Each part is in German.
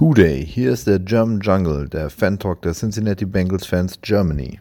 Hooday, hier ist der German Jungle, der Fan-Talk der Cincinnati Bengals Fans Germany.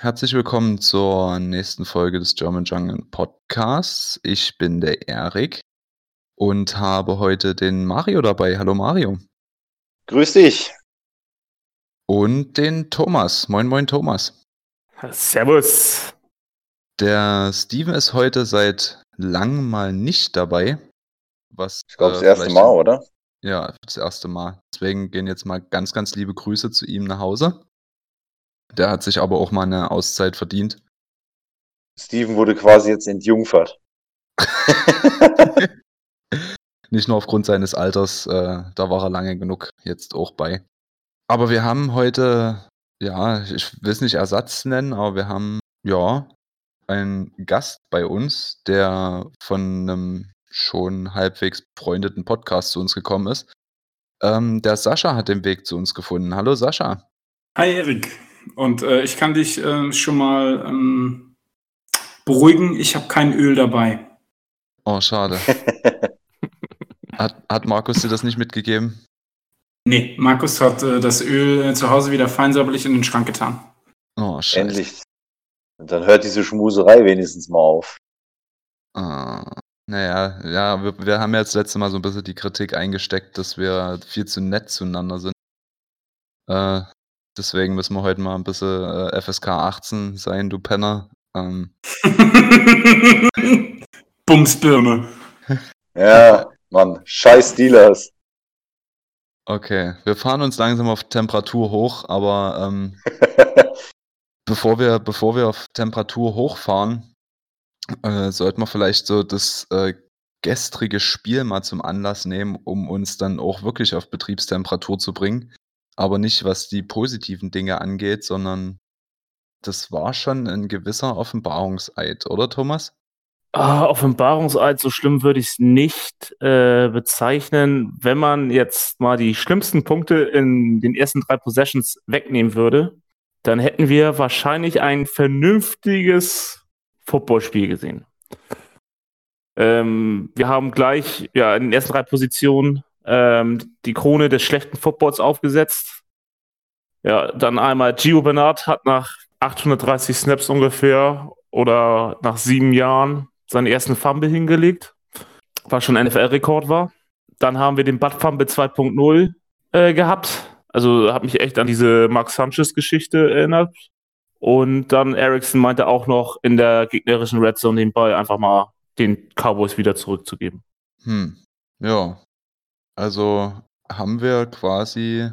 Herzlich willkommen zur nächsten Folge des German Jungle Podcasts. Ich bin der Erik und habe heute den Mario dabei. Hallo Mario. Grüß dich. Und den Thomas. Moin, moin, Thomas. Servus. Der Steven ist heute seit langem mal nicht dabei. Was, ich glaube, das äh, erste Mal, oder? Ja, das erste Mal. Deswegen gehen jetzt mal ganz, ganz liebe Grüße zu ihm nach Hause. Der hat sich aber auch mal eine Auszeit verdient. Steven wurde quasi jetzt entjungfert. Nicht nur aufgrund seines Alters, äh, da war er lange genug jetzt auch bei. Aber wir haben heute, ja, ich will es nicht Ersatz nennen, aber wir haben, ja, einen Gast bei uns, der von einem schon halbwegs befreundeten Podcast zu uns gekommen ist. Ähm, der Sascha hat den Weg zu uns gefunden. Hallo Sascha. Hi Erik. Und äh, ich kann dich äh, schon mal ähm, beruhigen, ich habe kein Öl dabei. Oh, schade. hat, hat Markus dir das nicht mitgegeben? Nee, Markus hat äh, das Öl äh, zu Hause wieder feinsäuberlich in den Schrank getan. Oh, scheiße. Endlich. Und dann hört diese Schmuserei wenigstens mal auf. Ah, naja, ja, wir, wir haben ja jetzt letzte Mal so ein bisschen die Kritik eingesteckt, dass wir viel zu nett zueinander sind. Äh, Deswegen müssen wir heute mal ein bisschen äh, FSK 18 sein, du Penner. Ähm. Bumsbirne. Ja, Mann, scheiß Dealers. Okay, wir fahren uns langsam auf Temperatur hoch, aber ähm, bevor, wir, bevor wir auf Temperatur hochfahren, äh, sollten wir vielleicht so das äh, gestrige Spiel mal zum Anlass nehmen, um uns dann auch wirklich auf Betriebstemperatur zu bringen aber nicht was die positiven Dinge angeht, sondern das war schon ein gewisser Offenbarungseid, oder Thomas? Ah, Offenbarungseid, so schlimm würde ich es nicht äh, bezeichnen. Wenn man jetzt mal die schlimmsten Punkte in den ersten drei Possessions wegnehmen würde, dann hätten wir wahrscheinlich ein vernünftiges Footballspiel gesehen. Ähm, wir haben gleich ja, in den ersten drei Positionen ähm, die Krone des schlechten Footballs aufgesetzt. Ja, dann einmal Gio Bernard hat nach 830 Snaps ungefähr oder nach sieben Jahren seinen ersten Fumble hingelegt, was schon NFL-Rekord war. Dann haben wir den Butt Fumble 2.0 äh, gehabt. Also hat mich echt an diese Mark Sanchez-Geschichte erinnert. Und dann Ericsson meinte auch noch in der gegnerischen Red Zone den Ball einfach mal den Cowboys wieder zurückzugeben. Hm. Ja, also haben wir quasi.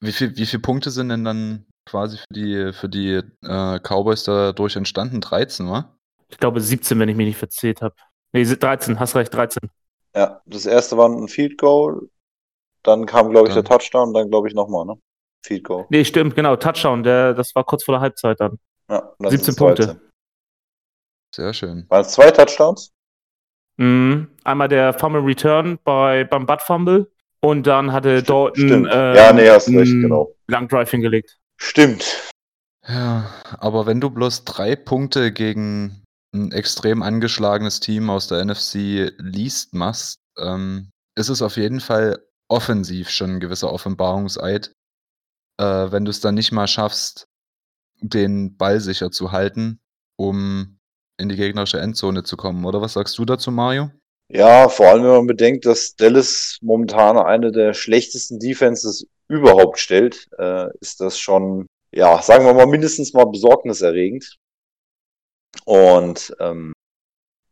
Wie viel, wie viele Punkte sind denn dann quasi für die, für die äh, Cowboys dadurch entstanden? 13, wa? Ich glaube 17, wenn ich mich nicht verzählt habe. Nee, 13, hast recht, 13. Ja, das erste war ein Field Goal, dann kam, glaube ich, dann. der Touchdown, dann glaube ich nochmal, ne? Field Goal. Nee, stimmt, genau, Touchdown, der, das war kurz vor der Halbzeit dann. Ja, 17 Punkte. Sehr schön. Waren es zwei Touchdowns? Mhm. Einmal der Fumble Return bei, beim Butt Fumble und dann hatte Stimmt. Dalton äh, ja, nee, hast recht, genau. Lang Drive hingelegt. Stimmt. Ja, aber wenn du bloß drei Punkte gegen ein extrem angeschlagenes Team aus der NFC liest machst, ähm, ist es auf jeden Fall offensiv schon ein gewisser Offenbarungseid. Äh, wenn du es dann nicht mal schaffst, den Ball sicher zu halten, um in die gegnerische Endzone zu kommen, oder was sagst du dazu, Mario? Ja, vor allem wenn man bedenkt, dass Dallas momentan eine der schlechtesten Defenses überhaupt stellt, äh, ist das schon, ja, sagen wir mal, mindestens mal besorgniserregend. Und ähm,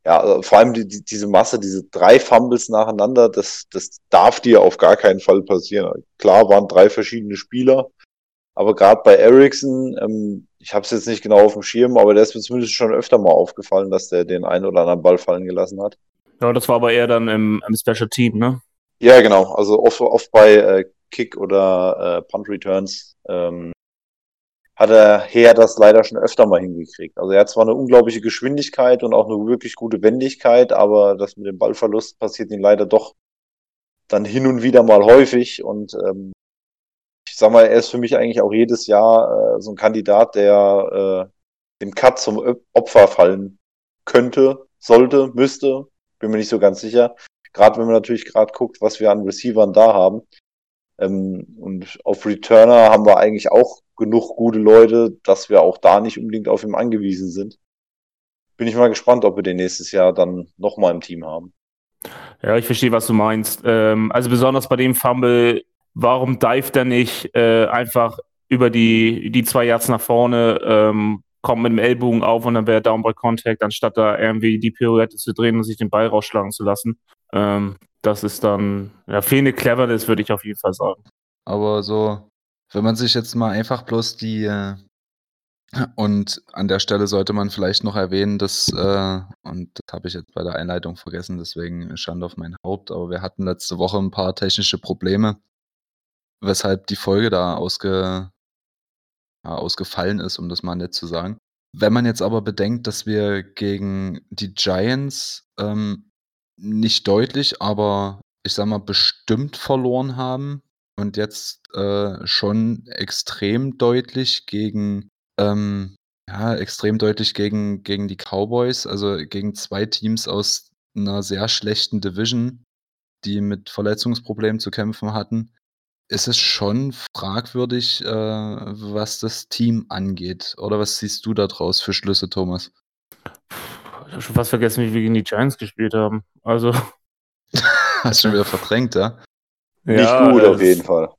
ja, also vor allem die, die, diese Masse, diese drei Fumbles nacheinander, das, das darf dir auf gar keinen Fall passieren. Klar waren drei verschiedene Spieler, aber gerade bei Ericsson, ähm, ich habe es jetzt nicht genau auf dem Schirm, aber der ist mir zumindest schon öfter mal aufgefallen, dass der den einen oder anderen Ball fallen gelassen hat. Ja, das war aber eher dann im, im Special Team, ne? Ja, genau. Also oft, oft bei äh, Kick oder äh, Punt Returns ähm, hat er her das leider schon öfter mal hingekriegt. Also er hat zwar eine unglaubliche Geschwindigkeit und auch eine wirklich gute Wendigkeit, aber das mit dem Ballverlust passiert ihm leider doch dann hin und wieder mal häufig und ähm, sag mal, er ist für mich eigentlich auch jedes Jahr äh, so ein Kandidat, der äh, dem Cut zum Opfer fallen könnte, sollte, müsste. Bin mir nicht so ganz sicher. Gerade wenn man natürlich gerade guckt, was wir an Receivern da haben. Ähm, und auf Returner haben wir eigentlich auch genug gute Leute, dass wir auch da nicht unbedingt auf ihn angewiesen sind. Bin ich mal gespannt, ob wir den nächstes Jahr dann nochmal im Team haben. Ja, ich verstehe, was du meinst. Ähm, also besonders bei dem Fumble, warum dive er nicht äh, einfach über die, die zwei Yards nach vorne, ähm, kommt mit dem Ellbogen auf und dann wäre Down by Contact, anstatt da irgendwie die Pirouette zu drehen und sich den Ball rausschlagen zu lassen. Ähm, das ist dann, ja, fehlende Cleverness, würde ich auf jeden Fall sagen. Aber so, wenn man sich jetzt mal einfach bloß die, äh, und an der Stelle sollte man vielleicht noch erwähnen, dass, äh, und das habe ich jetzt bei der Einleitung vergessen, deswegen stand auf mein Haupt, aber wir hatten letzte Woche ein paar technische Probleme, weshalb die Folge da ausge, ja, ausgefallen ist, um das mal nett zu sagen. Wenn man jetzt aber bedenkt, dass wir gegen die Giants ähm, nicht deutlich, aber ich sag mal bestimmt verloren haben und jetzt äh, schon extrem deutlich gegen ähm, ja, extrem deutlich gegen, gegen die Cowboys, also gegen zwei Teams aus einer sehr schlechten Division, die mit Verletzungsproblemen zu kämpfen hatten ist es schon fragwürdig, äh, was das Team angeht. Oder was siehst du da draus für Schlüsse, Thomas? Ich habe schon fast vergessen, wie wir gegen die Giants gespielt haben. Also. Hast du schon wieder verdrängt, ja? ja nicht gut auf jeden Fall.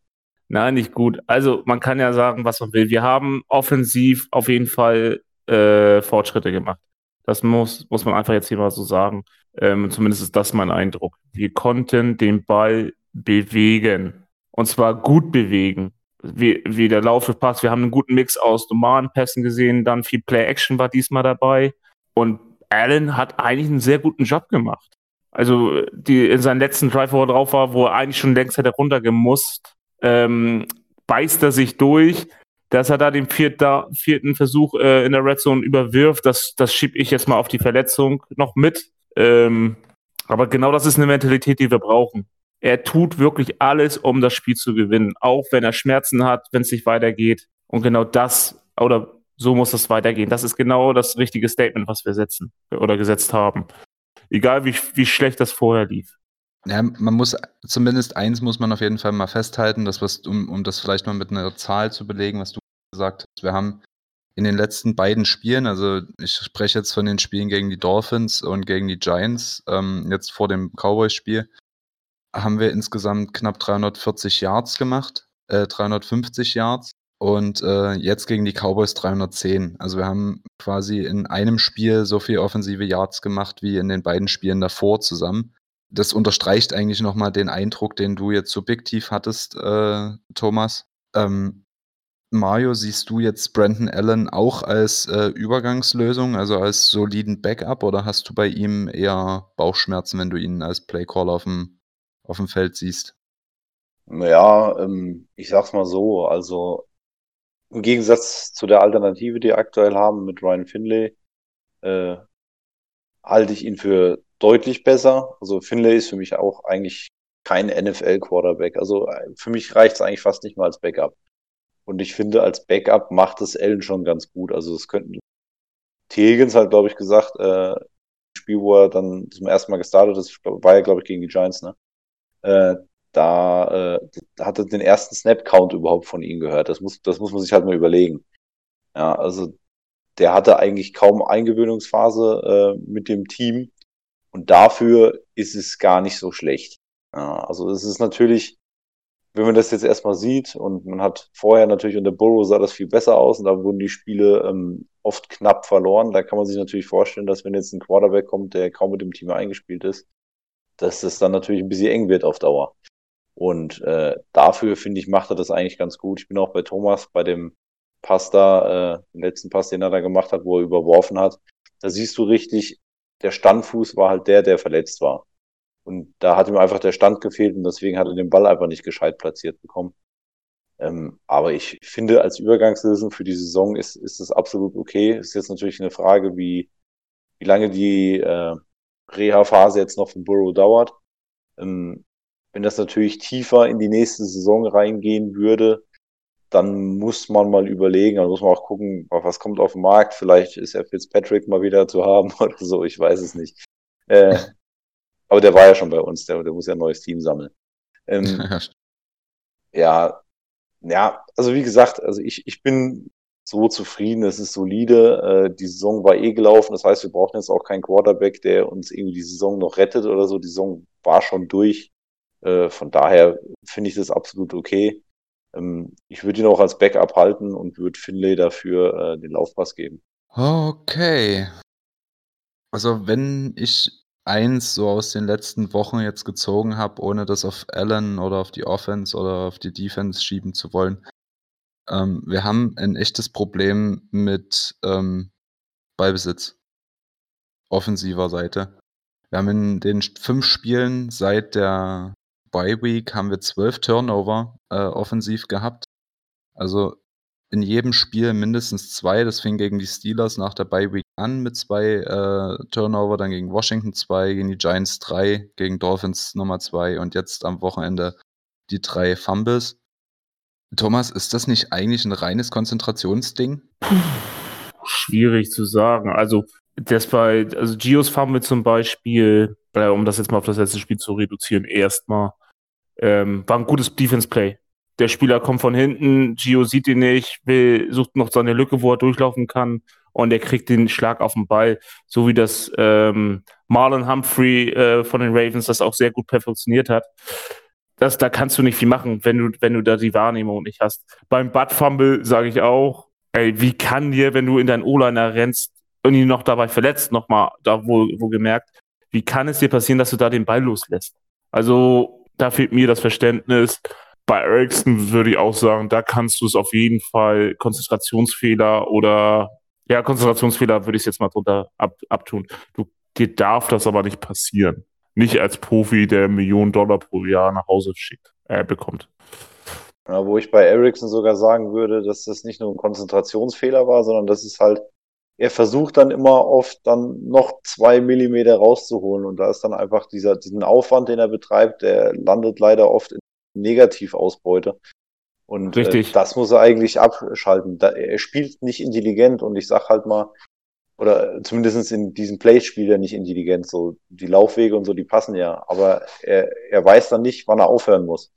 Nein, nicht gut. Also man kann ja sagen, was man will. Wir haben offensiv auf jeden Fall äh, Fortschritte gemacht. Das muss, muss man einfach jetzt hier mal so sagen. Ähm, zumindest ist das mein Eindruck. Wir konnten den Ball bewegen und zwar gut bewegen. Wie, wie der Lauf passt. Wir haben einen guten Mix aus normalen Pässen gesehen, dann viel Play-Action war diesmal dabei. Und Allen hat eigentlich einen sehr guten Job gemacht. Also die, in seinem letzten Drive, wo er drauf war, wo er eigentlich schon längst hätte runtergemusst, ähm, beißt er sich durch. Dass er da den vierter, vierten Versuch äh, in der Red Zone überwirft, das, das schiebe ich jetzt mal auf die Verletzung noch mit. Ähm, aber genau das ist eine Mentalität, die wir brauchen er tut wirklich alles, um das Spiel zu gewinnen, auch wenn er Schmerzen hat, wenn es nicht weitergeht. Und genau das, oder so muss es weitergehen. Das ist genau das richtige Statement, was wir setzen oder gesetzt haben. Egal wie, wie schlecht das vorher lief. Ja, man muss zumindest eins muss man auf jeden Fall mal festhalten, dass was, um, um das vielleicht mal mit einer Zahl zu belegen, was du gesagt hast. Wir haben in den letzten beiden Spielen, also ich spreche jetzt von den Spielen gegen die Dolphins und gegen die Giants, ähm, jetzt vor dem Cowboys-Spiel, haben wir insgesamt knapp 340 Yards gemacht, äh, 350 Yards und äh, jetzt gegen die Cowboys 310. Also wir haben quasi in einem Spiel so viel offensive Yards gemacht wie in den beiden Spielen davor zusammen. Das unterstreicht eigentlich nochmal den Eindruck, den du jetzt subjektiv hattest, äh, Thomas. Ähm, Mario, siehst du jetzt Brandon Allen auch als äh, Übergangslösung, also als soliden Backup, oder hast du bei ihm eher Bauchschmerzen, wenn du ihn als Playcaller auf dem auf dem Feld siehst? Ja, ähm, ich sag's mal so, also im Gegensatz zu der Alternative, die wir aktuell haben mit Ryan Finlay, äh, halte ich ihn für deutlich besser. Also Finlay ist für mich auch eigentlich kein NFL-Quarterback. Also äh, für mich reicht es eigentlich fast nicht mal als Backup. Und ich finde, als Backup macht es Allen schon ganz gut. Also es könnten T. Higgins hat, glaube ich, gesagt, äh, Spiel, wo er dann zum ersten Mal gestartet ist, war ja, glaube ich, gegen die Giants, ne? Äh, da, äh, da hatte den ersten Snap-Count überhaupt von ihm gehört. Das muss, das muss man sich halt mal überlegen. Ja, also der hatte eigentlich kaum Eingewöhnungsphase äh, mit dem Team und dafür ist es gar nicht so schlecht. Ja, also es ist natürlich, wenn man das jetzt erstmal sieht und man hat vorher natürlich unter Burrow sah das viel besser aus und da wurden die Spiele ähm, oft knapp verloren. Da kann man sich natürlich vorstellen, dass wenn jetzt ein Quarterback kommt, der kaum mit dem Team eingespielt ist, dass es dann natürlich ein bisschen eng wird auf Dauer. Und äh, dafür, finde ich, macht er das eigentlich ganz gut. Ich bin auch bei Thomas, bei dem Pass da, äh, den letzten Pass, den er da gemacht hat, wo er überworfen hat. Da siehst du richtig, der Standfuß war halt der, der verletzt war. Und da hat ihm einfach der Stand gefehlt und deswegen hat er den Ball einfach nicht gescheit platziert bekommen. Ähm, aber ich finde, als Übergangslösung für die Saison ist, ist es absolut okay. Ist jetzt natürlich eine Frage, wie, wie lange die äh, Reha-Phase jetzt noch von Burrow dauert. Ähm, wenn das natürlich tiefer in die nächste Saison reingehen würde, dann muss man mal überlegen, dann muss man auch gucken, was kommt auf den Markt. Vielleicht ist er Fitzpatrick mal wieder zu haben oder so, ich weiß es nicht. Äh, aber der war ja schon bei uns, der, der muss ja ein neues Team sammeln. Ähm, ja, ja, also wie gesagt, also ich, ich bin so zufrieden, es ist solide. Äh, die Saison war eh gelaufen, das heißt, wir brauchen jetzt auch keinen Quarterback, der uns irgendwie die Saison noch rettet oder so. Die Saison war schon durch. Äh, von daher finde ich das absolut okay. Ähm, ich würde ihn auch als Backup halten und würde Finlay dafür äh, den Laufpass geben. Okay. Also wenn ich eins so aus den letzten Wochen jetzt gezogen habe, ohne das auf Allen oder auf die Offense oder auf die Defense schieben zu wollen. Ähm, wir haben ein echtes Problem mit ähm, Ballbesitz. Offensiver Seite. Wir haben in den fünf Spielen seit der Bye Week haben wir zwölf Turnover äh, offensiv gehabt. Also in jedem Spiel mindestens zwei. Das fing gegen die Steelers nach der Bye Week an mit zwei äh, Turnover, dann gegen Washington zwei, gegen die Giants drei, gegen Dolphins Nummer zwei und jetzt am Wochenende die drei Fumbles. Thomas, ist das nicht eigentlich ein reines Konzentrationsding? Schwierig zu sagen. Also, das bei, also Gios Fumble zum Beispiel, äh, um das jetzt mal auf das letzte Spiel zu reduzieren, erstmal, ähm, war ein gutes Defense-Play der Spieler kommt von hinten, Gio sieht ihn nicht, will, sucht noch seine Lücke, wo er durchlaufen kann und er kriegt den Schlag auf den Ball, so wie das ähm, Marlon Humphrey äh, von den Ravens das auch sehr gut perfektioniert hat. Das, da kannst du nicht viel machen, wenn du, wenn du da die Wahrnehmung nicht hast. Beim Butt Fumble sage ich auch, ey, wie kann dir, wenn du in deinen O-Liner rennst und ihn noch dabei verletzt, nochmal da wo, wo gemerkt, wie kann es dir passieren, dass du da den Ball loslässt? Also da fehlt mir das Verständnis bei Ericsson würde ich auch sagen, da kannst du es auf jeden Fall Konzentrationsfehler oder ja, Konzentrationsfehler würde ich jetzt mal drunter ab, abtun. Du, dir darf das aber nicht passieren. Nicht als Profi, der Millionen Dollar pro Jahr nach Hause schickt, äh, bekommt. Ja, wo ich bei Ericsson sogar sagen würde, dass das nicht nur ein Konzentrationsfehler war, sondern das ist halt, er versucht dann immer oft dann noch zwei Millimeter rauszuholen und da ist dann einfach dieser, diesen Aufwand, den er betreibt, der landet leider oft in Negativausbeute. Und äh, das muss er eigentlich abschalten. Da, er spielt nicht intelligent und ich sag halt mal, oder zumindest in diesem Play spielt er nicht intelligent. So die Laufwege und so, die passen ja, aber er, er weiß dann nicht, wann er aufhören muss.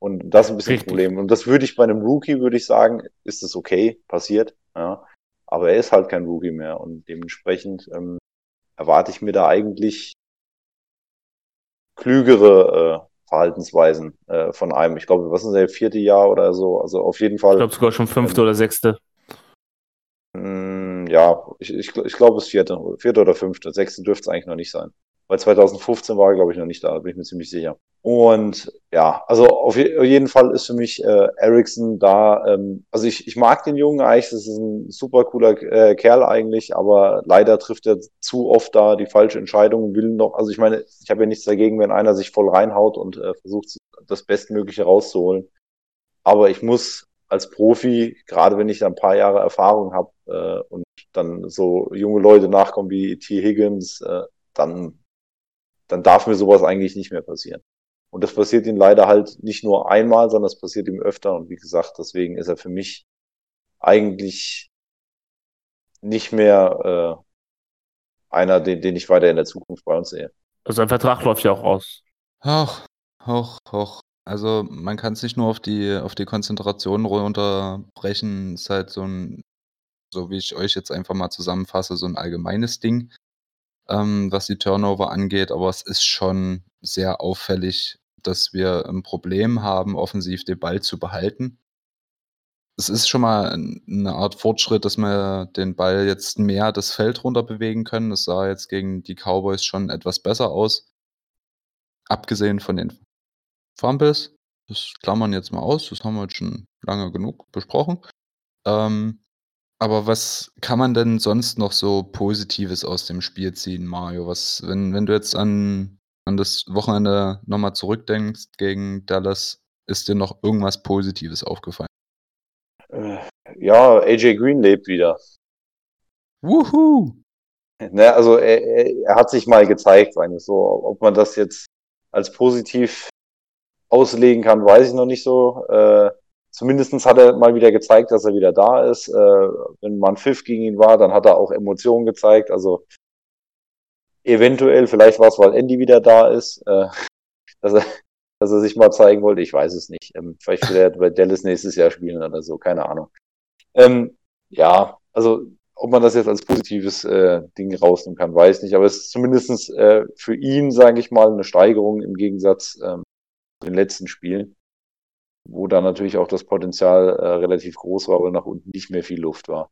Und das ist ein bisschen Richtig. Problem. Und das würde ich bei einem Rookie, würde ich sagen, ist es okay, passiert. Ja. Aber er ist halt kein Rookie mehr und dementsprechend ähm, erwarte ich mir da eigentlich klügere äh, Verhaltensweisen äh, von einem. Ich glaube, was ist das vierte Jahr oder so? Also auf jeden Fall. Ich glaube sogar schon fünfte ähm, oder sechste. Mh, ja, ich, ich, ich glaube es vierte, vierte oder fünfte. Sechste dürfte es eigentlich noch nicht sein. Weil 2015 war glaube ich, noch nicht da, bin ich mir ziemlich sicher. Und ja, also auf jeden Fall ist für mich äh, Ericsson da, ähm, also ich, ich mag den Jungen eigentlich, das ist ein super cooler äh, Kerl eigentlich, aber leider trifft er zu oft da die falsche Entscheidung, will noch, also ich meine, ich habe ja nichts dagegen, wenn einer sich voll reinhaut und äh, versucht, das Bestmögliche rauszuholen. Aber ich muss als Profi, gerade wenn ich da ein paar Jahre Erfahrung habe äh, und dann so junge Leute nachkommen wie T. Higgins, äh, dann dann darf mir sowas eigentlich nicht mehr passieren. Und das passiert ihm leider halt nicht nur einmal, sondern es passiert ihm öfter. Und wie gesagt, deswegen ist er für mich eigentlich nicht mehr äh, einer, den, den ich weiter in der Zukunft bei uns sehe. Also sein Vertrag läuft ja auch aus. Hoch, hoch, hoch. Also man kann es nicht nur auf die, auf die Konzentration runterbrechen. Es ist halt so ein, so wie ich euch jetzt einfach mal zusammenfasse, so ein allgemeines Ding ähm, was die Turnover angeht, aber es ist schon sehr auffällig, dass wir ein Problem haben, offensiv den Ball zu behalten. Es ist schon mal eine Art Fortschritt, dass wir den Ball jetzt mehr das Feld runter bewegen können. Das sah jetzt gegen die Cowboys schon etwas besser aus. Abgesehen von den Fumbles. Das klammern jetzt mal aus. Das haben wir jetzt schon lange genug besprochen. Ähm, aber was kann man denn sonst noch so Positives aus dem Spiel ziehen, Mario? Was, wenn, wenn du jetzt an, an das Wochenende nochmal zurückdenkst gegen Dallas, ist dir noch irgendwas Positives aufgefallen? ja, AJ Green lebt wieder. Wuhu! Ne, also er, er, hat sich mal gezeigt, wir so. Ob man das jetzt als positiv auslegen kann, weiß ich noch nicht so. Äh, zumindestens hat er mal wieder gezeigt, dass er wieder da ist. Äh, wenn man Pfiff gegen ihn war, dann hat er auch Emotionen gezeigt. Also eventuell, vielleicht war es, weil Andy wieder da ist, äh, dass, er, dass er sich mal zeigen wollte. Ich weiß es nicht. Ähm, vielleicht will er bei Dallas nächstes Jahr spielen oder so, keine Ahnung. Ähm, ja, also ob man das jetzt als positives äh, Ding rausnehmen kann, weiß nicht. Aber es ist zumindest äh, für ihn, sage ich mal, eine Steigerung im Gegensatz ähm, zu den letzten Spielen, wo da natürlich auch das Potenzial äh, relativ groß war, weil nach unten nicht mehr viel Luft war.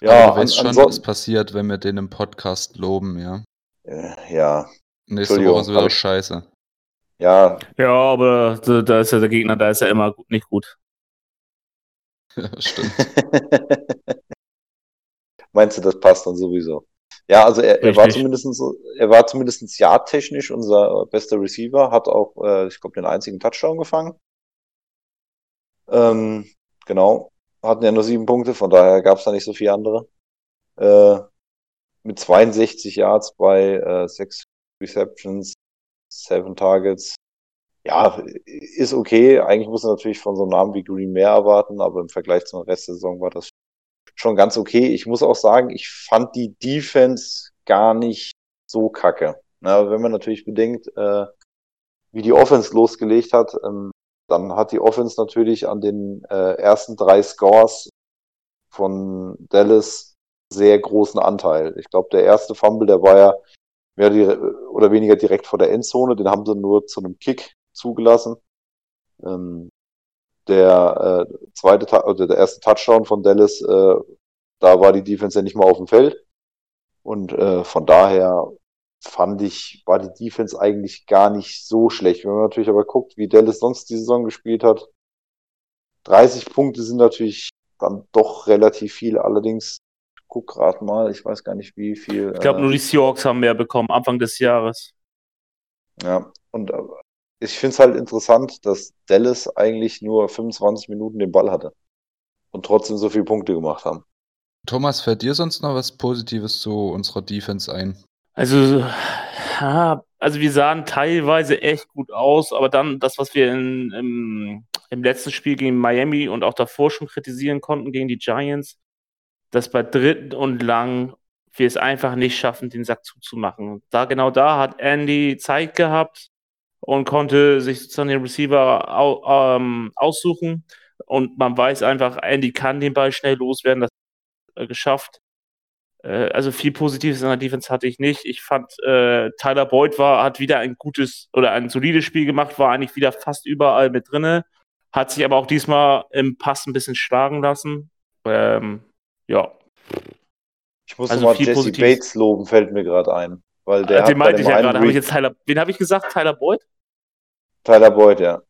Ja, du weißt schon, was passiert, wenn wir den im Podcast loben, ja. Äh, ja. Nächste Woche ist wieder scheiße. Ja. Ja, aber da ist ja der Gegner, da ist er immer nicht gut. Ja, stimmt. Meinst du, das passt dann sowieso? Ja, also er, er war zumindest er war zumindest jahrtechnisch unser bester Receiver, hat auch, äh, ich glaube, den einzigen Touchdown gefangen. Ähm, genau. Hatten ja nur sieben Punkte, von daher gab es da nicht so viele andere. Äh, mit 62 Yards bei äh, sechs Receptions, seven Targets. Ja, ist okay. Eigentlich muss er natürlich von so einem Namen wie Green mehr erwarten, aber im Vergleich zum Rest der Saison war das schon ganz okay. Ich muss auch sagen, ich fand die Defense gar nicht so kacke. Na, wenn man natürlich bedenkt, äh, wie die Offense losgelegt hat, ähm, dann hat die Offense natürlich an den äh, ersten drei Scores von Dallas sehr großen Anteil. Ich glaube, der erste Fumble, der war ja mehr oder weniger direkt vor der Endzone, den haben sie nur zu einem Kick zugelassen. Ähm, der äh, zweite oder der erste Touchdown von Dallas, äh, da war die Defense ja nicht mal auf dem Feld. Und äh, von daher fand ich, war die Defense eigentlich gar nicht so schlecht. Wenn man natürlich aber guckt, wie Dallas sonst die Saison gespielt hat, 30 Punkte sind natürlich dann doch relativ viel. Allerdings, guck gerade mal, ich weiß gar nicht wie viel. Ich glaube, äh, nur die Seahawks haben mehr bekommen, Anfang des Jahres. Ja, und äh, ich finde es halt interessant, dass Dallas eigentlich nur 25 Minuten den Ball hatte und trotzdem so viele Punkte gemacht haben. Thomas, fällt dir sonst noch was Positives zu unserer Defense ein? Also, also wir sahen teilweise echt gut aus, aber dann das, was wir in, im, im letzten Spiel gegen Miami und auch davor schon kritisieren konnten gegen die Giants, dass bei dritten und lang wir es einfach nicht schaffen, den Sack zuzumachen. Da genau da hat Andy Zeit gehabt, und konnte sich sozusagen den Receiver au, ähm, aussuchen. Und man weiß einfach, Andy kann den Ball schnell loswerden, das geschafft. Äh, also viel Positives in der Defense hatte ich nicht. Ich fand, äh, Tyler Boyd war, hat wieder ein gutes oder ein solides Spiel gemacht, war eigentlich wieder fast überall mit drinne, hat sich aber auch diesmal im Pass ein bisschen schlagen lassen. Ähm, ja. Ich muss also mal Jesse Positives. Bates loben, fällt mir gerade ein. Weil der äh, den meinte ich ja gerade. Hab ich jetzt Tyler, wen habe ich gesagt? Tyler Boyd? Tyler Boyd, ja.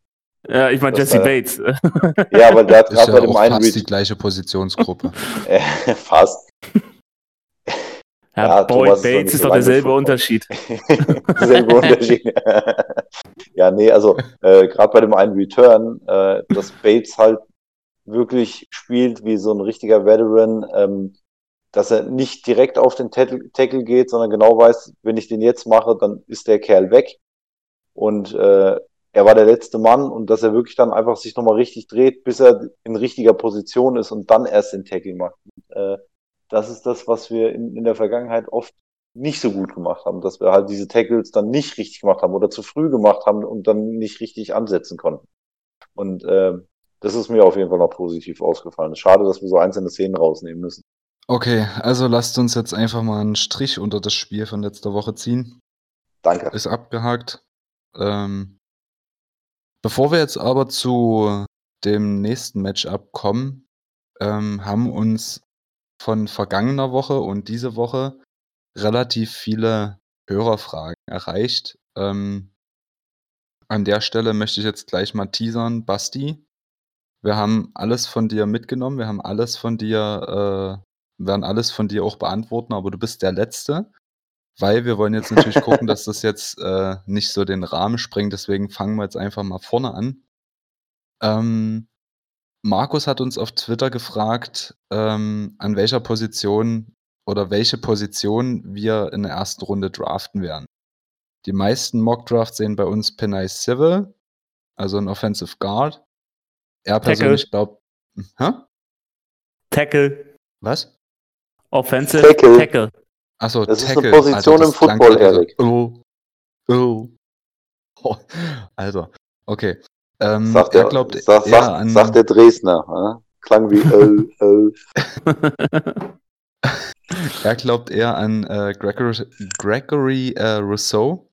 Ja, ich meine Jesse Bates. Ja, aber der hat gerade ja bei dem einen fast die gleiche Positionsgruppe. fast. Ja, ja Boyd Thomas Bates ist, ist doch derselbe Unterschied. derselbe Unterschied. ja, nee, also äh, gerade bei dem einen Return, äh, dass Bates halt wirklich spielt wie so ein richtiger Veteran, ähm, dass er nicht direkt auf den Tackle geht, sondern genau weiß, wenn ich den jetzt mache, dann ist der Kerl weg. Und äh, er war der letzte Mann und dass er wirklich dann einfach sich nochmal richtig dreht, bis er in richtiger Position ist und dann erst den Tackle macht. Und, äh, das ist das, was wir in, in der Vergangenheit oft nicht so gut gemacht haben, dass wir halt diese Tackles dann nicht richtig gemacht haben oder zu früh gemacht haben und dann nicht richtig ansetzen konnten. Und äh, das ist mir auf jeden Fall noch positiv ausgefallen. Schade, dass wir so einzelne Szenen rausnehmen müssen. Okay, also lasst uns jetzt einfach mal einen Strich unter das Spiel von letzter Woche ziehen. Danke. Ist abgehakt. Ähm, Bevor wir jetzt aber zu dem nächsten Matchup kommen, ähm, haben uns von vergangener Woche und diese Woche relativ viele Hörerfragen erreicht. Ähm, an der Stelle möchte ich jetzt gleich mal teasern, Basti. Wir haben alles von dir mitgenommen, wir haben alles von dir, äh, werden alles von dir auch beantworten, aber du bist der Letzte. Weil wir wollen jetzt natürlich gucken, dass das jetzt äh, nicht so den Rahmen sprengt. Deswegen fangen wir jetzt einfach mal vorne an. Ähm, Markus hat uns auf Twitter gefragt, ähm, an welcher Position oder welche Position wir in der ersten Runde draften werden. Die meisten Mock-Drafts sehen bei uns Penay Civil, also ein Offensive Guard. Er persönlich glaubt. Hä? Tackle. Was? Offensive Tackle. Tackle. Achso, Das ist eine Tackle. Position das im Football, Erik. Oh. Oh. oh. Also, okay. Ähm, Sagt er der, glaubt sagt, eher sagt, an, sagt der Dresdner. Ja? Klang wie äh, äh. er glaubt eher an äh, Gregory, Gregory äh, Rousseau.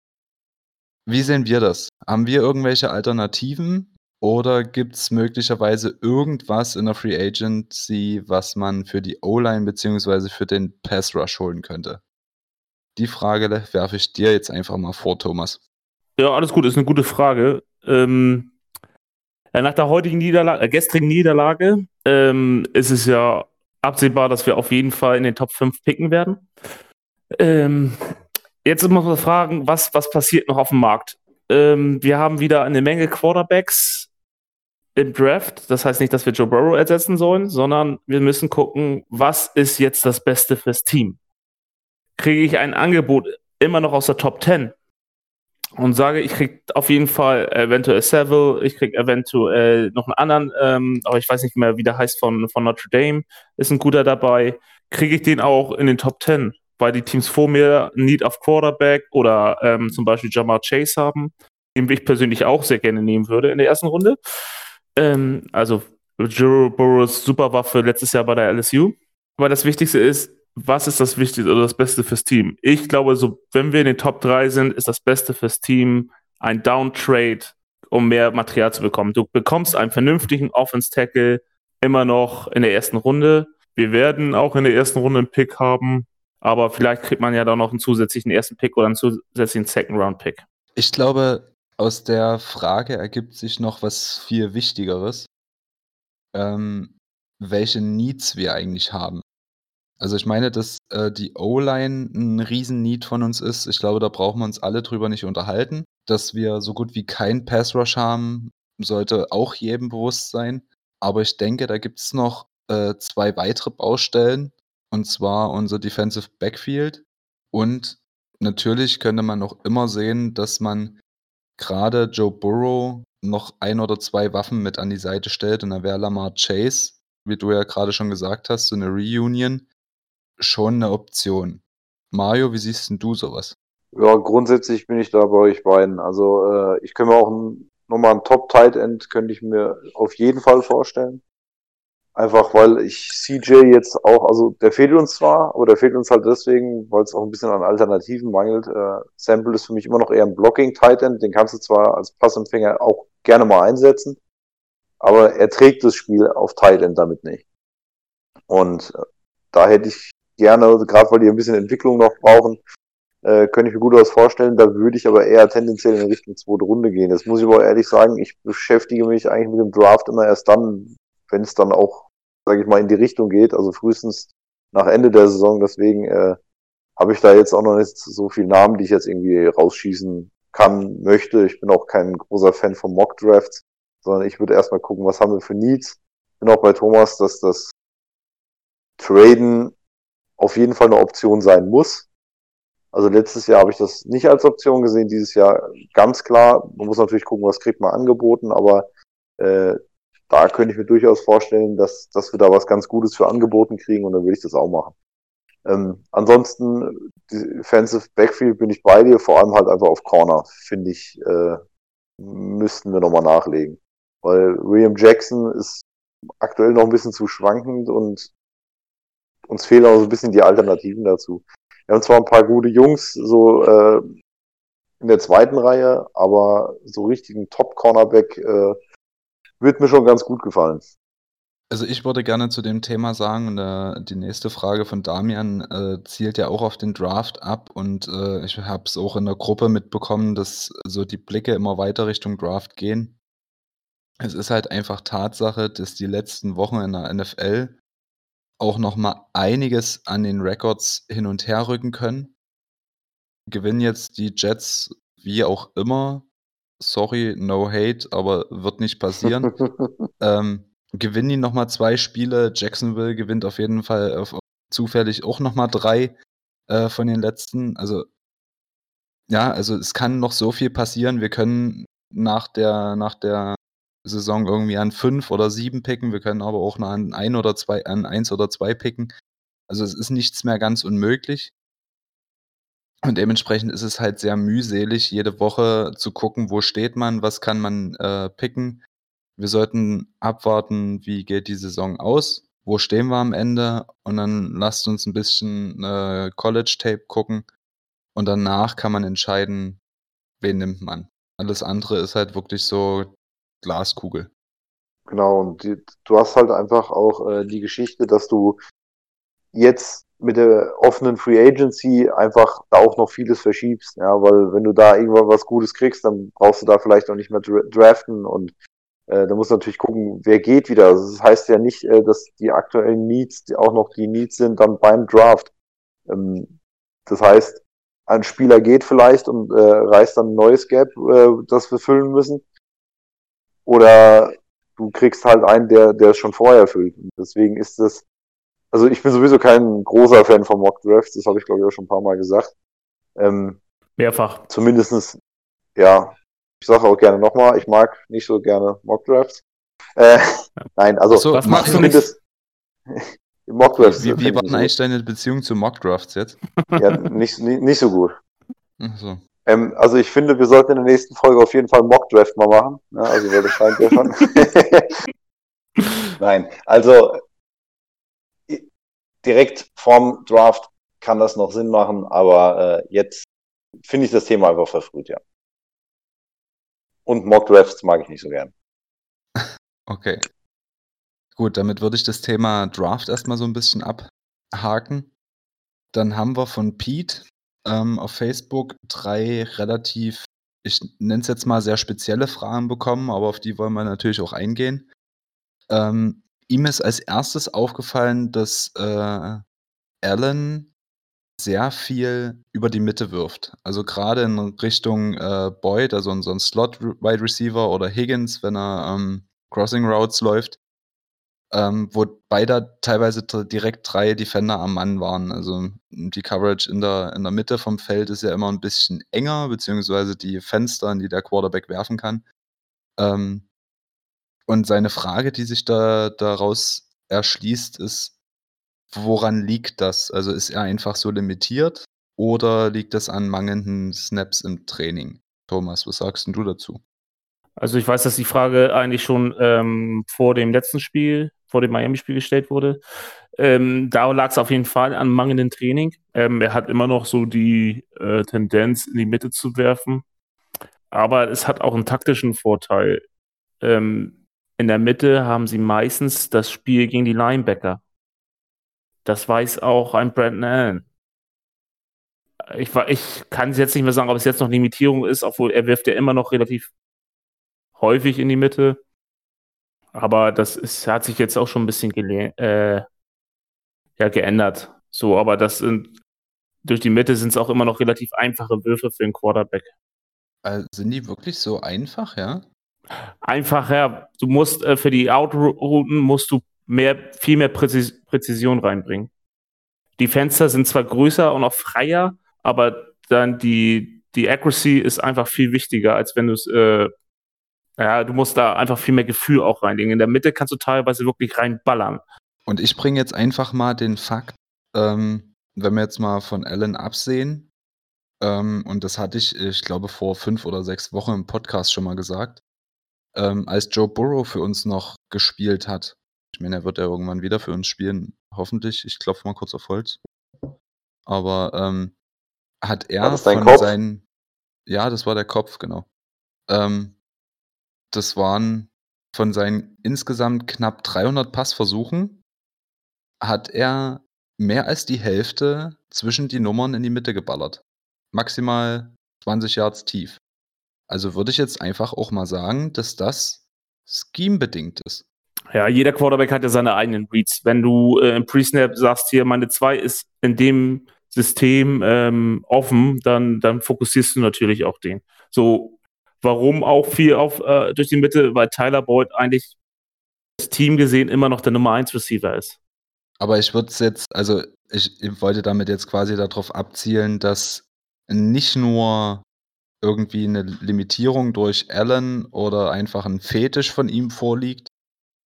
Wie sehen wir das? Haben wir irgendwelche Alternativen oder gibt es möglicherweise irgendwas in der Free Agency, was man für die O-Line beziehungsweise für den Pass Rush holen könnte? Die Frage werfe ich dir jetzt einfach mal vor, Thomas. Ja, alles gut, ist eine gute Frage. Ähm, nach der heutigen Niederlage, äh, gestrigen Niederlage, ähm, ist es ja absehbar, dass wir auf jeden Fall in den Top 5 picken werden. Ähm, jetzt muss man fragen, was, was passiert noch auf dem Markt? Ähm, wir haben wieder eine Menge Quarterbacks im Draft. Das heißt nicht, dass wir Joe Burrow ersetzen sollen, sondern wir müssen gucken, was ist jetzt das Beste fürs Team? Kriege ich ein Angebot immer noch aus der Top 10? Und sage, ich krieg auf jeden Fall eventuell Seville, ich krieg eventuell noch einen anderen, ähm, aber ich weiß nicht mehr, wie der heißt von, von Notre Dame, ist ein guter dabei. Kriege ich den auch in den Top 10, weil die Teams vor mir Need auf Quarterback oder ähm, zum Beispiel Jamar Chase haben, den ich persönlich auch sehr gerne nehmen würde in der ersten Runde. Ähm, also Joe Burrows Superwaffe letztes Jahr bei der LSU. Aber das Wichtigste ist, was ist das Wichtigste oder das Beste fürs Team? Ich glaube, so, wenn wir in den Top 3 sind, ist das Beste fürs Team ein Downtrade, um mehr Material zu bekommen. Du bekommst einen vernünftigen Offense-Tackle immer noch in der ersten Runde. Wir werden auch in der ersten Runde einen Pick haben, aber vielleicht kriegt man ja da noch einen zusätzlichen ersten Pick oder einen zusätzlichen Second-Round-Pick. Ich glaube, aus der Frage ergibt sich noch was viel Wichtigeres, ähm, welche Needs wir eigentlich haben. Also ich meine, dass äh, die O-Line ein Riesen-Need von uns ist. Ich glaube, da brauchen wir uns alle drüber nicht unterhalten. Dass wir so gut wie kein Pass-Rush haben, sollte auch jedem bewusst sein. Aber ich denke, da gibt es noch äh, zwei weitere Baustellen. Und zwar unser Defensive Backfield. Und natürlich könnte man noch immer sehen, dass man gerade Joe Burrow noch ein oder zwei Waffen mit an die Seite stellt. Und da wäre Lamar Chase, wie du ja gerade schon gesagt hast, so eine Reunion schon eine Option. Mario, wie siehst denn du sowas? Ja, grundsätzlich bin ich da bei euch beiden. Also äh, ich könnte mir auch nochmal ein Top-Tight-End könnte ich mir auf jeden Fall vorstellen. Einfach weil ich CJ jetzt auch, also der fehlt uns zwar, aber der fehlt uns halt deswegen, weil es auch ein bisschen an Alternativen mangelt. Äh, Sample ist für mich immer noch eher ein Blocking-Tight-End, den kannst du zwar als Passempfänger auch gerne mal einsetzen, aber er trägt das Spiel auf Tight-End damit nicht. Und äh, da hätte ich gerne, gerade weil die ein bisschen Entwicklung noch brauchen, äh, könnte ich mir gut was vorstellen. Da würde ich aber eher tendenziell in Richtung zweite Runde gehen. Das muss ich aber ehrlich sagen, ich beschäftige mich eigentlich mit dem Draft immer erst dann, wenn es dann auch, sage ich mal, in die Richtung geht, also frühestens nach Ende der Saison. Deswegen äh, habe ich da jetzt auch noch nicht so viele Namen, die ich jetzt irgendwie rausschießen kann, möchte. Ich bin auch kein großer Fan von Mock Drafts, sondern ich würde erstmal gucken, was haben wir für Needs. Bin auch bei Thomas, dass das Traden auf jeden Fall eine Option sein muss. Also letztes Jahr habe ich das nicht als Option gesehen, dieses Jahr ganz klar. Man muss natürlich gucken, was kriegt man angeboten, aber äh, da könnte ich mir durchaus vorstellen, dass, dass wir da was ganz Gutes für angeboten kriegen und dann würde ich das auch machen. Ähm, ansonsten, Defensive Backfield bin ich bei dir, vor allem halt einfach auf Corner, finde ich, äh, müssten wir nochmal nachlegen. Weil William Jackson ist aktuell noch ein bisschen zu schwankend und uns fehlen auch so ein bisschen die Alternativen dazu. Wir haben zwar ein paar gute Jungs, so äh, in der zweiten Reihe, aber so richtigen Top-Cornerback äh, wird mir schon ganz gut gefallen. Also ich würde gerne zu dem Thema sagen, äh, die nächste Frage von Damian äh, zielt ja auch auf den Draft ab und äh, ich habe es auch in der Gruppe mitbekommen, dass so die Blicke immer weiter Richtung Draft gehen. Es ist halt einfach Tatsache, dass die letzten Wochen in der NFL auch noch mal einiges an den Records hin und her rücken können. Gewinnen jetzt die Jets wie auch immer. Sorry, no hate, aber wird nicht passieren. ähm, gewinnen die nochmal zwei Spiele. Jacksonville gewinnt auf jeden Fall auf, zufällig auch nochmal drei äh, von den letzten. Also, ja, also es kann noch so viel passieren. Wir können nach der, nach der Saison irgendwie an fünf oder sieben picken. Wir können aber auch an ein oder zwei, an eins oder zwei picken. Also es ist nichts mehr ganz unmöglich. Und dementsprechend ist es halt sehr mühselig, jede Woche zu gucken, wo steht man, was kann man äh, picken. Wir sollten abwarten, wie geht die Saison aus, wo stehen wir am Ende und dann lasst uns ein bisschen äh, College-Tape gucken und danach kann man entscheiden, wen nimmt man. Alles andere ist halt wirklich so Glaskugel. Genau, und die, du hast halt einfach auch äh, die Geschichte, dass du jetzt mit der offenen Free Agency einfach da auch noch vieles verschiebst, ja, weil wenn du da irgendwann was Gutes kriegst, dann brauchst du da vielleicht auch nicht mehr draften und äh, da musst du natürlich gucken, wer geht wieder. Also das heißt ja nicht, äh, dass die aktuellen Needs die auch noch die Needs sind dann beim Draft. Ähm, das heißt, ein Spieler geht vielleicht und äh, reißt dann ein neues Gap, äh, das wir füllen müssen. Oder du kriegst halt einen, der, der es schon vorher füllt. Und deswegen ist das also ich bin sowieso kein großer Fan von Mock Drafts, das habe ich glaube ich auch schon ein paar Mal gesagt. Ähm, Mehrfach. Zumindestens, ja, ich sage auch gerne nochmal, ich mag nicht so gerne Mock Drafts. Äh, nein, also so, was magst du nicht? Mock Drafts. Wie, wie war denn eigentlich deine Beziehung zu Mock Drafts jetzt? Ja, nicht, nicht, nicht so gut. So. Ähm, also ich finde, wir sollten in der nächsten Folge auf jeden Fall Mock Draft mal machen. Ja, also weil das scheint ja schon. Nein, also direkt vorm Draft kann das noch Sinn machen, aber äh, jetzt finde ich das Thema einfach verfrüht, ja. Und Mock Drafts mag ich nicht so gern. Okay. Gut, damit würde ich das Thema Draft erstmal so ein bisschen abhaken. Dann haben wir von Pete ähm, auf Facebook drei relativ, ich nenne es jetzt mal sehr spezielle Fragen bekommen, aber auf die wollen wir natürlich auch eingehen. Ähm, ihm ist als erstes aufgefallen, dass äh, Allen sehr viel über die Mitte wirft. Also gerade in Richtung äh, Boyd, also so ein Slot-Wide Receiver oder Higgins, wenn er ähm, Crossing Routes läuft, ähm, wo beide teilweise direkt drei Defender am Mann waren. Also die Coverage in der, in der Mitte vom Feld ist ja immer ein bisschen enger, beziehungsweise die Fenster, in die der Quarterback werfen kann. Ähm, und seine Frage, die sich da daraus erschließt, ist, woran liegt das? Also ist er einfach so limitiert oder liegt das an mangelnden Snaps im Training? Thomas, was sagst du dazu? Also ich weiß, dass die Frage eigentlich schon ähm, vor dem letzten Spiel, vor dem Miami-Spiel gestellt wurde. Ähm, da lag es auf jeden Fall an mangelndem Training. Ähm, er hat immer noch so die äh, Tendenz, in die Mitte zu werfen. Aber es hat auch einen taktischen Vorteil. Ähm, in der Mitte haben sie meistens das Spiel gegen die Linebacker. Das weiß auch ein Brandon Allen. Ich, ich kann jetzt nicht mehr sagen, ob es jetzt noch Limitierung ist, obwohl er wirft ja immer noch relativ häufig in die Mitte. Aber das ist, hat sich jetzt auch schon ein bisschen äh, ja, geändert. So, aber das sind durch die Mitte sind es auch immer noch relativ einfache Würfe für den Quarterback. Also sind die wirklich so einfach, ja? einfacher. Du musst äh, für die Outrouten musst du mehr, viel mehr Präzis Präzision reinbringen. Die Fenster sind zwar größer und auch freier, aber dann die, die Accuracy ist einfach viel wichtiger, als wenn du es, äh, ja, du musst da einfach viel mehr Gefühl auch reinlegen. In der Mitte kannst du teilweise wirklich reinballern. Und ich bringe jetzt einfach mal den Fakt, ähm, wenn wir jetzt mal von Allen absehen, ähm, und das hatte ich, ich glaube, vor fünf oder sechs Wochen im Podcast schon mal gesagt, ähm, als Joe Burrow für uns noch gespielt hat. Ich meine, er wird ja irgendwann wieder für uns spielen, hoffentlich. Ich klopfe mal kurz auf Holz. Aber ähm, hat er von Kopf? seinen. Ja, das war der Kopf, genau. Ähm, das waren von seinen insgesamt knapp 300 Passversuchen, hat er mehr als die Hälfte zwischen die Nummern in die Mitte geballert. Maximal 20 Yards tief. Also würde ich jetzt einfach auch mal sagen, dass das scheme-bedingt ist. Ja, jeder Quarterback hat ja seine eigenen Reads. Wenn du äh, im Pre-Snap sagst, hier, meine 2 ist in dem System ähm, offen, dann, dann fokussierst du natürlich auch den. So, warum auch viel auf äh, durch die Mitte? Weil Tyler Boyd eigentlich Team gesehen immer noch der Nummer 1 Receiver ist. Aber ich würde es jetzt, also ich, ich wollte damit jetzt quasi darauf abzielen, dass nicht nur irgendwie eine Limitierung durch Allen oder einfach ein Fetisch von ihm vorliegt,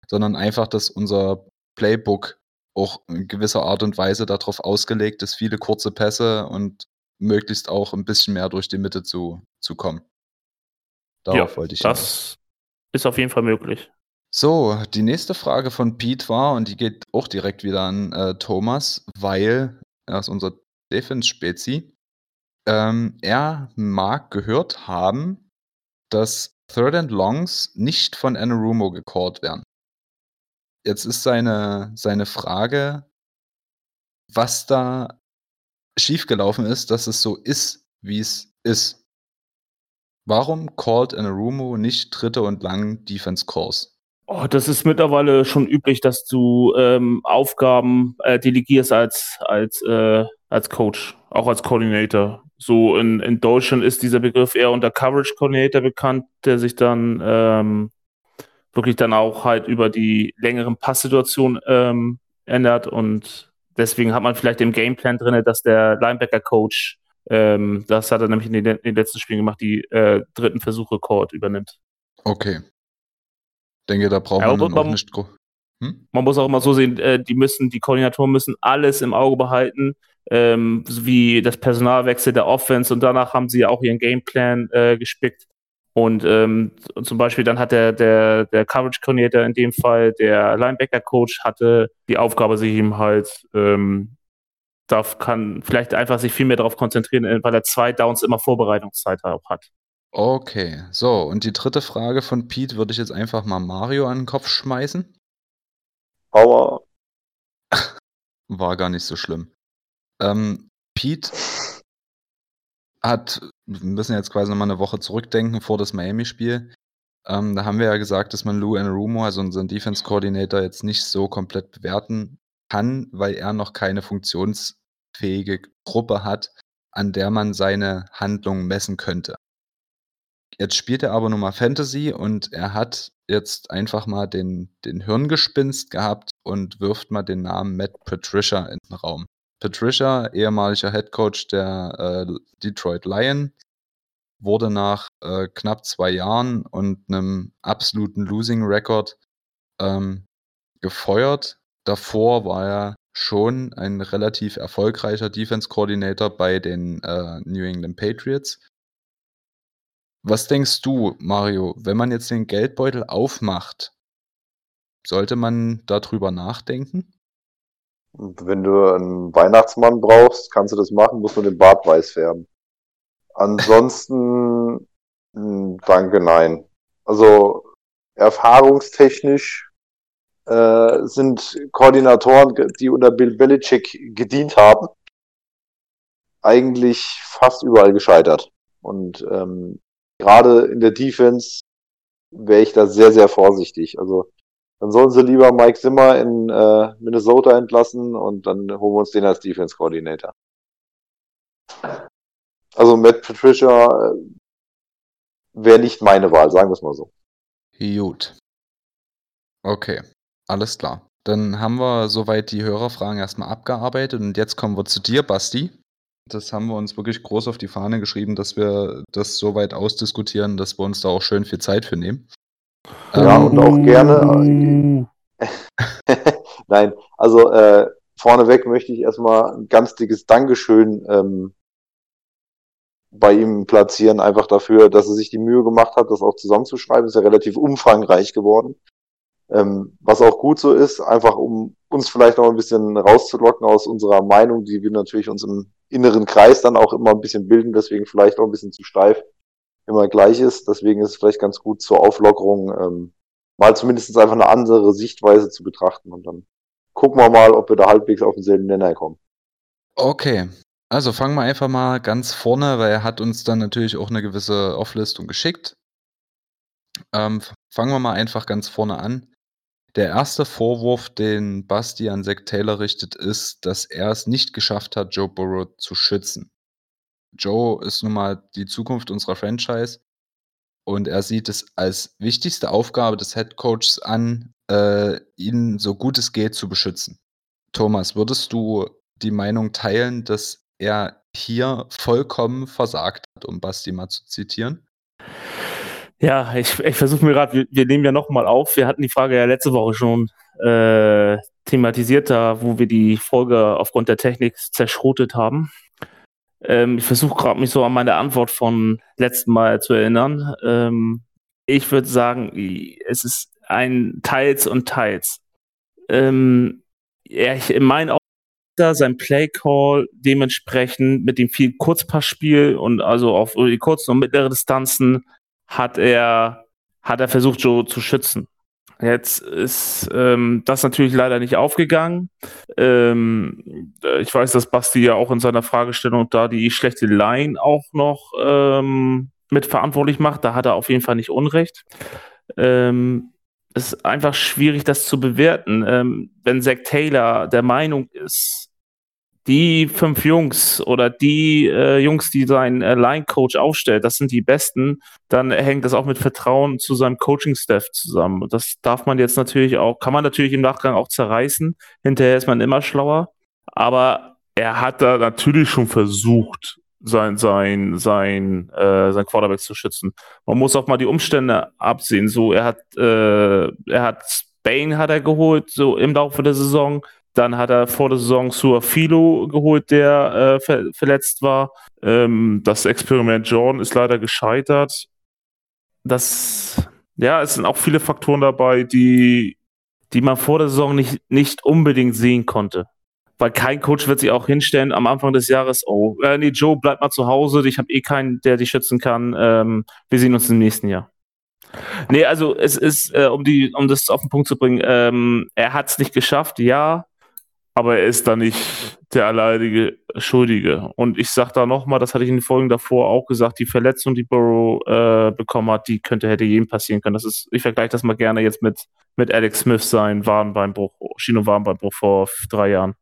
sondern einfach, dass unser Playbook auch in gewisser Art und Weise darauf ausgelegt ist, viele kurze Pässe und möglichst auch ein bisschen mehr durch die Mitte zu, zu kommen. Darauf ja, wollte ich. Das ist auf jeden Fall möglich. So, die nächste Frage von Pete war, und die geht auch direkt wieder an äh, Thomas, weil er ist unser Defense-Spezi. Ähm, er mag gehört haben, dass Third and Longs nicht von Anarumo gecallt werden. Jetzt ist seine, seine Frage, was da schiefgelaufen ist, dass es so ist, wie es ist. Warum called Anarumo nicht dritte und lang Defense Calls? Oh, das ist mittlerweile schon üblich, dass du ähm, Aufgaben äh, delegierst als, als, äh, als Coach, auch als Coordinator. So in, in Deutschland ist dieser Begriff eher unter Coverage Coordinator bekannt, der sich dann ähm, wirklich dann auch halt über die längeren Passsituationen ähm, ändert und deswegen hat man vielleicht im Gameplan drin, dass der Linebacker-Coach, ähm, das hat er nämlich in den, in den, letzten Spielen gemacht, die äh, dritten Versuche Court übernimmt. Okay denke, da braucht ja, man, man nicht. Hm? Man muss auch immer so sehen, äh, die müssen, die Koordinatoren müssen alles im Auge behalten, ähm, wie das Personalwechsel der Offense und danach haben sie auch ihren Gameplan äh, gespickt. Und, ähm, zum Beispiel dann hat der, der, der Coverage Coordinator in dem Fall, der Linebacker Coach hatte die Aufgabe, sich ihm halt ähm, darf, kann vielleicht einfach sich viel mehr darauf konzentrieren, weil er zwei Downs immer Vorbereitungszeit auch hat. Okay, so, und die dritte Frage von Pete würde ich jetzt einfach mal Mario an den Kopf schmeißen. Aua. War gar nicht so schlimm. Ähm, Pete hat, wir müssen jetzt quasi nochmal eine Woche zurückdenken vor das Miami-Spiel. Ähm, da haben wir ja gesagt, dass man Lou Anarumo, also unseren Defense-Coordinator, jetzt nicht so komplett bewerten kann, weil er noch keine funktionsfähige Gruppe hat, an der man seine Handlungen messen könnte. Jetzt spielt er aber nun mal Fantasy und er hat jetzt einfach mal den, den Hirngespinst gehabt und wirft mal den Namen Matt Patricia in den Raum. Patricia, ehemaliger Headcoach der äh, Detroit Lions, wurde nach äh, knapp zwei Jahren und einem absoluten Losing Record ähm, gefeuert. Davor war er schon ein relativ erfolgreicher Defense Coordinator bei den äh, New England Patriots was denkst du, Mario, wenn man jetzt den Geldbeutel aufmacht, sollte man darüber nachdenken? Wenn du einen Weihnachtsmann brauchst, kannst du das machen, musst du den Bart weiß färben. Ansonsten, hm, danke, nein. Also erfahrungstechnisch äh, sind Koordinatoren, die unter Bill Belichick gedient haben, eigentlich fast überall gescheitert. Und ähm, gerade in der Defense wäre ich da sehr, sehr vorsichtig. Also dann sollen sie lieber Mike Zimmer in äh, Minnesota entlassen und dann holen wir uns den als Defense Coordinator. Also Matt Patricia äh, wäre nicht meine Wahl, sagen wir es mal so. Gut. Okay, alles klar. Dann haben wir soweit die Hörerfragen erstmal abgearbeitet und jetzt kommen wir zu dir, Basti. Das haben wir uns wirklich groß auf die Fahne geschrieben, dass wir das so weit ausdiskutieren, dass wir uns da auch schön viel Zeit für nehmen. Ja, ähm, und auch gerne. Nein, also äh, vorneweg möchte ich erstmal ein ganz dickes Dankeschön ähm, bei ihm platzieren, einfach dafür, dass er sich die Mühe gemacht hat, das auch zusammenzuschreiben. Ist ja relativ umfangreich geworden. Ähm, was auch gut so ist, einfach um uns vielleicht noch ein bisschen rauszulocken aus unserer Meinung, die wir natürlich uns im inneren Kreis dann auch immer ein bisschen bilden, deswegen vielleicht auch ein bisschen zu steif immer gleich ist. Deswegen ist es vielleicht ganz gut zur Auflockerung, ähm, mal zumindest einfach eine andere Sichtweise zu betrachten und dann gucken wir mal, ob wir da halbwegs auf denselben Nenner kommen. Okay. Also fangen wir einfach mal ganz vorne, weil er hat uns dann natürlich auch eine gewisse Auflistung geschickt. Ähm, fangen wir mal einfach ganz vorne an. Der erste Vorwurf, den Basti an Zack Taylor richtet, ist, dass er es nicht geschafft hat, Joe Burrow zu schützen. Joe ist nun mal die Zukunft unserer Franchise und er sieht es als wichtigste Aufgabe des Headcoaches an, äh, ihn so gut es geht zu beschützen. Thomas, würdest du die Meinung teilen, dass er hier vollkommen versagt hat, um Basti mal zu zitieren? Ja, ich, ich versuche mir gerade, wir, wir, nehmen ja nochmal auf. Wir hatten die Frage ja letzte Woche schon äh, thematisiert, da wo wir die Folge aufgrund der Technik zerschrotet haben. Ähm, ich versuche gerade mich so an meine Antwort von letzten Mal zu erinnern. Ähm, ich würde sagen, es ist ein Teils und Teils. Ähm, ich, in meinen Augen sein Playcall dementsprechend mit dem viel Kurzpassspiel und also auf die kurzen und mittlere Distanzen hat er, hat er versucht, Joe zu schützen. Jetzt ist ähm, das natürlich leider nicht aufgegangen. Ähm, ich weiß, dass Basti ja auch in seiner Fragestellung da die schlechte Line auch noch ähm, mitverantwortlich macht. Da hat er auf jeden Fall nicht Unrecht. Ähm, es ist einfach schwierig, das zu bewerten. Ähm, wenn Zach Taylor der Meinung ist, die fünf Jungs oder die äh, Jungs, die sein äh, Line-Coach aufstellt, das sind die besten, dann hängt das auch mit Vertrauen zu seinem Coaching-Staff zusammen. Das darf man jetzt natürlich auch, kann man natürlich im Nachgang auch zerreißen. Hinterher ist man immer schlauer. Aber er hat da natürlich schon versucht, sein, sein, sein, äh, sein Quarterback zu schützen. Man muss auch mal die Umstände absehen. So, er hat, äh, er hat Spain hat er geholt, so im Laufe der Saison. Dann hat er vor der Saison Suafilo geholt, der äh, ver verletzt war. Ähm, das Experiment Jordan ist leider gescheitert. Das, ja, es sind auch viele Faktoren dabei, die, die man vor der Saison nicht, nicht unbedingt sehen konnte. Weil kein Coach wird sich auch hinstellen am Anfang des Jahres, oh, äh, nee, Joe, bleib mal zu Hause, ich habe eh keinen, der dich schützen kann. Ähm, wir sehen uns im nächsten Jahr. Nee, also es ist, äh, um die, um das auf den Punkt zu bringen, ähm, er hat es nicht geschafft, ja, aber er ist da nicht der alleinige Schuldige. Und ich sage da nochmal, das hatte ich in den Folgen davor auch gesagt, die Verletzung, die Burrow äh, bekommen hat, die könnte, hätte jedem passieren können. Das ist, ich vergleiche das mal gerne jetzt mit, mit Alex Smith sein Wadenbeinbruch, Schiene- Wadenbeinbruch vor drei Jahren.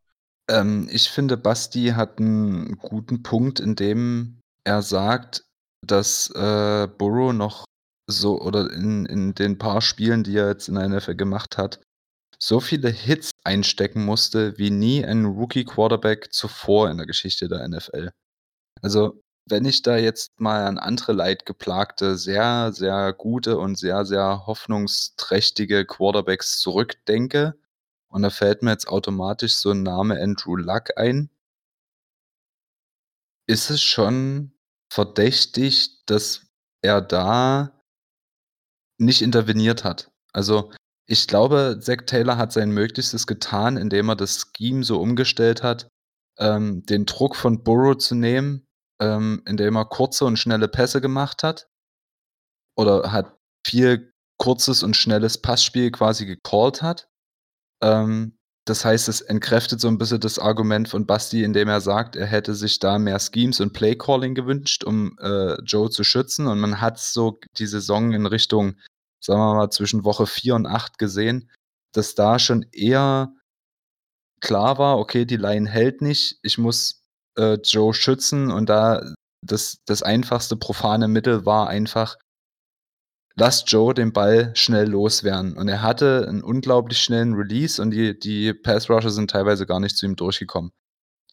Ähm, ich finde, Basti hat einen guten Punkt, in dem er sagt, dass äh, Burrow noch so oder in, in den paar Spielen, die er jetzt in der NFL gemacht hat, so viele Hits einstecken musste wie nie ein Rookie-Quarterback zuvor in der Geschichte der NFL. Also, wenn ich da jetzt mal an andere leidgeplagte, sehr, sehr gute und sehr, sehr hoffnungsträchtige Quarterbacks zurückdenke, und da fällt mir jetzt automatisch so ein Name Andrew Luck ein, ist es schon verdächtig, dass er da nicht interveniert hat. Also ich glaube, Zack Taylor hat sein Möglichstes getan, indem er das Scheme so umgestellt hat, ähm, den Druck von Burrow zu nehmen, ähm, indem er kurze und schnelle Pässe gemacht hat. Oder hat viel kurzes und schnelles Passspiel quasi gecallt hat. Ähm, das heißt, es entkräftet so ein bisschen das Argument von Basti, indem er sagt, er hätte sich da mehr Schemes und Playcalling gewünscht, um äh, Joe zu schützen. Und man hat so die Saison in Richtung sagen wir mal, zwischen Woche 4 und 8 gesehen, dass da schon eher klar war, okay, die Line hält nicht, ich muss äh, Joe schützen und da das, das einfachste profane Mittel war einfach, lass Joe den Ball schnell loswerden. Und er hatte einen unglaublich schnellen Release und die, die Pass Rusher sind teilweise gar nicht zu ihm durchgekommen.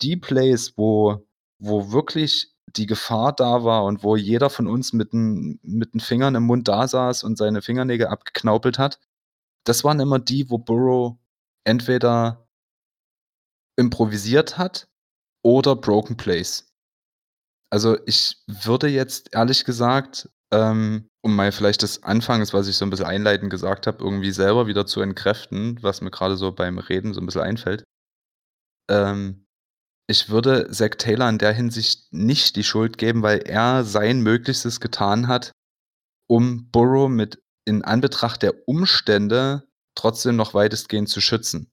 Die Plays, wo, wo wirklich die Gefahr da war und wo jeder von uns mit den, mit den Fingern im Mund da saß und seine Fingernägel abgeknaupelt hat, das waren immer die, wo Burrow entweder improvisiert hat oder Broken Plays. Also ich würde jetzt ehrlich gesagt, ähm, um mal vielleicht das Anfangs, was ich so ein bisschen einleitend gesagt habe, irgendwie selber wieder zu entkräften, was mir gerade so beim Reden so ein bisschen einfällt. Ähm, ich würde Zack Taylor in der Hinsicht nicht die Schuld geben, weil er sein Möglichstes getan hat, um Burrow mit in Anbetracht der Umstände trotzdem noch weitestgehend zu schützen.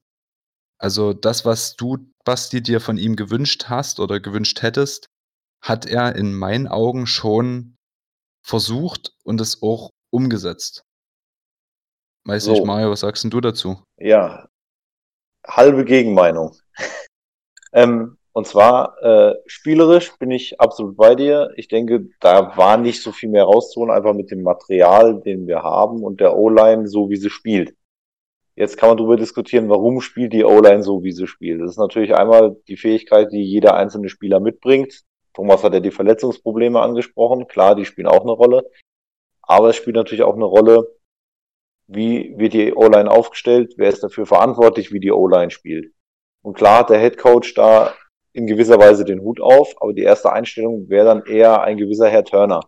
Also das, was du, Basti, dir von ihm gewünscht hast oder gewünscht hättest, hat er in meinen Augen schon versucht und es auch umgesetzt. Weiß so. nicht, Mario, was sagst denn du dazu? Ja, halbe Gegenmeinung. ähm, und zwar, äh, spielerisch bin ich absolut bei dir. Ich denke, da war nicht so viel mehr rauszuholen, einfach mit dem Material, den wir haben und der O-Line, so wie sie spielt. Jetzt kann man darüber diskutieren, warum spielt die O-Line so, wie sie spielt. Das ist natürlich einmal die Fähigkeit, die jeder einzelne Spieler mitbringt. Thomas hat ja die Verletzungsprobleme angesprochen. Klar, die spielen auch eine Rolle. Aber es spielt natürlich auch eine Rolle, wie wird die O-Line aufgestellt, wer ist dafür verantwortlich, wie die O-Line spielt. Und klar hat der Head Coach da in gewisser Weise den Hut auf, aber die erste Einstellung wäre dann eher ein gewisser Herr Turner.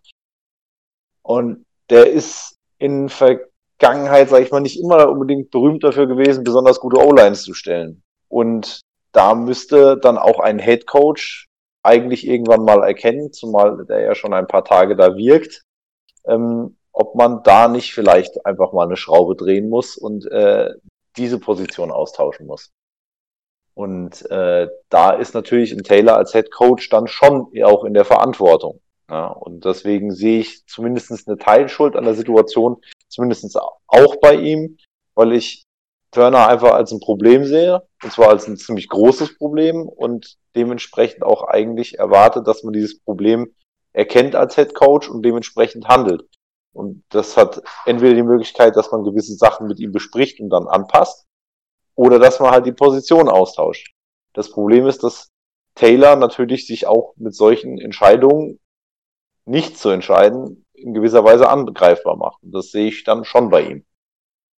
Und der ist in Ver Vergangenheit, sage ich mal, nicht immer unbedingt berühmt dafür gewesen, besonders gute O-Lines zu stellen. Und da müsste dann auch ein Head Coach eigentlich irgendwann mal erkennen, zumal der ja schon ein paar Tage da wirkt, ähm, ob man da nicht vielleicht einfach mal eine Schraube drehen muss und äh, diese Position austauschen muss. Und äh, da ist natürlich ein Taylor als Head Coach dann schon auch in der Verantwortung. Ja, und deswegen sehe ich zumindest eine Teilschuld an der Situation, zumindest auch bei ihm, weil ich Turner einfach als ein Problem sehe, und zwar als ein ziemlich großes Problem und dementsprechend auch eigentlich erwarte, dass man dieses Problem erkennt als Head Coach und dementsprechend handelt. Und das hat entweder die Möglichkeit, dass man gewisse Sachen mit ihm bespricht und dann anpasst, oder dass man halt die Position austauscht. Das Problem ist, dass Taylor natürlich sich auch mit solchen Entscheidungen nicht zu entscheiden in gewisser Weise angreifbar macht. Und das sehe ich dann schon bei ihm.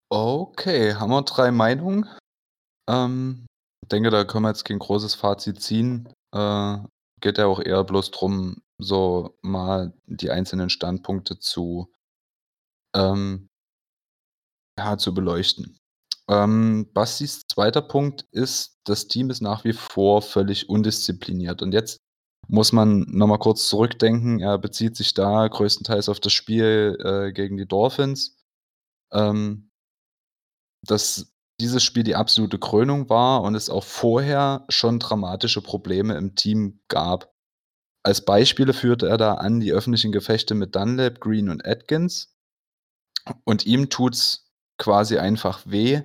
Okay, haben wir drei Meinungen? Ähm, ich denke, da können wir jetzt kein großes Fazit ziehen. Äh, geht ja auch eher bloß darum, so mal die einzelnen Standpunkte zu, ähm, ja, zu beleuchten. Ähm, Bastis zweiter Punkt ist, das Team ist nach wie vor völlig undiszipliniert. Und jetzt muss man nochmal kurz zurückdenken. Er bezieht sich da größtenteils auf das Spiel äh, gegen die Dolphins. Ähm, dass dieses Spiel die absolute Krönung war und es auch vorher schon dramatische Probleme im Team gab. Als Beispiele führte er da an die öffentlichen Gefechte mit Dunlap, Green und Atkins. Und ihm tut's quasi einfach weh,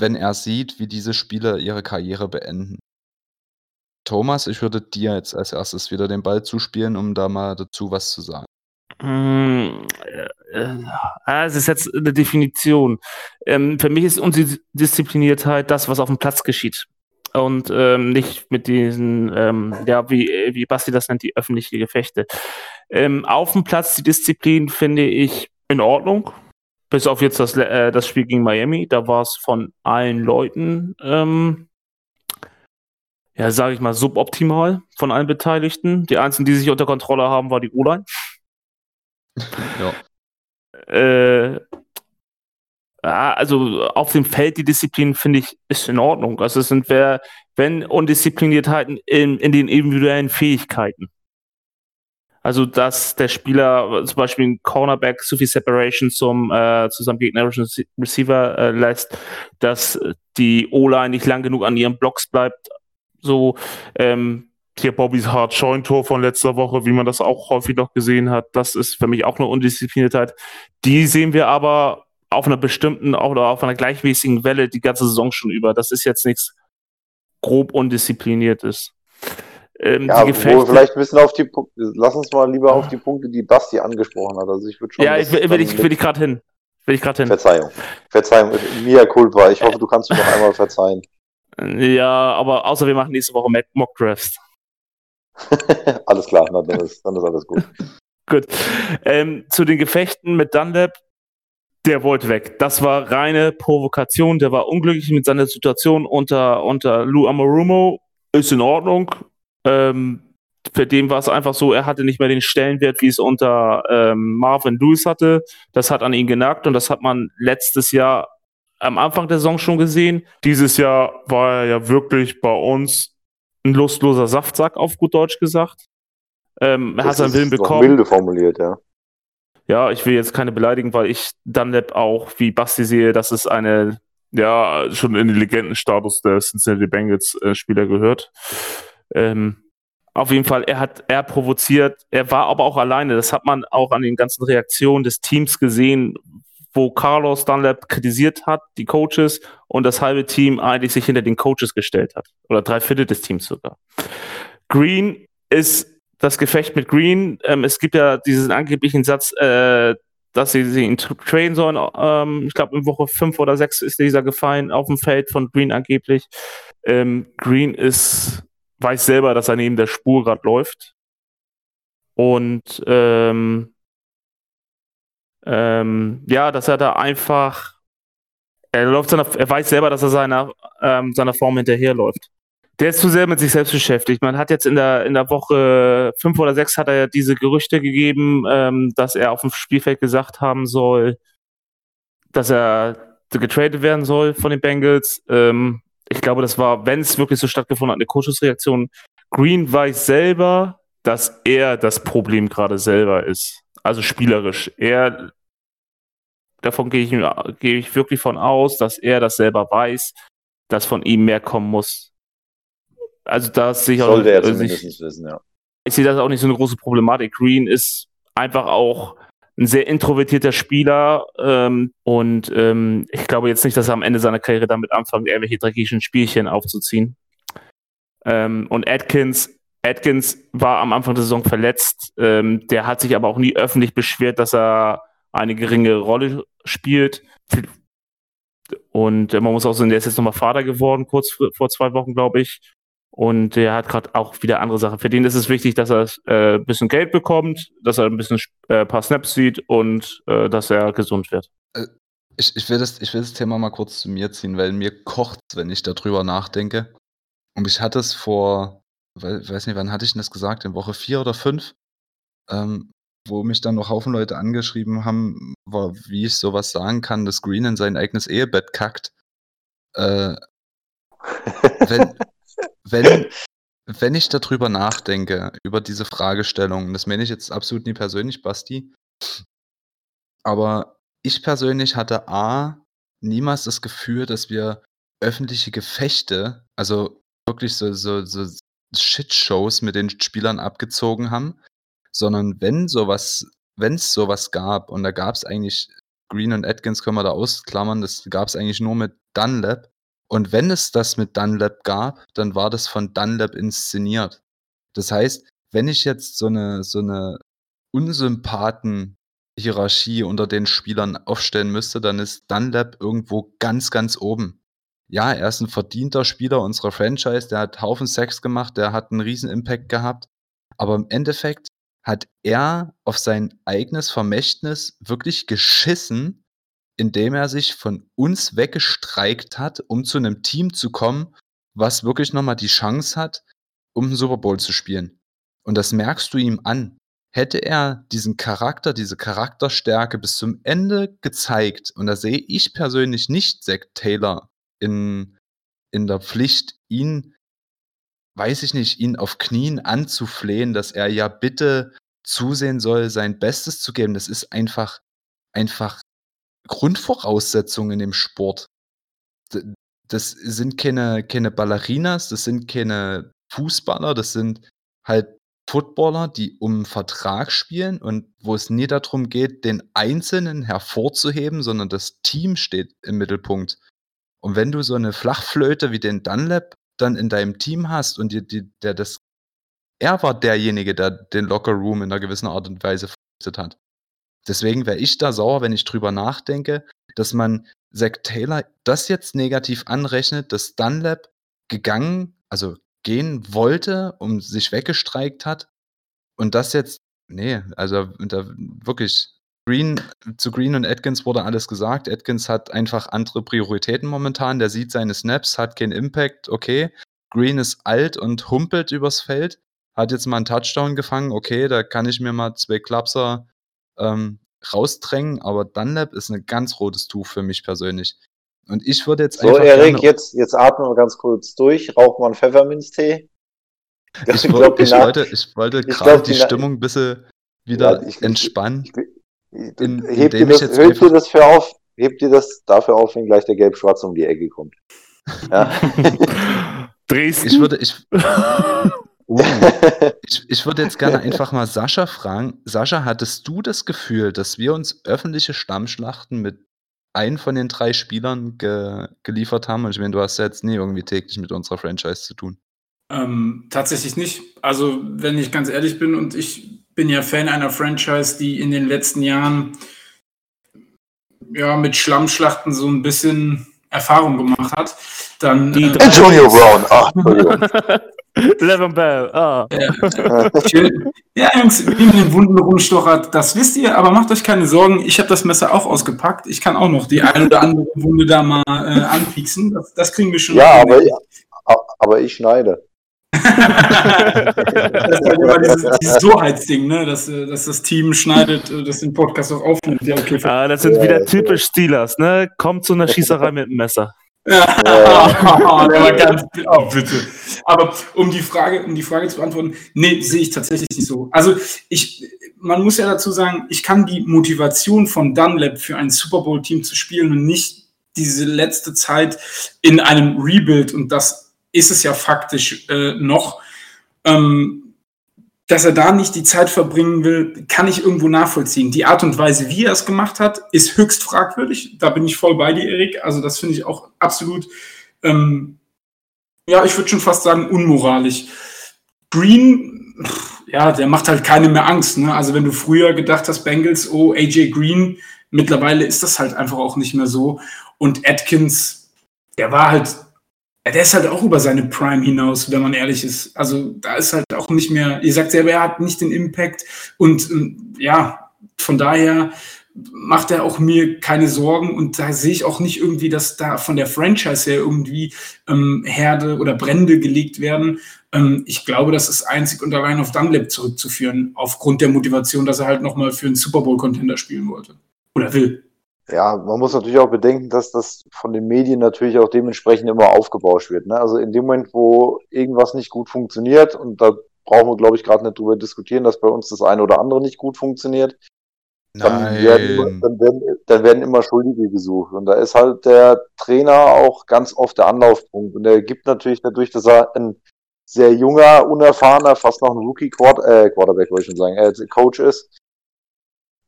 wenn er sieht, wie diese Spieler ihre Karriere beenden. Thomas, ich würde dir jetzt als erstes wieder den Ball zuspielen, um da mal dazu was zu sagen. Mm, äh, äh, es ist jetzt eine Definition. Ähm, für mich ist Undiszipliniertheit das, was auf dem Platz geschieht. Und ähm, nicht mit diesen, ähm, ja, wie, wie Basti das nennt, die öffentlichen Gefechte. Ähm, auf dem Platz die Disziplin finde ich in Ordnung. Bis auf jetzt das, äh, das Spiel gegen Miami. Da war es von allen Leuten ähm, ja, sage ich mal, suboptimal von allen Beteiligten. Die einzigen, die sich unter Kontrolle haben, war die O-Line. ja. Äh, also auf dem Feld die Disziplin finde ich ist in Ordnung. Also es sind wer, wenn Undiszipliniertheiten in, in den individuellen Fähigkeiten. Also dass der Spieler zum Beispiel ein Cornerback so viel Separation zum äh, zu seinem gegnerischen Receiver äh, lässt, dass die O-Line nicht lang genug an ihren Blocks bleibt, so ähm, hier Bobbys Hard Scheuntor von letzter Woche, wie man das auch häufig noch gesehen hat, das ist für mich auch eine Undiszipliniertheit. Die sehen wir aber auf einer bestimmten oder auf einer gleichmäßigen Welle die ganze Saison schon über. Das ist jetzt nichts grob undiszipliniertes. Ähm, ja, wo vielleicht ein bisschen auf die Punkte, lass uns mal lieber auf die Punkte, die Basti angesprochen hat. Also ich würde schon. Ja, ich will, will ich, will ich gerade hin. Will ich gerade hin. Verzeihung. Verzeihung, mir Culpa. Ich hoffe, du kannst mir noch einmal verzeihen. Ja, aber außer wir machen nächste Woche Mock Drafts. alles klar, dann ist, dann ist alles gut. gut. Ähm, zu den Gefechten mit Dunlap, der wollte weg. Das war reine Provokation. Der war unglücklich mit seiner Situation unter, unter Lou Amorumo. Ist in Ordnung. Ähm, für den war es einfach so, er hatte nicht mehr den Stellenwert, wie es unter ähm, Marvin Lewis hatte. Das hat an ihn genagt und das hat man letztes Jahr am Anfang der Saison schon gesehen. Dieses Jahr war er ja wirklich bei uns ein lustloser Saftsack, auf gut Deutsch gesagt. Ähm, er hat seinen Willen bekommen. milde formuliert, ja. Ja, ich will jetzt keine beleidigen, weil ich Dunlap auch wie Basti sehe, dass es eine, ja, schon in den Legendenstatus der Cincinnati Bengals äh, Spieler gehört. Ähm, auf jeden Fall, er hat, er provoziert, er war aber auch alleine. Das hat man auch an den ganzen Reaktionen des Teams gesehen, wo Carlos Dunlap kritisiert hat, die Coaches, und das halbe Team eigentlich sich hinter den Coaches gestellt hat. Oder drei Viertel des Teams sogar. Green ist das Gefecht mit Green. Ähm, es gibt ja diesen angeblichen Satz, äh, dass sie, sie ihn trainen sollen. Ähm, ich glaube, in Woche 5 oder 6 ist dieser gefallen auf dem Feld von Green angeblich. Ähm, Green ist, weiß selber, dass er neben der Spur gerade läuft. Und ähm, ähm, ja, dass er da einfach, er läuft seiner, er weiß selber, dass er seiner, ähm, seiner Form hinterherläuft. Der ist zu sehr mit sich selbst beschäftigt. Man hat jetzt in der, in der Woche fünf oder sechs hat er ja diese Gerüchte gegeben, ähm, dass er auf dem Spielfeld gesagt haben soll, dass er getradet werden soll von den Bengals. Ähm, ich glaube, das war, wenn es wirklich so stattgefunden hat, eine Kurzschussreaktion. Green weiß selber, dass er das Problem gerade selber ist. Also spielerisch. Er, davon gehe ich, gehe ich wirklich von aus, dass er das selber weiß, dass von ihm mehr kommen muss. Also da sehe ich auch Sollte er also zumindest ich, wissen, ja. ich sehe das auch nicht so eine große Problematik. Green ist einfach auch ein sehr introvertierter Spieler ähm, und ähm, ich glaube jetzt nicht, dass er am Ende seiner Karriere damit anfängt, irgendwelche dreckigen Spielchen aufzuziehen. Ähm, und Atkins, Atkins war am Anfang der Saison verletzt. Ähm, der hat sich aber auch nie öffentlich beschwert, dass er eine geringe Rolle spielt. Und äh, man muss auch sagen, der ist jetzt nochmal Vater geworden, kurz vor zwei Wochen, glaube ich. Und er hat gerade auch wieder andere Sachen. Für den ist es wichtig, dass er äh, ein bisschen Geld bekommt, dass er ein bisschen äh, paar Snaps sieht und äh, dass er gesund wird. Äh, ich, ich, will das, ich will das Thema mal kurz zu mir ziehen, weil mir kocht wenn ich darüber nachdenke. Und ich hatte es vor, weiß nicht, wann hatte ich denn das gesagt? In Woche vier oder fünf? Ähm, wo mich dann noch Haufen Leute angeschrieben haben, war, wie ich sowas sagen kann, dass Green in sein eigenes Ehebett kackt. Äh, wenn, wenn, wenn ich darüber nachdenke, über diese Fragestellung, das meine ich jetzt absolut nie persönlich, Basti, aber ich persönlich hatte A, niemals das Gefühl, dass wir öffentliche Gefechte, also wirklich so, so, so Shitshows mit den Spielern abgezogen haben, sondern wenn sowas, wenn es sowas gab, und da gab es eigentlich, Green und Atkins können wir da ausklammern, das gab es eigentlich nur mit Dunlap, und wenn es das mit Dunlap gab, dann war das von Dunlap inszeniert. Das heißt, wenn ich jetzt so eine, so eine Unsympathen-Hierarchie unter den Spielern aufstellen müsste, dann ist Dunlap irgendwo ganz, ganz oben. Ja, er ist ein verdienter Spieler unserer Franchise, der hat Haufen Sex gemacht, der hat einen riesen Impact gehabt. Aber im Endeffekt hat er auf sein eigenes Vermächtnis wirklich geschissen, indem er sich von uns weggestreikt hat, um zu einem Team zu kommen, was wirklich nochmal die Chance hat, um einen Super Bowl zu spielen. Und das merkst du ihm an. Hätte er diesen Charakter, diese Charakterstärke bis zum Ende gezeigt, und da sehe ich persönlich nicht Zack Taylor in, in der Pflicht, ihn, weiß ich nicht, ihn auf Knien anzuflehen, dass er ja bitte zusehen soll, sein Bestes zu geben. Das ist einfach, einfach Grundvoraussetzung in dem Sport. das sind keine, keine Ballerinas, das sind keine Fußballer, das sind halt Footballer, die um Vertrag spielen und wo es nie darum geht, den Einzelnen hervorzuheben, sondern das Team steht im Mittelpunkt. Und wenn du so eine Flachflöte wie den Dunlap dann in deinem Team hast und die, die, der das, er war derjenige, der den Locker Room in einer gewissen Art und Weise verpflichtet hat. Deswegen wäre ich da sauer, wenn ich drüber nachdenke, dass man Zack Taylor das jetzt negativ anrechnet, dass Dunlap gegangen, also gehen wollte, um sich weggestreikt hat und das jetzt, nee, also da, wirklich, Green, zu Green und Atkins wurde alles gesagt. Atkins hat einfach andere Prioritäten momentan. Der sieht seine Snaps, hat keinen Impact, okay. Green ist alt und humpelt übers Feld, hat jetzt mal einen Touchdown gefangen, okay, da kann ich mir mal zwei Klapser ähm, rausdrängen, aber Dunlap ist ein ganz rotes Tuch für mich persönlich. Und ich würde jetzt So, einfach Erik, gerne- jetzt, jetzt atmen wir ganz kurz durch. Rauch mal einen Pfefferminztee. ich, glaub, wollte, die ich, wollte, ich wollte ich gerade glaub, die die Na- Stimmung ein bisschen wieder Ja, ich- ich- entspannen. in- Heb dir ich das, heb dir das für auf, heb dir das dafür auf, wenn gleich der Gelb-Schwarz um die Ecke kommt. Ja. Dresden? Ich würde, ich, uh, ich, ich würde jetzt gerne einfach mal Sascha fragen. Sascha, hattest du das Gefühl, dass wir uns öffentliche Stammschlachten mit einem von den drei Spielern ge geliefert haben? Und ich meine, du hast ja jetzt nie irgendwie täglich mit unserer Franchise zu tun. Ähm, tatsächlich nicht. Also, wenn ich ganz ehrlich bin, und ich bin ja Fan einer Franchise, die in den letzten Jahren ja, mit Schlammschlachten so ein bisschen Erfahrung gemacht hat, dann. Die äh, Antonio Brown. Ach. Levin Bell. Ah. Ja, Jungs, wie man den Wunden rumstochert, das wisst ihr, aber macht euch keine Sorgen. Ich habe das Messer auch ausgepackt. Ich kann auch noch die eine oder andere Wunde da mal äh, anpieksen. Das, das kriegen wir schon. Ja, aber, aber ich schneide. Das ist halt immer dieses, dieses Soheitsding, ne? dass, äh, dass das Team schneidet, äh, das den Podcast auch aufnimmt. Ja, okay. Ah, das sind wieder typisch Steelers, ne? Kommt zu einer Schießerei mit dem Messer. Ja, der war ganz, oh, bitte. Aber um die Frage, um die Frage zu beantworten, nee, sehe ich tatsächlich nicht so. Also ich, man muss ja dazu sagen, ich kann die Motivation von Dunlap für ein Super Bowl Team zu spielen und nicht diese letzte Zeit in einem Rebuild und das ist es ja faktisch äh, noch. Ähm, dass er da nicht die Zeit verbringen will, kann ich irgendwo nachvollziehen. Die Art und Weise, wie er es gemacht hat, ist höchst fragwürdig. Da bin ich voll bei dir, Erik. Also das finde ich auch absolut, ähm, ja, ich würde schon fast sagen, unmoralisch. Green, ja, der macht halt keine mehr Angst. Ne? Also wenn du früher gedacht hast, Bengals, oh, AJ Green, mittlerweile ist das halt einfach auch nicht mehr so. Und Atkins, der war halt der ist halt auch über seine Prime hinaus, wenn man ehrlich ist. Also da ist halt auch nicht mehr, ihr sagt selber, er hat nicht den Impact und ähm, ja, von daher macht er auch mir keine Sorgen und da sehe ich auch nicht irgendwie, dass da von der Franchise her irgendwie ähm, Herde oder Brände gelegt werden. Ähm, ich glaube, das ist einzig und allein auf Dunlap zurückzuführen, aufgrund der Motivation, dass er halt nochmal für einen Super Bowl-Contender spielen wollte. Oder will. Ja, man muss natürlich auch bedenken, dass das von den Medien natürlich auch dementsprechend immer aufgebauscht wird. Ne? Also in dem Moment, wo irgendwas nicht gut funktioniert, und da brauchen wir, glaube ich, gerade nicht drüber diskutieren, dass bei uns das eine oder andere nicht gut funktioniert, dann werden, dann, werden, dann werden immer Schuldige gesucht. Und da ist halt der Trainer auch ganz oft der Anlaufpunkt. Und er gibt natürlich dadurch, dass er ein sehr junger, unerfahrener, fast noch ein Rookie-Quarterback, äh, Quarterback wollte ich schon sagen, äh, Coach ist,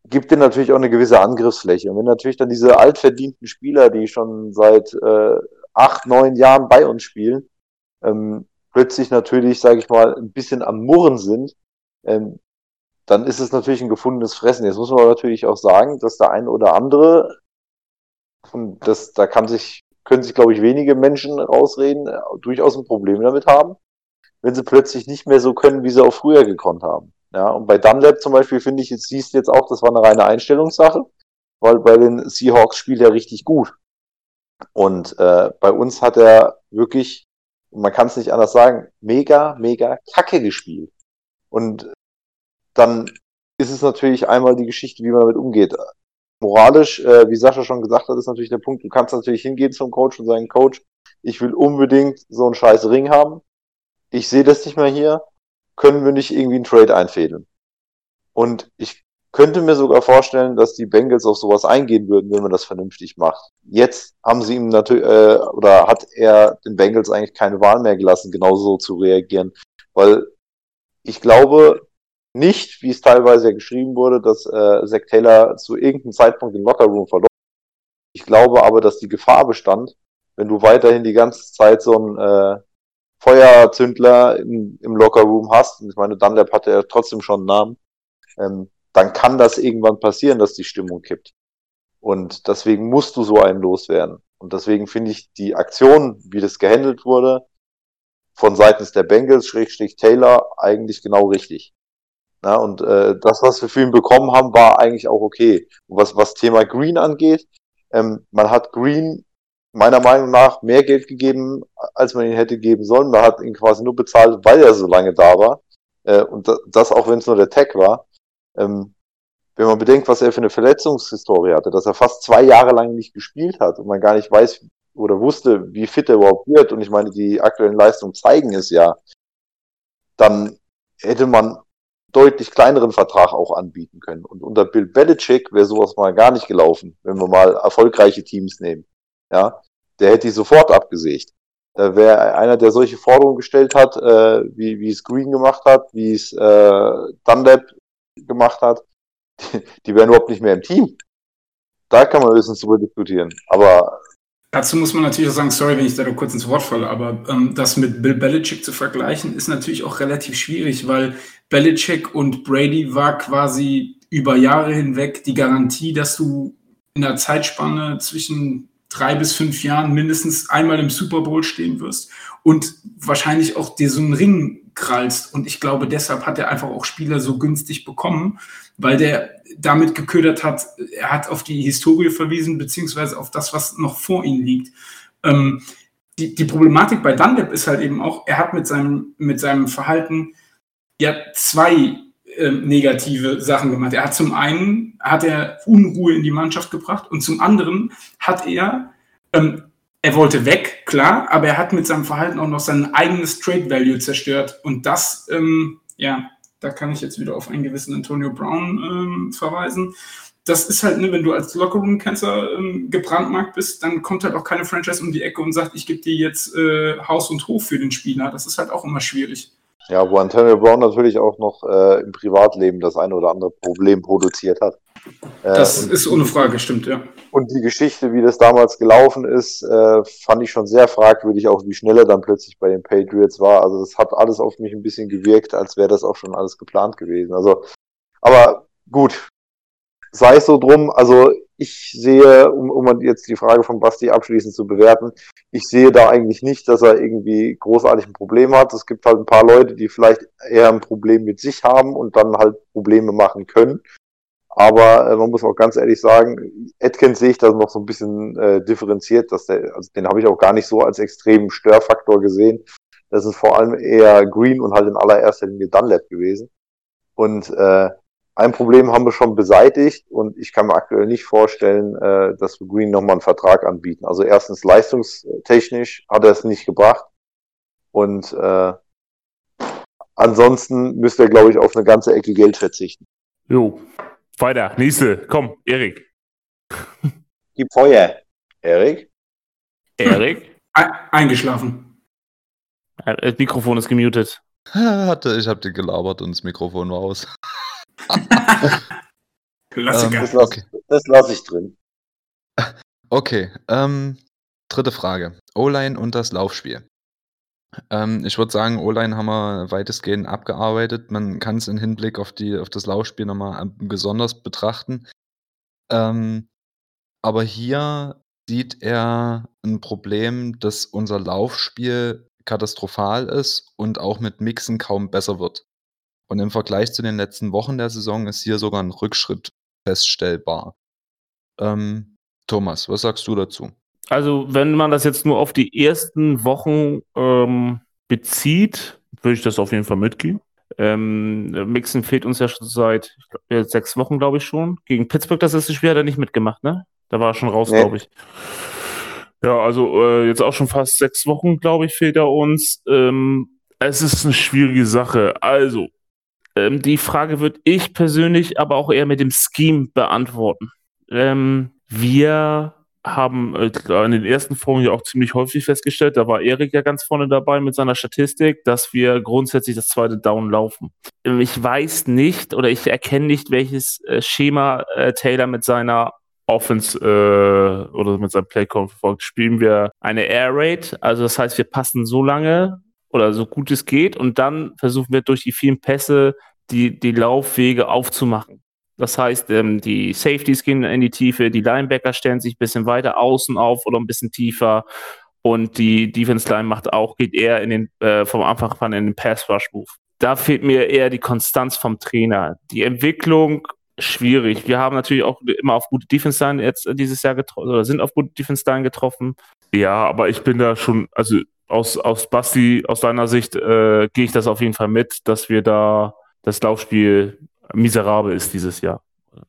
gibt dir natürlich auch eine gewisse Angriffsfläche. Und wenn natürlich dann diese altverdienten Spieler, die schon seit äh, acht, neun Jahren bei uns spielen, ähm, plötzlich natürlich, sage ich mal, ein bisschen am Murren sind, ähm, dann ist es natürlich ein gefundenes Fressen. Jetzt muss man natürlich auch sagen, dass der eine oder andere, und das, da kann sich, können sich, glaube ich, wenige Menschen rausreden, durchaus ein Problem damit haben, wenn sie plötzlich nicht mehr so können, wie sie auch früher gekonnt haben. Ja, und bei Dunlap zum Beispiel finde ich, jetzt siehst du jetzt auch, das war eine reine Einstellungssache, weil bei den Seahawks spielt er richtig gut. Und äh, bei uns hat er wirklich, man kann es nicht anders sagen, mega, mega Kacke gespielt. Und dann ist es natürlich einmal die Geschichte, wie man damit umgeht. Moralisch, äh, wie Sascha schon gesagt hat, ist natürlich der Punkt, du kannst natürlich hingehen zum Coach und sagen, Coach, ich will unbedingt so einen scheiß Ring haben. Ich sehe das nicht mehr hier. Können wir nicht irgendwie einen Trade einfädeln? Und ich könnte mir sogar vorstellen, dass die Bengals auf sowas eingehen würden, wenn man das vernünftig macht. Jetzt haben sie ihm natürlich, äh, oder hat er den Bengals eigentlich keine Wahl mehr gelassen, genauso zu reagieren. Weil ich glaube nicht, wie es teilweise ja geschrieben wurde, dass äh, Zach Taylor zu irgendeinem Zeitpunkt den Lockerroom verloren hat. Ich glaube aber, dass die Gefahr bestand, wenn du weiterhin die ganze Zeit so ein äh, Feuerzündler im, im Lockerroom hast, und ich meine, Dunlap hatte ja trotzdem schon einen Namen, ähm, dann kann das irgendwann passieren, dass die Stimmung kippt. Und deswegen musst du so einen loswerden. Und deswegen finde ich die Aktion, wie das gehandelt wurde, von seitens der Bengals, Schrägstrich Taylor, eigentlich genau richtig. Na, und äh, das, was wir für ihn bekommen haben, war eigentlich auch okay. Und was, was Thema Green angeht, ähm, man hat Green meiner Meinung nach mehr Geld gegeben, als man ihn hätte geben sollen. Man hat ihn quasi nur bezahlt, weil er so lange da war. Äh, und da, das auch, wenn es nur der Tag war. Ähm, wenn man bedenkt, was er für eine Verletzungshistorie hatte, dass er fast zwei Jahre lang nicht gespielt hat und man gar nicht weiß oder wusste, wie fit er überhaupt wird. Und ich meine, die aktuellen Leistungen zeigen es ja. Dann hätte man deutlich kleineren Vertrag auch anbieten können. Und unter Bill Belichick wäre sowas mal gar nicht gelaufen, wenn wir mal erfolgreiche Teams nehmen. Ja, der hätte die sofort abgesägt. Da wäre einer, der solche Forderungen gestellt hat, äh, wie, wie es Green gemacht hat, wie es äh, Dunlap gemacht hat, die, die wären überhaupt nicht mehr im Team. Da kann man höchstens drüber diskutieren. Aber Dazu muss man natürlich auch sagen, sorry, wenn ich da noch kurz ins Wort falle, aber ähm, das mit Bill Belichick zu vergleichen, ist natürlich auch relativ schwierig, weil Belichick und Brady war quasi über Jahre hinweg die Garantie, dass du in der Zeitspanne zwischen drei bis fünf Jahren mindestens einmal im Super Bowl stehen wirst und wahrscheinlich auch dir so einen Ring krallst. Und ich glaube, deshalb hat er einfach auch Spieler so günstig bekommen, weil der damit geködert hat, er hat auf die Historie verwiesen, beziehungsweise auf das, was noch vor ihm liegt. Ähm, die, die Problematik bei Dunlap ist halt eben auch, er hat mit seinem, mit seinem Verhalten ja zwei ähm, negative Sachen gemacht. Er hat zum einen hat er Unruhe in die Mannschaft gebracht und zum anderen hat er ähm, er wollte weg, klar, aber er hat mit seinem Verhalten auch noch sein eigenes Trade Value zerstört und das ähm, ja da kann ich jetzt wieder auf einen gewissen Antonio Brown ähm, verweisen. Das ist halt, ne, wenn du als Lockerroom-Cancer ähm, gebrandmarkt bist, dann kommt halt auch keine Franchise um die Ecke und sagt, ich gebe dir jetzt äh, Haus und Hof für den Spieler. Das ist halt auch immer schwierig. Ja, wo Antonio Brown natürlich auch noch äh, im Privatleben das eine oder andere Problem produziert hat. Äh, das ist ohne Frage, stimmt, ja. Und die Geschichte, wie das damals gelaufen ist, äh, fand ich schon sehr fragwürdig, auch wie schnell er dann plötzlich bei den Patriots war. Also das hat alles auf mich ein bisschen gewirkt, als wäre das auch schon alles geplant gewesen. Also, aber gut, sei es so drum. Also ich sehe, um, um jetzt die Frage von Basti abschließend zu bewerten, ich sehe da eigentlich nicht, dass er irgendwie großartig ein Problem hat. Es gibt halt ein paar Leute, die vielleicht eher ein Problem mit sich haben und dann halt Probleme machen können. Aber äh, man muss auch ganz ehrlich sagen, Atkins sehe ich da noch so ein bisschen äh, differenziert, dass der, also den habe ich auch gar nicht so als extremen Störfaktor gesehen. Das ist vor allem eher Green und halt in allererster Linie Dunlap gewesen. Und äh, ein Problem haben wir schon beseitigt und ich kann mir aktuell nicht vorstellen, äh, dass wir Green nochmal einen Vertrag anbieten. Also erstens leistungstechnisch hat er es nicht gebracht und äh, ansonsten müsste er, glaube ich, auf eine ganze Ecke Geld verzichten. Jo, weiter, nächste, komm, Erik. Gib Feuer. Erik? Erik? Eingeschlafen. Äh, das Mikrofon ist gemutet. Hatte, ich habe dir gelabert und das Mikrofon war aus. Klassiker. Ähm, das lasse okay. lass ich drin. Okay, ähm, dritte Frage. O-Line und das Laufspiel. Ähm, ich würde sagen, O-Line haben wir weitestgehend abgearbeitet. Man kann es im Hinblick auf, die, auf das Laufspiel nochmal besonders betrachten. Ähm, aber hier sieht er ein Problem, dass unser Laufspiel katastrophal ist und auch mit Mixen kaum besser wird. Und im Vergleich zu den letzten Wochen der Saison ist hier sogar ein Rückschritt feststellbar. Ähm, Thomas, was sagst du dazu? Also, wenn man das jetzt nur auf die ersten Wochen ähm, bezieht, würde ich das auf jeden Fall mitgehen. Ähm, Mixen fehlt uns ja schon seit glaub, sechs Wochen, glaube ich schon. Gegen Pittsburgh, das ist Spiel, hat er nicht mitgemacht, ne? Da war er schon raus, nee. glaube ich. Ja, also äh, jetzt auch schon fast sechs Wochen, glaube ich, fehlt er uns. Ähm, es ist eine schwierige Sache. Also, ähm, die Frage würde ich persönlich aber auch eher mit dem Scheme beantworten. Ähm, wir haben äh, in den ersten Folgen ja auch ziemlich häufig festgestellt, da war Erik ja ganz vorne dabei mit seiner Statistik, dass wir grundsätzlich das zweite Down laufen. Ähm, ich weiß nicht oder ich erkenne nicht, welches äh, Schema äh, Taylor mit seiner Offense äh, oder mit seinem Playcall verfolgt. Spielen wir eine Air Raid, also das heißt, wir passen so lange oder so gut es geht und dann versuchen wir durch die vielen Pässe die, die Laufwege aufzumachen. Das heißt, ähm, die Safeties gehen in die Tiefe, die Linebacker stellen sich ein bisschen weiter außen auf oder ein bisschen tiefer und die Defense Line macht auch, geht eher in den, äh, vom Anfang an in den Pass Rush Move. Da fehlt mir eher die Konstanz vom Trainer. Die Entwicklung schwierig. Wir haben natürlich auch immer auf gute Defense Line jetzt dieses Jahr getroffen oder sind auf gute Defense Line getroffen. Ja, aber ich bin da schon, also aus, aus Basti, aus deiner Sicht äh, gehe ich das auf jeden Fall mit, dass wir da das Laufspiel miserabel ist dieses Jahr.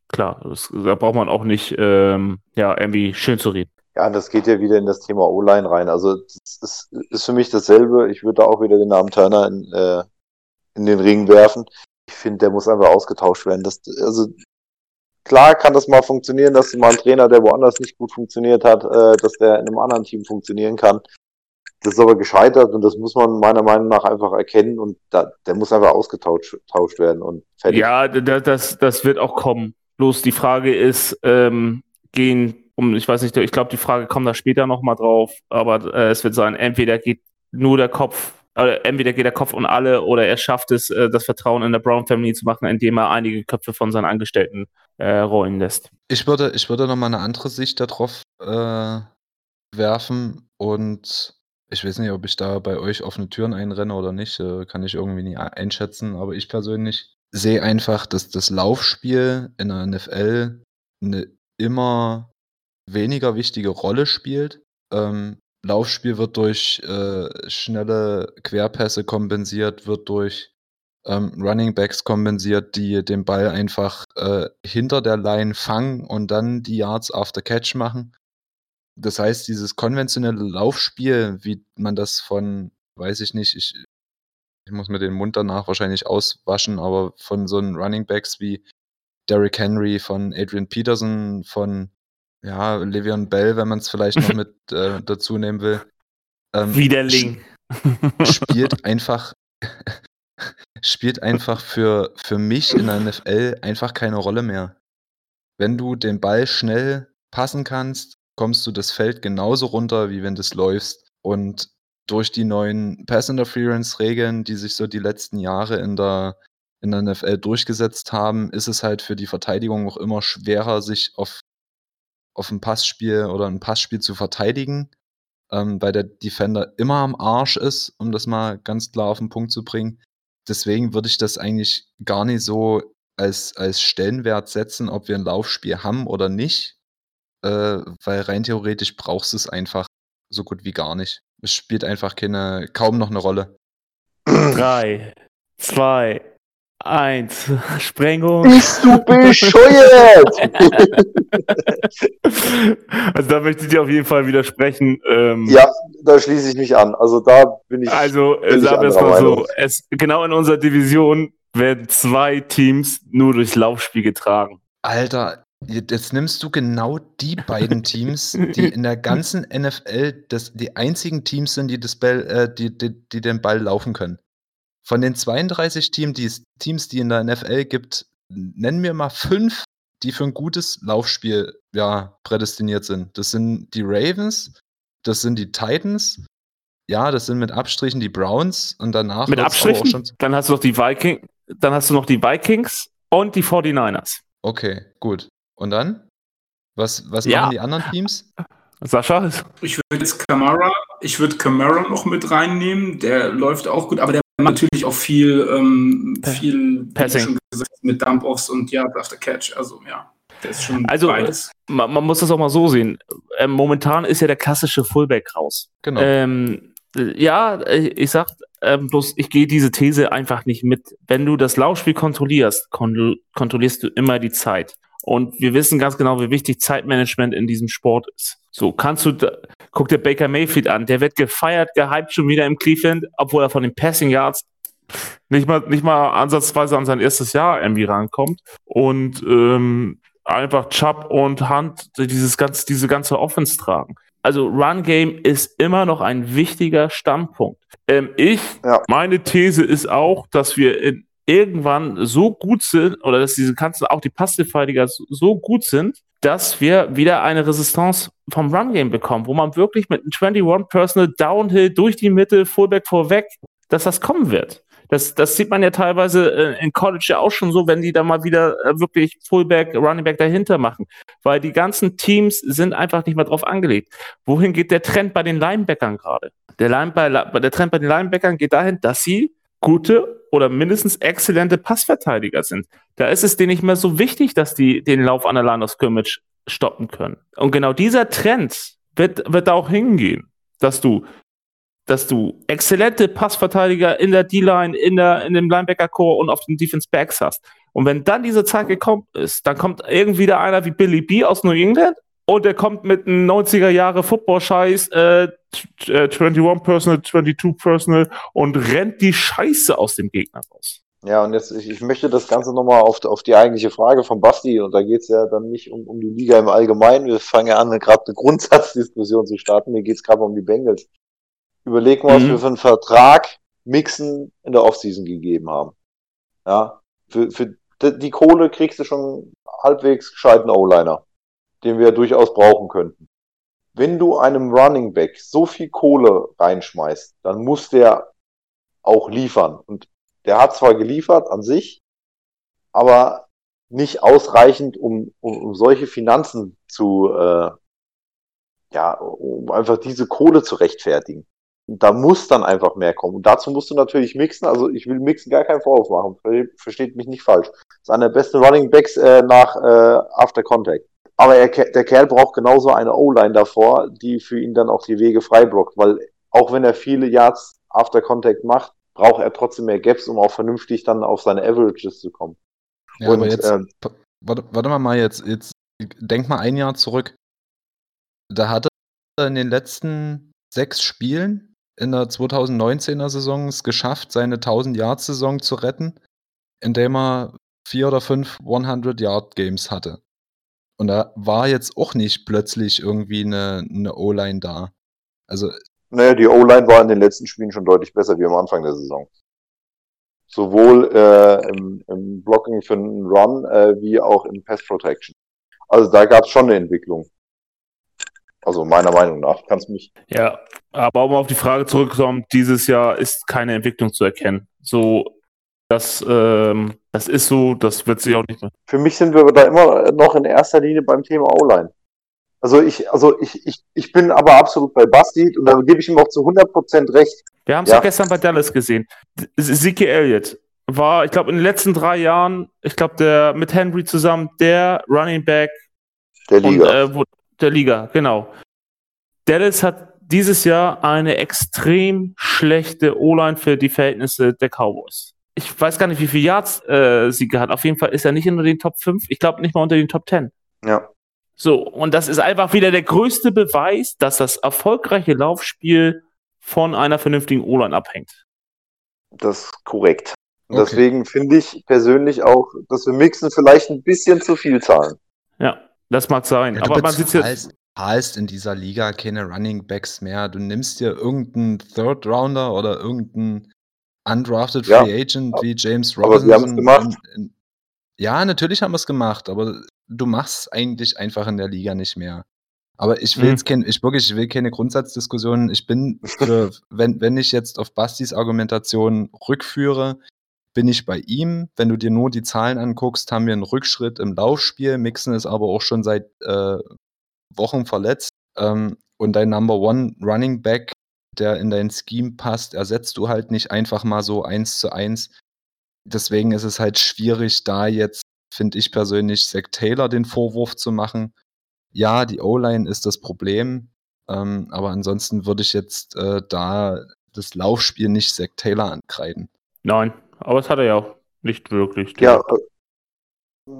Klar, das, da braucht man auch nicht ähm, ja, irgendwie schön zu reden. Ja, das geht ja wieder in das Thema O-Line rein. Also das ist, ist für mich dasselbe. Ich würde da auch wieder den Namen Turner in, äh, in den Ring werfen. Ich finde, der muss einfach ausgetauscht werden. Das, also klar kann das mal funktionieren, dass mal ein Trainer, der woanders nicht gut funktioniert hat, äh, dass der in einem anderen Team funktionieren kann. Das ist aber gescheitert und das muss man meiner Meinung nach einfach erkennen und da, der muss einfach ausgetauscht werden und fertig. Ja, das, das wird auch kommen. Bloß die Frage ist, ähm, gehen um, ich weiß nicht, ich glaube, die Frage kommt da später nochmal drauf, aber äh, es wird sein, entweder geht nur der Kopf oder entweder geht der Kopf und alle oder er schafft es, äh, das Vertrauen in der Brown Family zu machen, indem er einige Köpfe von seinen Angestellten äh, rollen lässt. Ich würde, ich würde noch mal eine andere Sicht darauf äh, werfen und ich weiß nicht, ob ich da bei euch offene Türen einrenne oder nicht, äh, kann ich irgendwie nie einschätzen, aber ich persönlich sehe einfach, dass das Laufspiel in der NFL eine immer weniger wichtige Rolle spielt. Ähm, Laufspiel wird durch äh, schnelle Querpässe kompensiert, wird durch ähm, Running Backs kompensiert, die den Ball einfach äh, hinter der Line fangen und dann die Yards after Catch machen. Das heißt, dieses konventionelle Laufspiel, wie man das von, weiß ich nicht, ich, ich muss mir den Mund danach wahrscheinlich auswaschen, aber von so einen Running Backs wie Derrick Henry, von Adrian Peterson, von ja, Le'Veon Bell, wenn man es vielleicht noch mit äh, dazu nehmen will. Ähm, Widerling. Spielt einfach, spielt einfach für, für mich in der NFL einfach keine Rolle mehr. Wenn du den Ball schnell passen kannst, kommst du das Feld genauso runter, wie wenn du es läufst. Und durch die neuen Pass Interference Regeln, die sich so die letzten Jahre in der, in der NFL durchgesetzt haben, ist es halt für die Verteidigung auch immer schwerer, sich auf, auf ein Passspiel oder ein Passspiel zu verteidigen, ähm, weil der Defender immer am Arsch ist, um das mal ganz klar auf den Punkt zu bringen. Deswegen würde ich das eigentlich gar nicht so als, als Stellenwert setzen, ob wir ein Laufspiel haben oder nicht, äh, weil rein theoretisch brauchst du es einfach so gut wie gar nicht. Es spielt einfach keine, kaum noch eine Rolle. Drei, zwei, eins, Sprengung. Bist du bescheuert? also da möchte ich dir auf jeden Fall widersprechen. Ähm, ja, da schließe ich mich an. Also da bin ich. Also bin ich sagen wir es mal so, es, genau in unserer Division werden zwei Teams nur durchs Laufspiel getragen. Alter, jetzt nimmst du genau die beiden Teams, die in der ganzen NFL das, die einzigen Teams sind, die, das Ball, äh, die, die, die den Ball laufen können. Von den 32 Team, die es, Teams, die in der NFL gibt, nennen wir mal fünf, die für ein gutes Laufspiel ja, prädestiniert sind. Das sind die Ravens, das sind die Titans, ja, das sind mit Abstrichen die Browns und danach Mit Abstrichen, schon. dann hast du noch die Vikings, dann hast du noch die Vikings und die 49ers. Okay, gut. Und dann? Was, was Ja. machen die anderen Teams? Sascha? Ich würde jetzt Camara, ich würde Camara noch mit reinnehmen. Der läuft auch gut, aber der macht natürlich auch viel, ähm, viel Passing. mit Dump-Offs und Yard after Catch. Also ja, der ist schon Also, beides. Man, man muss das auch mal so sehen. Ähm, momentan ist ja der klassische Fullback raus. Genau. Ähm, äh, ja, äh, ich sag ähm, bloß, ich gehe diese These einfach nicht mit. Wenn du das Laufspiel kontrollierst, kon kontrollierst du immer die Zeit. Und wir wissen ganz genau, wie wichtig Zeitmanagement in diesem Sport ist. So, kannst du, guck dir Baker Mayfield an, der wird gefeiert, gehypt schon wieder im Cleveland, obwohl er von den Passing Yards nicht mal, nicht mal ansatzweise an sein erstes Jahr irgendwie rankommt. Und ähm, einfach Chubb und Hunt dieses ganz, diese ganze Offense tragen. Also Run Game ist immer noch ein wichtiger Standpunkt. Ähm, ich, Ja. meine These ist auch, dass wir in, irgendwann so gut sind oder dass diese ganzen, auch die Passverteidiger so, gut sind, dass wir wieder eine Resistance vom Run Game bekommen, wo man wirklich mit einem 21 Personal Downhill durch die Mitte, Fullback vorweg, dass das kommen wird. Das, das sieht man ja teilweise äh, in College ja auch schon so, wenn die da mal wieder äh, wirklich Fullback, Running Back dahinter machen. Weil die ganzen Teams sind einfach nicht mehr drauf angelegt. Wohin geht der Trend bei den Linebackern gerade? Der, Line der Trend bei den Linebackern geht dahin, dass sie gute oder mindestens exzellente Passverteidiger sind. Da ist es denen nicht mehr so wichtig, dass die den Lauf an der Line stoppen können. Und genau dieser Trend wird, wird da auch hingehen, dass du dass du exzellente Passverteidiger in der D-Line, in, der, in dem Linebacker-Core und auf den Defense Backs hast. Und wenn dann diese Zeit gekommen ist, dann kommt irgendwie da einer wie Billy B aus New England und der kommt mit einem 90er Jahre Football-Scheiß, äh, t- äh, 21 Personal, 22 Personal und rennt die Scheiße aus dem Gegner raus. Ja, und jetzt, ich, ich möchte das Ganze nochmal auf, auf die eigentliche Frage von Basti, und da geht's ja dann nicht um, um die Liga im Allgemeinen. Wir fangen ja an, gerade eine Grundsatzdiskussion zu starten. Mir geht's gerade um die Bengals. Überlegen wir, was Mhm. wir für einen Vertrag Mixen in der Offseason gegeben haben. Ja, für, für die die Kohle kriegst du schon halbwegs gescheiten O-Liner, den wir durchaus brauchen könnten. Wenn du einem Running Back so viel Kohle reinschmeißt, dann muss der auch liefern. Und der hat zwar geliefert an sich, aber nicht ausreichend, um, um, um solche Finanzen zu, äh, ja, um einfach diese Kohle zu rechtfertigen. Und da muss dann einfach mehr kommen. Und dazu musst du natürlich mixen. Also ich will mixen gar keinen Vorwurf machen. Versteht mich nicht falsch. Das ist einer der besten Running Backs äh, nach äh, After Contact. Aber er, der Kerl braucht genauso eine O-Line davor, die für ihn dann auch die Wege frei blockt, weil auch wenn er viele Yards After Contact macht, braucht er trotzdem mehr Gaps, um auch vernünftig dann auf seine Averages zu kommen. Ja, Und, aber jetzt, ähm, warte, warte mal, mal jetzt, jetzt denk mal ein Jahr zurück. Da hatte er in den letzten sechs Spielen in der 2019er Saison es geschafft, seine 1000 Yard Saison zu retten, indem er vier oder fünf 100 Yard Games hatte. Und da war jetzt auch nicht plötzlich irgendwie eine, eine O-Line da. Also. Naja, die O-Line war in den letzten Spielen schon deutlich besser wie am Anfang der Saison. Sowohl äh, im, im, Blocking für einen Run äh, wie auch im Pass Protection. Also da gab es schon eine Entwicklung. Also meiner Meinung nach kannst mich. Ja, aber um auf die Frage zurückzukommen, dieses Jahr ist keine Entwicklung zu erkennen. So das, ähm, das ist so, das wird sich auch nicht mehr. Für mich sind wir da immer noch in erster Linie beim Thema O-Line. Also ich, also ich, ich, ich bin aber absolut bei Basti und da gebe ich ihm auch zu 100% recht. Wir haben es ja. gestern bei Dallas gesehen. Zeke Elliott war, ich glaube, in den letzten drei Jahren, ich glaube, der mit Henry zusammen der Running Back der Liga. Und, äh, der Liga, genau. Dallas hat dieses Jahr eine extrem schlechte O-Line für die Verhältnisse der Cowboys ich weiß gar nicht, wie viele Yards äh, sie hat. Auf jeden Fall ist er nicht unter den Top 5. Ich glaube nicht mal unter den Top 10. Ja. So, und das ist einfach wieder der größte Beweis, dass das erfolgreiche Laufspiel von einer vernünftigen O-Line abhängt. Das ist korrekt. Okay. Deswegen finde ich persönlich auch, dass wir Mixen vielleicht ein bisschen zu viel zahlen. Ja, das mag sein. Ja, aber man sitzt jetzt. zahlst in dieser Liga keine Running Backs mehr. Du nimmst dir irgendeinen Third Rounder oder irgendeinen undrafted ja, Free Agent wie James Robinson. Aber sie haben es gemacht. In, in, ja, natürlich haben wir es gemacht, aber du machst eigentlich einfach in der Liga nicht mehr. Aber ich will jetzt mhm. ich wirklich, ich will keine Grundsatzdiskussion. Ich bin, für, wenn, wenn ich jetzt auf Bastis Argumentation rückführe, bin ich bei ihm. Wenn du dir nur die Zahlen anguckst, haben wir einen Rückschritt im Laufspiel. Mixen ist aber auch schon seit äh, Wochen verletzt. Ähm, und dein Number One Running Back der in dein Scheme passt, ersetzt du halt nicht einfach mal so eins zu eins. Deswegen ist es halt schwierig, da jetzt, finde ich persönlich, Zach Taylor den Vorwurf zu machen. Ja, die O-Line ist das Problem, ähm, aber ansonsten würde ich jetzt äh, da das Laufspiel nicht Zach Taylor ankreiden. Nein, aber es hat er ja auch nicht wirklich. Ja, äh,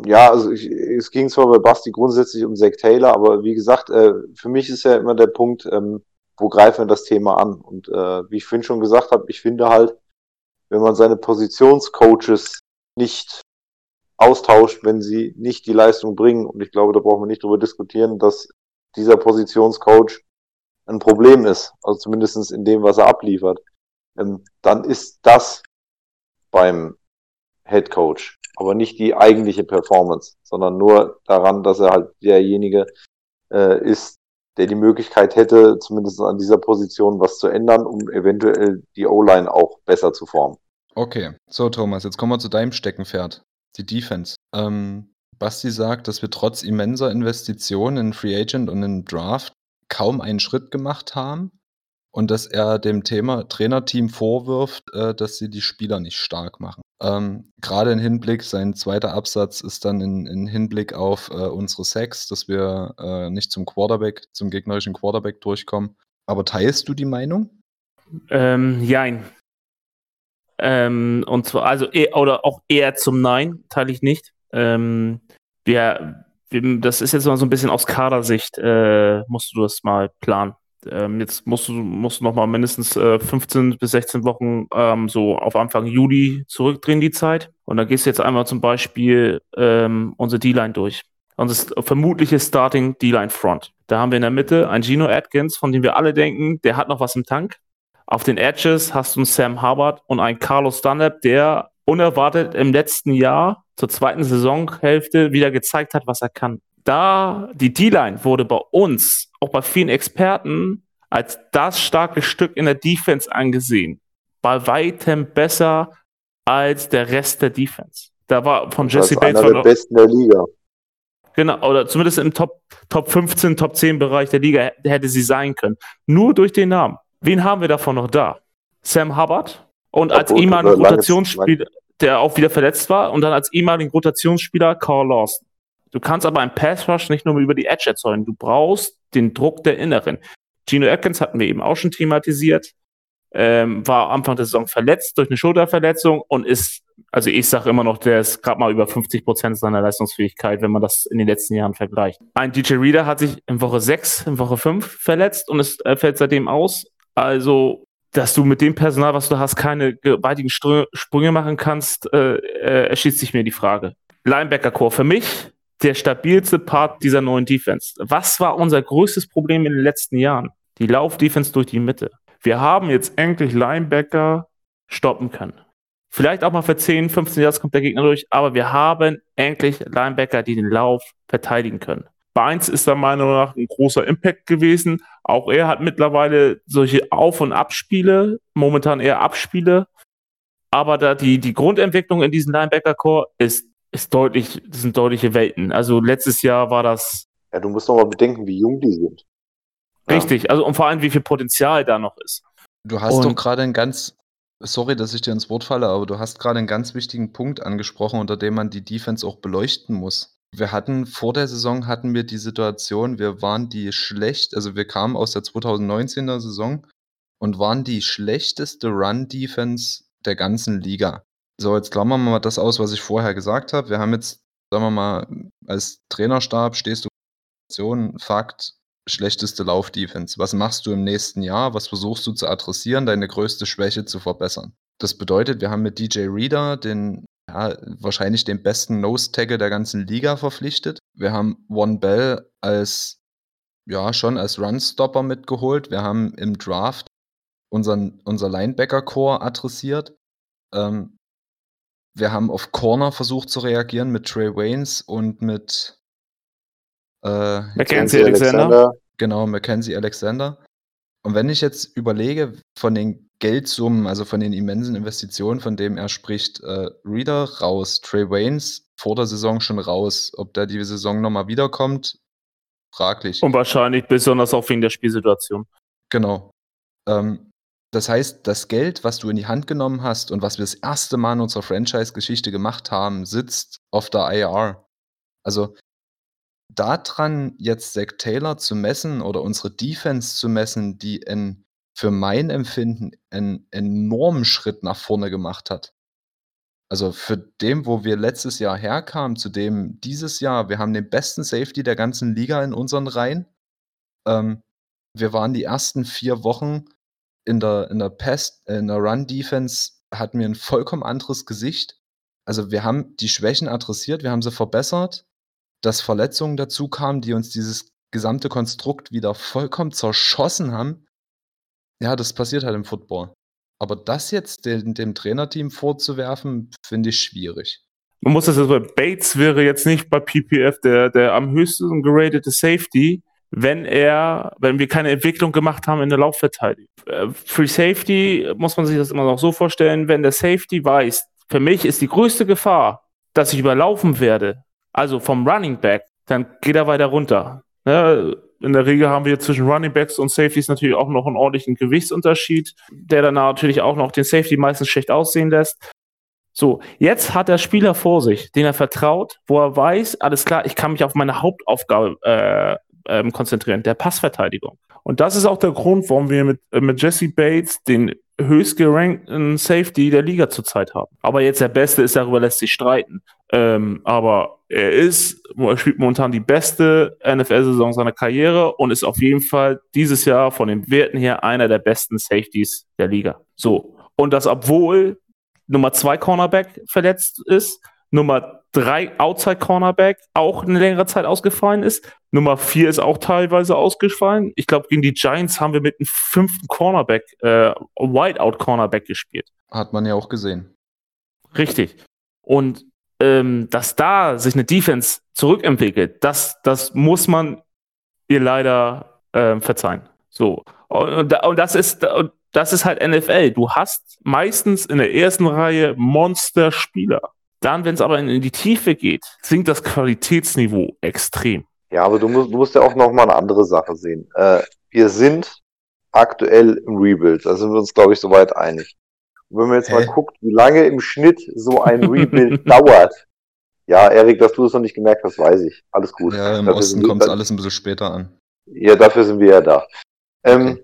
ja, also ich, es ging zwar bei Basti grundsätzlich um Zach Taylor, aber wie gesagt, äh, für mich ist ja immer der Punkt, ähm, wo greifen wir das Thema an? Und äh, wie ich vorhin schon gesagt habe, ich finde halt, wenn man seine Positionscoaches nicht austauscht, wenn sie nicht die Leistung bringen, und ich glaube, da brauchen wir nicht drüber diskutieren, dass dieser Positionscoach ein Problem ist, also zumindestens in dem, was er abliefert, ähm, dann ist das beim Head Coach, aber nicht die eigentliche Performance, sondern nur daran, dass er halt derjenige äh, ist, der die Möglichkeit hätte, zumindest an dieser Position was zu ändern, um eventuell die O-Line auch besser zu formen. Okay, so Thomas, jetzt kommen wir zu deinem Steckenpferd, die Defense. Ähm, Basti sagt, dass wir trotz immenser Investitionen in Free Agent und in Draft kaum einen Schritt gemacht haben und dass er dem Thema Trainerteam vorwirft, äh, dass sie die Spieler nicht stark machen. Ähm, Gerade im Hinblick, sein zweiter Absatz ist dann in, in Hinblick auf äh, unsere Sex, dass wir äh, nicht zum Quarterback, zum gegnerischen Quarterback durchkommen. Aber teilst du die Meinung? Ähm, jein. Ähm, und zwar, also, eh, oder auch eher zum Nein, teile ich nicht. Ähm, wir, wir, das ist jetzt mal so ein bisschen aus Kadersicht, äh, musst du das mal planen. Ähm, jetzt musst du, musst du noch mal mindestens äh, 15 bis 16 Wochen ähm, so auf Anfang Juli zurückdrehen die Zeit. Und dann gehst du jetzt einmal zum Beispiel ähm, unsere D-Line durch. Unser vermutliches Starting D-Line Front. Da haben wir in der Mitte einen Gino Atkins, von dem wir alle denken, der hat noch was im Tank. Auf den Edges hast du einen Sam Hubbard und einen Carlos Dunlap, der unerwartet im letzten Jahr zur zweiten Saisonhälfte wieder gezeigt hat, was er kann da die D-Line wurde bei uns, auch bei vielen Experten, als das starke Stück in der Defense angesehen. bei weitem besser als der Rest der Defense. Da war von Jesse Bates einer der besten der Liga. Genau, oder zumindest im Top, Top 15, Top 10 Bereich der Liga hätte sie sein können. Nur durch den Namen. Wen haben wir davon noch da? Sam Hubbard und Ja, als langes- Rotationsspieler, der auch wieder verletzt war, und dann als ehemaligen Rotationsspieler Carl Lawson. Du kannst aber einen Pass Rush nicht nur über die Edge erzeugen. Du brauchst den Druck der Inneren. Gino Atkins hatten wir eben auch schon thematisiert. Ähm, war Anfang der Saison verletzt durch eine Schulterverletzung und ist, also ich sage immer noch, der ist gerade mal über 50 Prozent seiner Leistungsfähigkeit, wenn man das in den letzten Jahren vergleicht. Ein DJ Reader hat sich in Woche 6, in Woche 5 verletzt und ist, äh, fällt seitdem aus. Also, dass du mit dem Personal, was du hast, keine gewaltigen Sprünge machen kannst, äh, äh, erschließt sich mir die Frage. Linebacker-Core für mich der stabilste Part dieser neuen Defense. Was war unser größtes Problem in den letzten Jahren? Die Lauf-Defense durch die Mitte. Wir haben jetzt endlich Linebacker stoppen können. Vielleicht auch mal für 10, 15 Jahre kommt der Gegner durch, aber wir haben endlich Linebacker, die den Lauf verteidigen können. Beins ist der Meinung nach ein großer Impact gewesen. Auch er hat mittlerweile solche Auf- und Abspiele, momentan eher Abspiele. Aber da die, die Grundentwicklung in diesem Linebacker-Core ist, ist deutlich, das sind deutliche Welten. Also letztes Jahr war das Ja, du musst doch mal bedenken, wie jung die sind. Ja. richtig. Also und vor allem, wie viel Potenzial da noch ist. Du hast Und- doch gerade einen ganz, sorry, dass ich dir ins Wort falle, aber du hast gerade einen ganz wichtigen Punkt angesprochen, unter dem man die Defense auch beleuchten muss. Wir hatten vor der Saison hatten wir die Situation, wir waren die schlecht, also wir kamen aus der 2019er Saison und waren die schlechteste Run-Defense der ganzen Liga. So, jetzt klammern wir mal das aus, was ich vorher gesagt habe. Wir haben jetzt, sagen wir mal, als Trainerstab stehst du Situation, Fakt, schlechteste Lauf-Defense. Was machst du im nächsten Jahr? Was versuchst du zu adressieren, deine größte Schwäche zu verbessern? Das bedeutet, wir haben mit DJ Reader den ja, wahrscheinlich den besten Nose-Tackle der ganzen Liga verpflichtet. Wir haben One Bell als ja schon als Run-Stopper mitgeholt. Wir haben im Draft unseren, unser Linebacker-Core adressiert. Ähm, wir haben auf Corner versucht zu reagieren mit Trey Waynes und mit äh, Mackenzie Alexander. Genau, Mackenzie Alexander. Und wenn ich jetzt überlege, von den Geldsummen, also von den immensen Investitionen, von denen er spricht, äh, Reader raus, Trey Waynes vor der Saison schon raus. Ob der die Saison nochmal wiederkommt, fraglich. Und wahrscheinlich besonders auch wegen der Spielsituation. Genau. Ähm, das heißt, das Geld, was du in die Hand genommen hast und was wir das erste Mal in unserer Franchise-Geschichte gemacht haben, sitzt auf der IR. Also daran jetzt Zach Taylor zu messen oder unsere Defense zu messen, die in, für mein Empfinden einen enormen Schritt nach vorne gemacht hat. Also für dem, wo wir letztes Jahr herkamen, zu dem dieses Jahr, wir haben den besten Safety der ganzen Liga in unseren Reihen. Ähm, wir waren die ersten vier Wochen in der, in der Pass, äh, in der Run-Defense hatten wir ein vollkommen anderes Gesicht. Also wir haben die Schwächen adressiert, wir haben sie verbessert, dass Verletzungen dazu kamen, die uns dieses gesamte Konstrukt wieder vollkommen zerschossen haben. Ja, das passiert halt im Football. Aber das jetzt dem, dem Trainerteam vorzuwerfen, finde ich schwierig. Man muss das jetzt bei Bates wäre jetzt nicht bei PPF der, der am höchsten geratete Safety, wenn er, wenn wir keine Entwicklung gemacht haben in der Laufverteidigung. Äh, Free Safety muss man sich das immer noch so vorstellen, wenn der Safety weiß, für mich ist die größte Gefahr, dass ich überlaufen werde, also vom Running Back, dann geht er weiter runter. Ne? In der Regel haben wir zwischen Running Backs und Safeties natürlich auch noch einen ordentlichen Gewichtsunterschied, der dann natürlich auch noch den Safety meistens schlecht aussehen lässt. So, jetzt hat der Spieler vor sich, den er vertraut, wo er weiß, alles klar, ich kann mich auf meine Hauptaufgabe äh, ähm, konzentrieren, der Passverteidigung. Und das ist auch der Grund, warum wir mit, äh, mit Jesse Bates den höchst gerankten Safety der Liga zurzeit haben. Aber jetzt der Beste ist, darüber lässt sich streiten. Ähm, aber er ist, er spielt momentan die beste NFL-Saison seiner Karriere und ist auf jeden Fall dieses Jahr von den Werten her einer der besten Safeties der Liga. So. Und das, obwohl Nummer zwei Cornerback verletzt ist, Nummer drei Outside Cornerback auch eine längere Zeit ausgefallen ist. Nummer vier ist auch teilweise ausgefallen. Ich glaube, gegen die Giants haben wir mit einem fünften Cornerback, äh, Whiteout Cornerback gespielt. Hat man ja auch gesehen. Richtig. Und ähm, dass da sich eine Defense zurückentwickelt, das, das muss man ihr leider ähm, verzeihen. So. Und, und das ist, und das ist halt NFL. Du hast meistens in der ersten Reihe Monsterspieler. Dann, wenn es aber in die Tiefe geht, sinkt das Qualitätsniveau extrem. Ja, aber du musst, du musst ja auch noch mal eine andere Sache sehen. Äh, wir sind aktuell im Rebuild. Da sind wir uns, glaube ich, soweit einig. Und wenn man jetzt Hä? mal guckt, wie lange im Schnitt so ein Rebuild dauert. Ja, Erik, dass du es noch nicht gemerkt hast, weiß ich. Alles gut. Ja, im dafür Osten kommt es alles ein bisschen später an. Ja, dafür sind wir ja da. Ähm,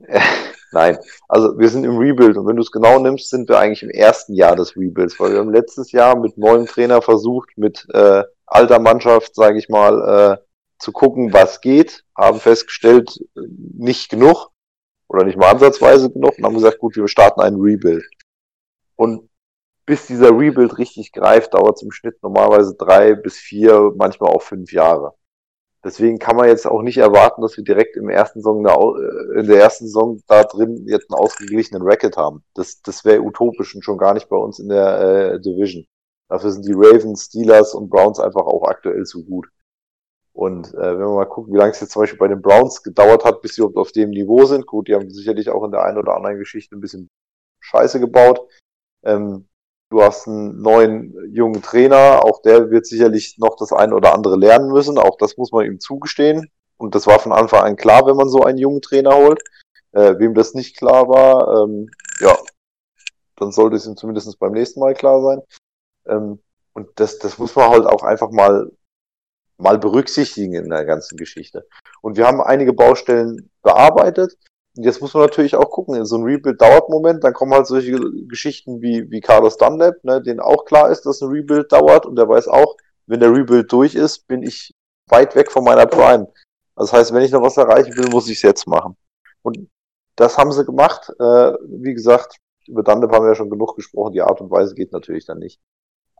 okay. Nein, also wir sind im Rebuild und wenn du es genau nimmst, sind wir eigentlich im ersten Jahr des Rebuilds, weil wir haben letztes Jahr mit neuem Trainer versucht, mit äh, alter Mannschaft, sage ich mal, äh, zu gucken, was geht, haben festgestellt, nicht genug oder nicht mal ansatzweise genug und haben gesagt, gut, wir starten einen Rebuild. Und bis dieser Rebuild richtig greift, dauert es im Schnitt normalerweise drei bis vier, manchmal auch fünf Jahre. Deswegen kann man jetzt auch nicht erwarten, dass wir direkt im ersten Saison äh, in der ersten Saison da drin jetzt einen ausgeglichenen Racket haben. Das, das wäre utopisch und schon gar nicht bei uns in der äh, Division. Dafür sind die Ravens, Steelers und Browns einfach auch aktuell zu gut. Und äh, wenn man mal guckt, wie lange es jetzt zum Beispiel bei den Browns gedauert hat, bis sie auf dem Niveau sind, gut, die haben sicherlich auch in der einen oder anderen Geschichte ein bisschen Scheiße gebaut. Ähm, Du hast einen neuen jungen Trainer, auch der wird sicherlich noch das eine oder andere lernen müssen, auch das muss man ihm zugestehen. Und das war von Anfang an klar, wenn man so einen jungen Trainer holt. Äh, wem das nicht klar war, ähm, ja, dann sollte es ihm zumindest beim nächsten Mal klar sein. Ähm, und das, das muss man halt auch einfach mal, mal berücksichtigen in der ganzen Geschichte. Und wir haben einige Baustellen bearbeitet jetzt muss man natürlich auch gucken, so ein Rebuild dauert einen Moment, dann kommen halt solche Geschichten wie, wie Carlos Dunlap, ne, denen auch klar ist, dass ein Rebuild dauert und der weiß auch, wenn der Rebuild durch ist, bin ich weit weg von meiner Prime. Das heißt, wenn ich noch was erreichen will, muss ich es jetzt machen. Und das haben sie gemacht. Äh, wie gesagt, über Dunlap haben wir ja schon genug gesprochen, die Art und Weise geht natürlich dann nicht.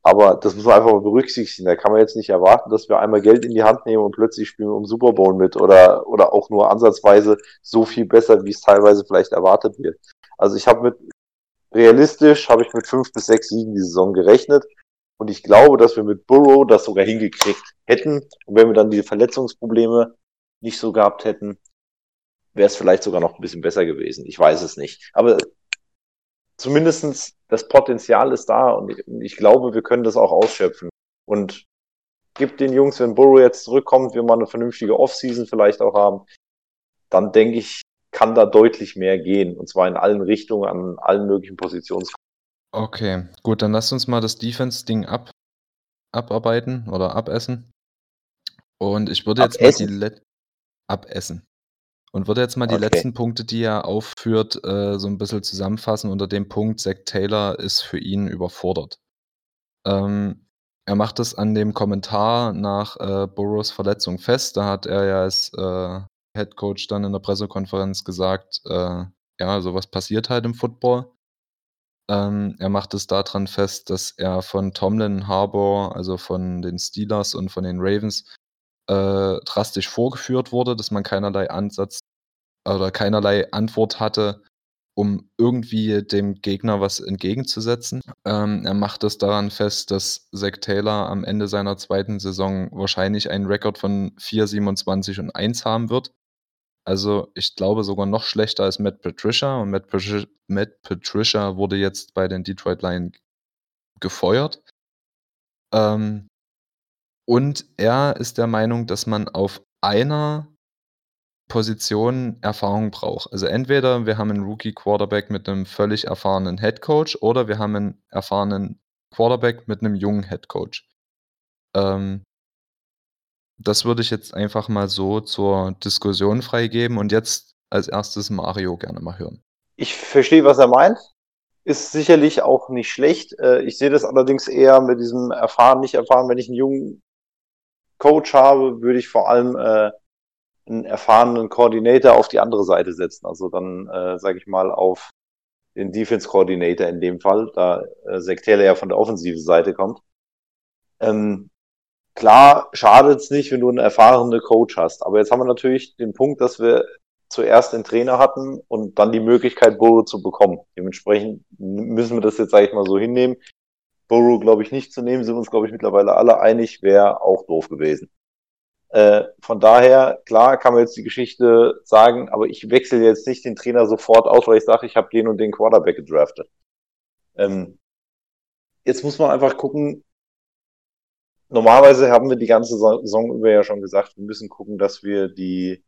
Aber das muss man einfach mal berücksichtigen. Da kann man jetzt nicht erwarten, dass wir einmal Geld in die Hand nehmen und plötzlich spielen wir um Super Bowl mit oder, oder auch nur ansatzweise so viel besser, wie es teilweise vielleicht erwartet wird. Also ich habe mit, realistisch habe ich mit fünf bis sechs Siegen die Saison gerechnet. Und ich glaube, dass wir mit Burrow das sogar hingekriegt hätten. Und wenn wir dann diese Verletzungsprobleme nicht so gehabt hätten, wäre es vielleicht sogar noch ein bisschen besser gewesen. Ich weiß es nicht. Aber zumindestens das Potenzial ist da und ich, ich, glaube, wir können das auch ausschöpfen. Und gibt den Jungs, wenn Burrow jetzt zurückkommt, wir mal eine vernünftige Offseason vielleicht auch haben, dann denke ich, kann da deutlich mehr gehen. Und zwar in allen Richtungen, an allen möglichen Positionen. Okay, gut, dann lasst uns mal das Defense-Ding ab, abarbeiten oder abessen. Und ich würde jetzt abessen? mal die Let abessen. Und würde jetzt mal die okay. letzten Punkte, die er aufführt, äh, so ein bisschen zusammenfassen unter dem Punkt, Zack Taylor ist für ihn überfordert. Ähm, er macht es an dem Kommentar nach äh, Burrows Verletzung fest. Da hat er ja als äh, Head Coach dann in der Pressekonferenz gesagt, äh, ja, sowas passiert halt im Football. Ähm, er macht es daran fest, dass er von Tomlin Harbour, also von den Steelers und von den Ravens, äh, drastisch vorgeführt wurde, dass man keinerlei Ansatz oder keinerlei Antwort hatte, um irgendwie dem Gegner was entgegenzusetzen. Ähm, er macht es daran fest, dass Zach Taylor am Ende seiner zweiten Saison wahrscheinlich einen Rekord von 4, 27 und 1 haben wird. Also ich glaube sogar noch schlechter als Matt Patricia. Und Matt, Patricia, Matt Patricia wurde jetzt bei den Detroit Lions gefeuert. Ähm, und er ist der Meinung, dass man auf einer Position Erfahrung braucht. Also entweder wir haben einen Rookie-Quarterback mit einem völlig erfahrenen Headcoach oder wir haben einen erfahrenen Quarterback mit einem jungen Headcoach. Ähm, das würde ich jetzt einfach mal so zur Diskussion freigeben und jetzt als erstes Mario gerne mal hören. Ich verstehe, was er meint. Ist sicherlich auch nicht schlecht. Äh, ich sehe das allerdings eher mit diesem erfahren, nicht erfahren, wenn ich einen jungen Coach habe, würde ich vor allem äh, einen erfahrenen Coordinator auf die andere Seite setzen. Also dann, äh, sage ich mal, auf den Defense Coordinator in dem Fall, da äh, Taylor ja von der offensiven Seite kommt. Ähm, klar, schadet es nicht, wenn du einen erfahrenen Coach hast. Aber jetzt haben wir natürlich den Punkt, dass wir zuerst den Trainer hatten und dann die Möglichkeit, Burrow zu bekommen. Dementsprechend müssen wir das jetzt, sage ich mal, so hinnehmen. Burrow, glaube ich, nicht zu nehmen, sind uns, glaube ich, mittlerweile alle einig, wäre auch doof gewesen. Äh, von daher, klar kann man jetzt die Geschichte sagen, aber ich wechsle jetzt nicht den Trainer sofort aus, weil ich sage, ich habe den und den Quarterback gedraftet. Ähm, jetzt muss man einfach gucken, normalerweise haben wir die ganze Saison über ja schon gesagt, wir müssen gucken, dass wir die,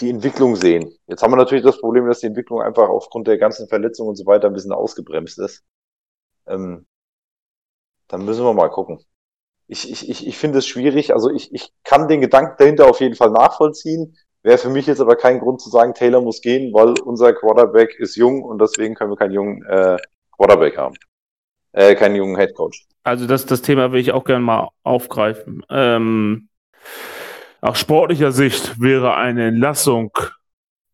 die Entwicklung sehen. Jetzt haben wir natürlich das Problem, dass die Entwicklung einfach aufgrund der ganzen Verletzungen und so weiter ein bisschen ausgebremst ist. Ähm, dann müssen wir mal gucken ich, ich, ich, ich finde es schwierig. Also ich, ich kann den Gedanken dahinter auf jeden Fall nachvollziehen. Wäre für mich jetzt aber kein Grund zu sagen, Taylor muss gehen, weil unser Quarterback ist jung und deswegen können wir keinen jungen äh, Quarterback haben. Äh, keinen jungen Headcoach. Also das, das Thema will ich auch gerne mal aufgreifen. Ähm, aus sportlicher Sicht wäre eine Entlassung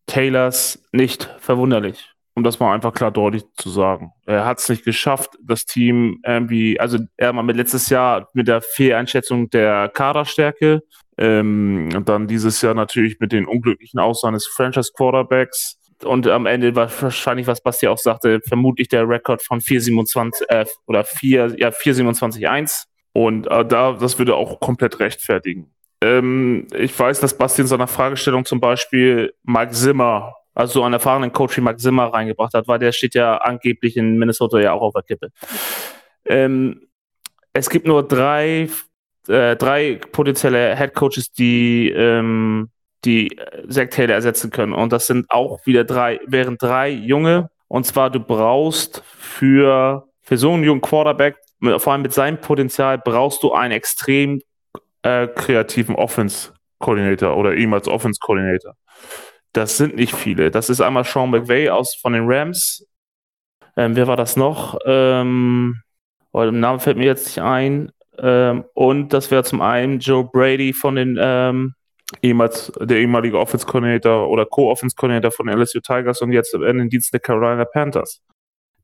Taylors nicht verwunderlich um das mal einfach klar deutlich zu sagen. Er hat es nicht geschafft, das Team irgendwie, also er mal mit letztes Jahr mit der Fehleinschätzung der Kaderstärke ähm, und dann dieses Jahr natürlich mit den unglücklichen Aussagen des Franchise-Quarterbacks und am Ende war wahrscheinlich, was Basti auch sagte, vermutlich der Rekord von 427 äh, oder 4, ja, 427-1 und äh, da, das würde auch komplett rechtfertigen. Ähm, ich weiß, dass Basti in seiner Fragestellung zum Beispiel Mike Zimmer also so einen erfahrenen Coach wie Max Zimmer reingebracht hat, weil der steht ja angeblich in Minnesota ja auch auf der Kippe. Ähm, es gibt nur drei, äh, drei potenzielle Head Coaches, die, ähm, die Zach Taylor ersetzen können. Und das sind auch wieder drei, wären drei junge. Und zwar, du brauchst für, für so einen jungen Quarterback, vor allem mit seinem Potenzial, brauchst du einen extrem äh, kreativen Offense-Coordinator oder ihm als Offense-Coordinator. Das sind nicht viele. Das ist einmal Sean McVay aus von den Rams. Ähm, wer war das noch? Ähm, oh, der Name fällt mir jetzt nicht ein. Ähm, und das wäre zum einen Joe Brady von den ähm, ehemals der ehemalige Offense Coordinator oder Co-Offense Coordinator von LSU Tigers und jetzt in den Dienst der Carolina Panthers.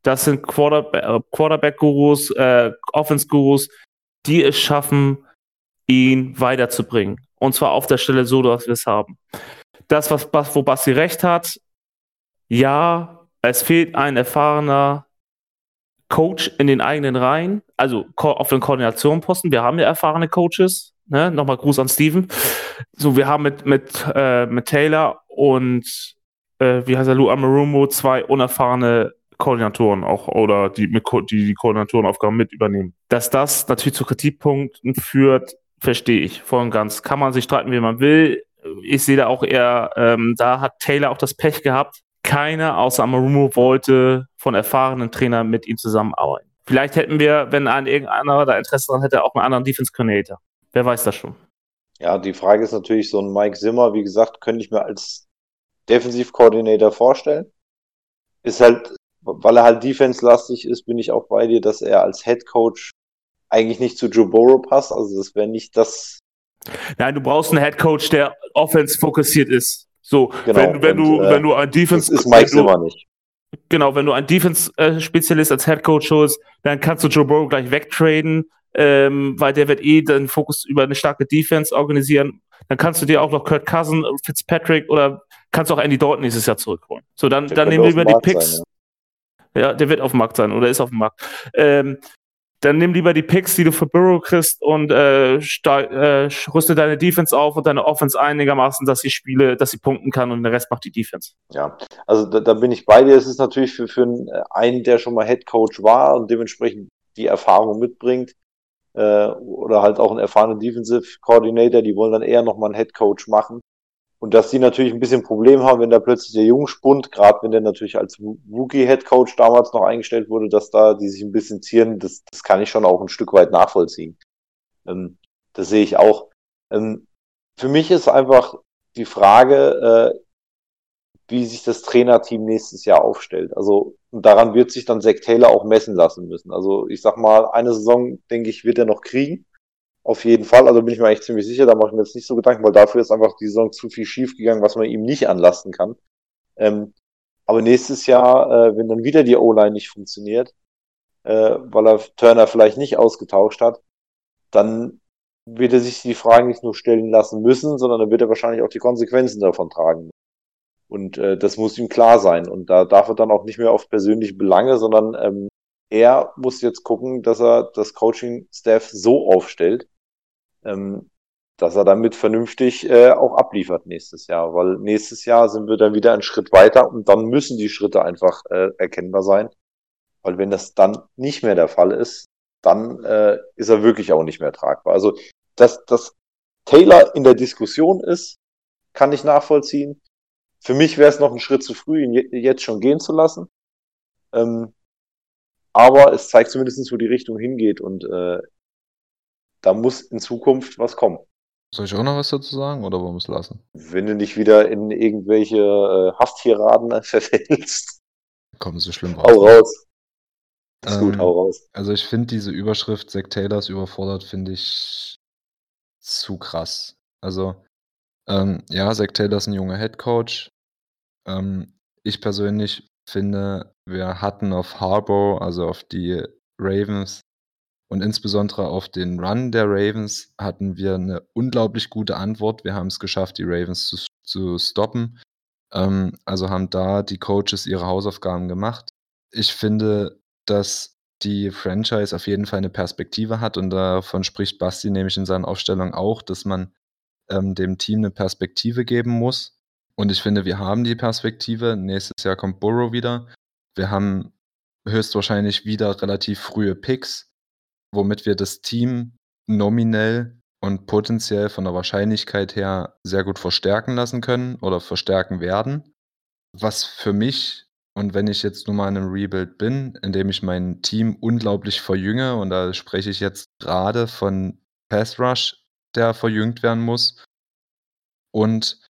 Das sind äh, Quarterback-Gurus, äh, Offense-Gurus, die es schaffen, ihn weiterzubringen. Und zwar auf der Stelle so, dass wir es haben das, was, wo Basti recht hat, ja, es fehlt ein erfahrener Coach in den eigenen Reihen, also auf den Koordinationposten. Wir haben ja erfahrene Coaches. Ne? Nochmal Gruß an Steven. So, wir haben mit, mit, äh, mit Taylor und äh, wie heißt er, Lou Amarumo zwei unerfahrene Koordinatoren auch oder die, die die Koordinatorenaufgaben mit übernehmen. Dass das natürlich zu Kritikpunkten führt, verstehe ich voll und ganz. Kann man sich streiten, wie man will ich sehe da auch eher, ähm, da hat Taylor auch das Pech gehabt. Keiner außer Amarumo wollte von erfahrenen Trainern mit ihm zusammenarbeiten. Vielleicht hätten wir, wenn ein irgendeiner da Interesse daran hätte, auch einen anderen Defense Coordinator. Wer weiß das schon? Ja, die Frage ist natürlich, so ein Mike Zimmer, wie gesagt, könnte ich mir als Defensiv-Coordinator vorstellen. Ist halt, weil er halt defense-lastig ist, bin ich auch bei dir, dass er als Head Coach eigentlich nicht zu Joe Burrow passt. Also das wäre nicht das Nein, du brauchst einen Head Coach, der offense fokussiert ist. So, genau. wenn, wenn und, du, äh, wenn du ein Defense. Das ist Mike Zimmer nicht. Genau, wenn du einen Defense-Spezialist als Head Coach holst, dann kannst du Joe Burrow gleich wegtraden, ähm, weil der wird eh den Fokus über eine starke Defense organisieren. Dann kannst du dir auch noch Kurt Cousin, Fitzpatrick oder kannst auch Andy Dalton dieses Jahr zurückholen. So, dann, dann nehmen wir die Picks. Sein, ja. ja. der wird auf dem Markt sein oder ist auf dem Markt. Ähm, dann nimm lieber die Picks, die du für Burrow kriegst und äh, äh, rüste deine Defense auf und deine Offense einigermaßen, dass sie Spiele, dass sie punkten kann und der Rest macht die Defense. Ja, also da, da bin ich bei dir. Es ist natürlich für, für einen, der schon mal Head Coach war und dementsprechend die Erfahrung mitbringt, äh, oder halt auch einen erfahrenen Defensive Coordinator, die wollen dann eher nochmal einen Head Coach machen. Und dass die natürlich ein bisschen Problem haben, wenn da plötzlich der Jungspund, gerade wenn der natürlich als Rookie-Head-Coach damals noch eingestellt wurde, dass da die sich ein bisschen zieren, das, das kann ich schon auch ein Stück weit nachvollziehen. Ähm, das sehe ich auch. Ähm, für mich ist einfach die Frage, äh, wie sich das Trainerteam nächstes Jahr aufstellt. Also daran wird sich dann Zack Taylor auch messen lassen müssen. Also ich sag mal, eine Saison, denke ich, wird er noch kriegen. Auf jeden Fall, also bin ich mir eigentlich ziemlich sicher, da mache ich mir jetzt nicht so Gedanken, weil dafür ist einfach die Saison zu viel schief gegangen, was man ihm nicht anlasten kann. Ähm, aber nächstes Jahr, äh, wenn dann wieder die O-Line nicht funktioniert, äh, weil er Turner vielleicht nicht ausgetauscht hat, dann wird er sich die Fragen nicht nur stellen lassen müssen, sondern dann wird er wahrscheinlich auch die Konsequenzen davon tragen. Und äh, das muss ihm klar sein. Und da darf er dann auch nicht mehr auf persönliche Belange, sondern ähm, er muss jetzt gucken, dass er das Coaching-Staff so aufstellt, ähm, dass er damit vernünftig äh, auch abliefert nächstes Jahr, weil nächstes Jahr sind wir dann wieder einen Schritt weiter und dann müssen die Schritte einfach äh, erkennbar sein, weil wenn das dann nicht mehr der Fall ist, dann äh, ist er wirklich auch nicht mehr tragbar. Also dass, dass Taylor in der Diskussion ist, kann ich nachvollziehen. Für mich wäre es noch ein Schritt zu früh, ihn jetzt schon gehen zu lassen. Ähm, aber es zeigt zumindest, wo die Richtung hingeht und äh, da muss in Zukunft was kommen. Soll ich auch noch was dazu sagen oder wollen wir es lassen? Wenn du nicht wieder in irgendwelche äh, Hafttiraden verfällst. Kommen so schlimm raus. Hau raus. Ist ähm, gut, hau raus. Also ich finde diese Überschrift Zack Taylors überfordert, finde ich zu krass. Also, ähm, ja, Zack Taylor ist ein junger Headcoach. Ähm, ich persönlich finde, wir hatten auf Harbour, also auf die Ravens, und insbesondere auf den Run der Ravens hatten wir eine unglaublich gute Antwort. Wir haben es geschafft, die Ravens zu, zu stoppen. Ähm, also haben da die Coaches ihre Hausaufgaben gemacht. Ich finde, dass die Franchise auf jeden Fall eine Perspektive hat und davon spricht Basti nämlich in seinen Aufstellungen auch, dass man ähm, dem Team eine Perspektive geben muss. Und ich finde, wir haben die Perspektive. Nächstes Jahr kommt Burrow wieder. Wir haben höchstwahrscheinlich wieder relativ frühe Picks womit wir das Team nominell und potenziell von der Wahrscheinlichkeit her sehr gut verstärken lassen können oder verstärken werden. Was für mich, und wenn ich jetzt nun mal in einem Rebuild bin, in dem ich mein Team unglaublich verjünge, und da spreche ich jetzt gerade von Pass Rush, der verjüngt werden muss, und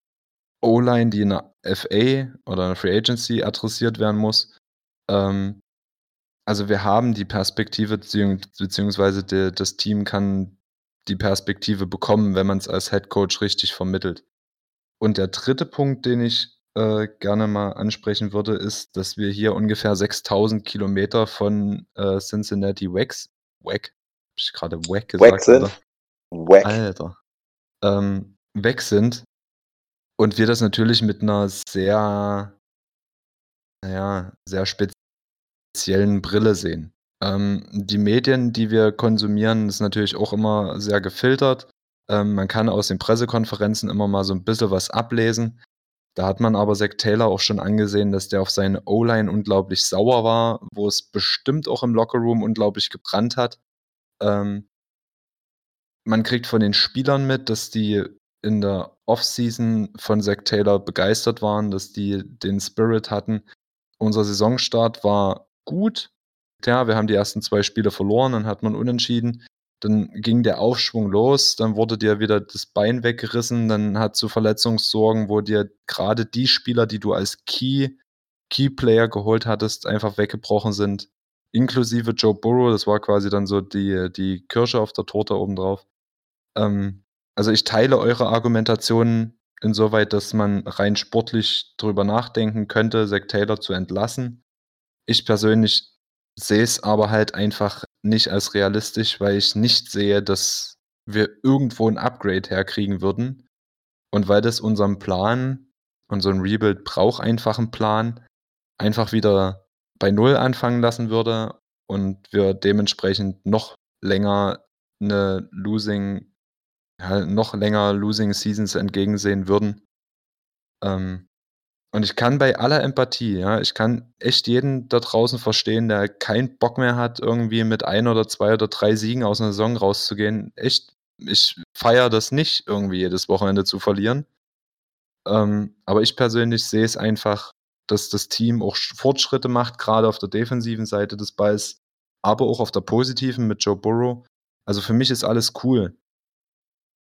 O-Line, die in der FA oder in der Free Agency adressiert werden muss, ähm, also wir haben die Perspektive, beziehungsweise de, das Team kann die Perspektive bekommen, wenn man es als Head Coach richtig vermittelt. Und der dritte Punkt, den ich äh, gerne mal ansprechen würde, ist, dass wir hier ungefähr 6000 Kilometer von äh, Cincinnati Wax, Wack, hab ich gerade Wack gesagt? Wack sind. Wack. Alter. Ähm, weg sind. Und wir das natürlich mit einer sehr, naja, sehr speziellen speziellen Brille sehen. Ähm, die Medien, die wir konsumieren, ist natürlich auch immer sehr gefiltert. Ähm, man kann aus den Pressekonferenzen immer mal so ein bisschen was ablesen. Da hat man aber Zack Taylor auch schon angesehen, dass der auf seine O-Line unglaublich sauer war, wo es bestimmt auch im Lockerroom unglaublich gebrannt hat. Ähm, man kriegt von den Spielern mit, dass die in der Offseason von Zack Taylor begeistert waren, dass die den Spirit hatten. Unser Saisonstart war gut. Klar, wir haben die ersten zwei Spiele verloren, dann hat man unentschieden. Dann ging der Aufschwung los, dann wurde dir wieder das Bein weggerissen, dann hat zu Verletzungssorgen, wo dir gerade die Spieler, die du als Key, Key Player geholt hattest, einfach weggebrochen sind. Inklusive Joe Burrow, das war quasi dann so die, die Kirsche auf der Torte obendrauf. Ähm, also ich teile eure Argumentation insoweit, dass man rein sportlich drüber nachdenken könnte, Zach Taylor zu entlassen. Ich persönlich sehe es aber halt einfach nicht als realistisch, weil ich nicht sehe, dass wir irgendwo ein Upgrade herkriegen würden. Und weil das unserem Plan, ein Rebuild braucht einfach einen Plan, einfach wieder bei Null anfangen lassen würde und wir dementsprechend noch länger eine Losing, ja, noch länger Losing Seasons entgegensehen würden. Ähm, und ich kann bei aller Empathie, ja, ich kann echt jeden da draußen verstehen, der keinen Bock mehr hat, irgendwie mit ein oder zwei oder drei Siegen aus einer Saison rauszugehen. Echt, ich feiere das nicht, irgendwie jedes Wochenende zu verlieren. Ähm, aber ich persönlich sehe es einfach, dass das Team auch Fortschritte macht, gerade auf der defensiven Seite des Balls, aber auch auf der positiven mit Joe Burrow. Also für mich ist alles cool.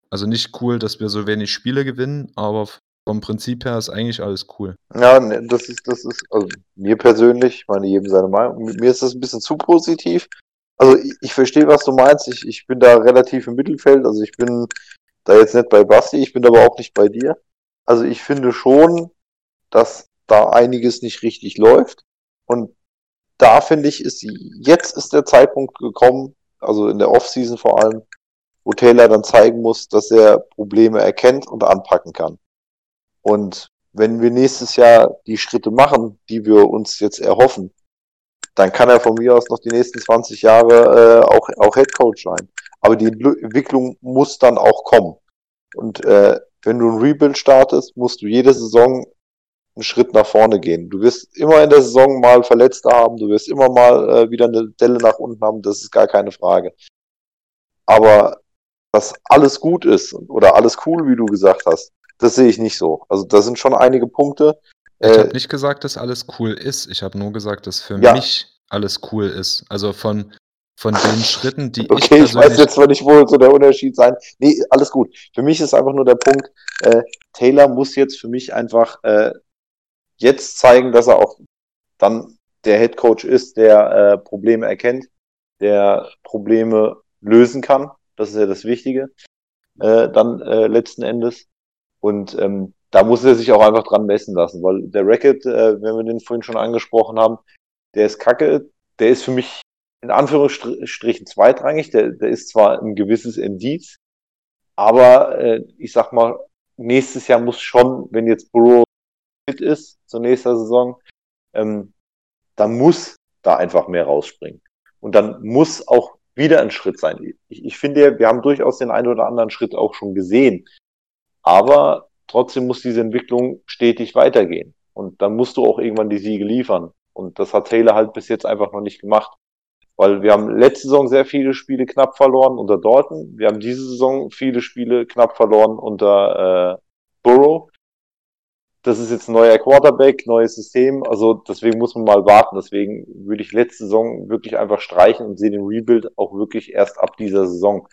Also nicht cool, dass wir so wenig Spiele gewinnen, aber vom Prinzip her ist eigentlich alles cool. Ja, ne, das ist, das ist, also mir persönlich, ich meine, jedem seine Meinung, mir ist das ein bisschen zu positiv. Also ich, ich verstehe, was du meinst. Ich, ich bin da relativ im Mittelfeld. Also ich bin da jetzt nicht bei Basti, ich bin aber auch nicht bei dir. Also ich finde schon, dass da einiges nicht richtig läuft. Und da finde ich, ist jetzt ist der Zeitpunkt gekommen, also in der Offseason vor allem, wo Taylor dann zeigen muss, dass er Probleme erkennt und anpacken kann. Und wenn wir nächstes Jahr die Schritte machen, die wir uns jetzt erhoffen, dann kann er von mir aus noch die nächsten 20 Jahre äh, auch, auch Head Coach sein. aber die Entwicklung muss dann auch kommen. Und äh, wenn du ein Rebuild startest, musst du jede Saison einen Schritt nach vorne gehen. Du wirst immer in der Saison mal Verletzte haben, du wirst immer mal äh, wieder eine Delle nach unten haben, das ist gar keine Frage. Aber dass alles gut ist oder alles cool, wie du gesagt hast, das sehe ich nicht so. Also da sind schon einige Punkte. Ich äh, habe nicht gesagt, dass alles cool ist. Ich habe nur gesagt, dass für ja. mich alles cool ist. Also von, von den Schritten, die okay, ich Okay, ich weiß jetzt zwar nicht, wo so der Unterschied sein. Nee, alles gut. Für mich ist einfach nur der Punkt, äh, Taylor muss jetzt für mich einfach äh, jetzt zeigen, dass er auch dann der Head Coach ist, der äh, Probleme erkennt, der Probleme lösen kann. Das ist ja das Wichtige. Äh, dann äh, letzten Endes. Und ähm, da muss er sich auch einfach dran messen lassen, weil der Racket, äh, wenn wir den vorhin schon angesprochen haben, der ist kacke, der ist für mich in Anführungsstrichen zweitrangig, der, der ist zwar ein gewisses Indiz, aber äh, ich sag mal, nächstes Jahr muss schon, wenn jetzt Burrow fit ist zur nächsten Saison, ähm, dann muss da einfach mehr rausspringen. Und dann muss auch wieder ein Schritt sein. Ich, ich finde, wir haben durchaus den einen oder anderen Schritt auch schon gesehen. Aber trotzdem muss diese Entwicklung stetig weitergehen. Und dann musst du auch irgendwann die Siege liefern. Und das hat Taylor halt bis jetzt einfach noch nicht gemacht. Weil wir haben letzte Saison sehr viele Spiele knapp verloren unter Dorton. Wir haben diese Saison viele Spiele knapp verloren unter äh, Burrow. Das ist jetzt ein neuer Quarterback, neues System. Also deswegen muss man mal warten. Deswegen würde ich letzte Saison wirklich einfach streichen und sehe den Rebuild auch wirklich erst ab dieser Saison.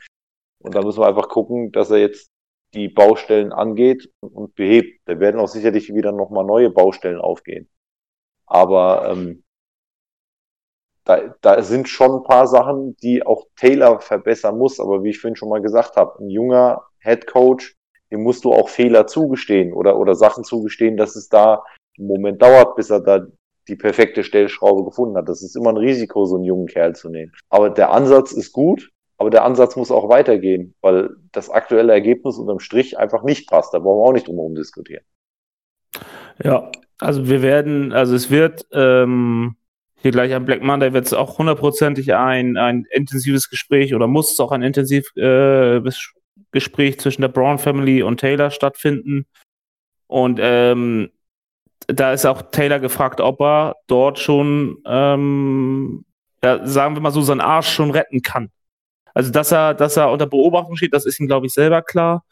Und da müssen wir einfach gucken, dass er jetzt die Baustellen angeht und behebt. Da werden auch sicherlich wieder nochmal neue Baustellen aufgehen. Aber ähm, da, da sind schon ein paar Sachen, die auch Taylor verbessern muss. Aber wie ich vorhin schon mal gesagt habe, ein junger Head Coach, dem musst du auch Fehler zugestehen oder, oder Sachen zugestehen, dass es da einen Moment dauert, bis er da die perfekte Stellschraube gefunden hat. Das ist immer ein Risiko, so einen jungen Kerl zu nehmen. Aber der Ansatz ist gut aber der Ansatz muss auch weitergehen, weil das aktuelle Ergebnis unterm Strich einfach nicht passt. Da brauchen wir auch nicht drum herum diskutieren. Ja, also wir werden, also es wird ähm, hier gleich am Black Monday wird es auch hundertprozentig ein, ein intensives Gespräch oder muss es auch ein intensives äh, Gespräch zwischen der Brown Family und Taylor stattfinden. Und ähm, da ist auch Taylor gefragt, ob er dort schon, ähm, ja, sagen wir mal so, seinen Arsch schon retten kann. Also, dass er, dass er unter Beobachtung steht, das ist ihm, glaube ich, selber klar.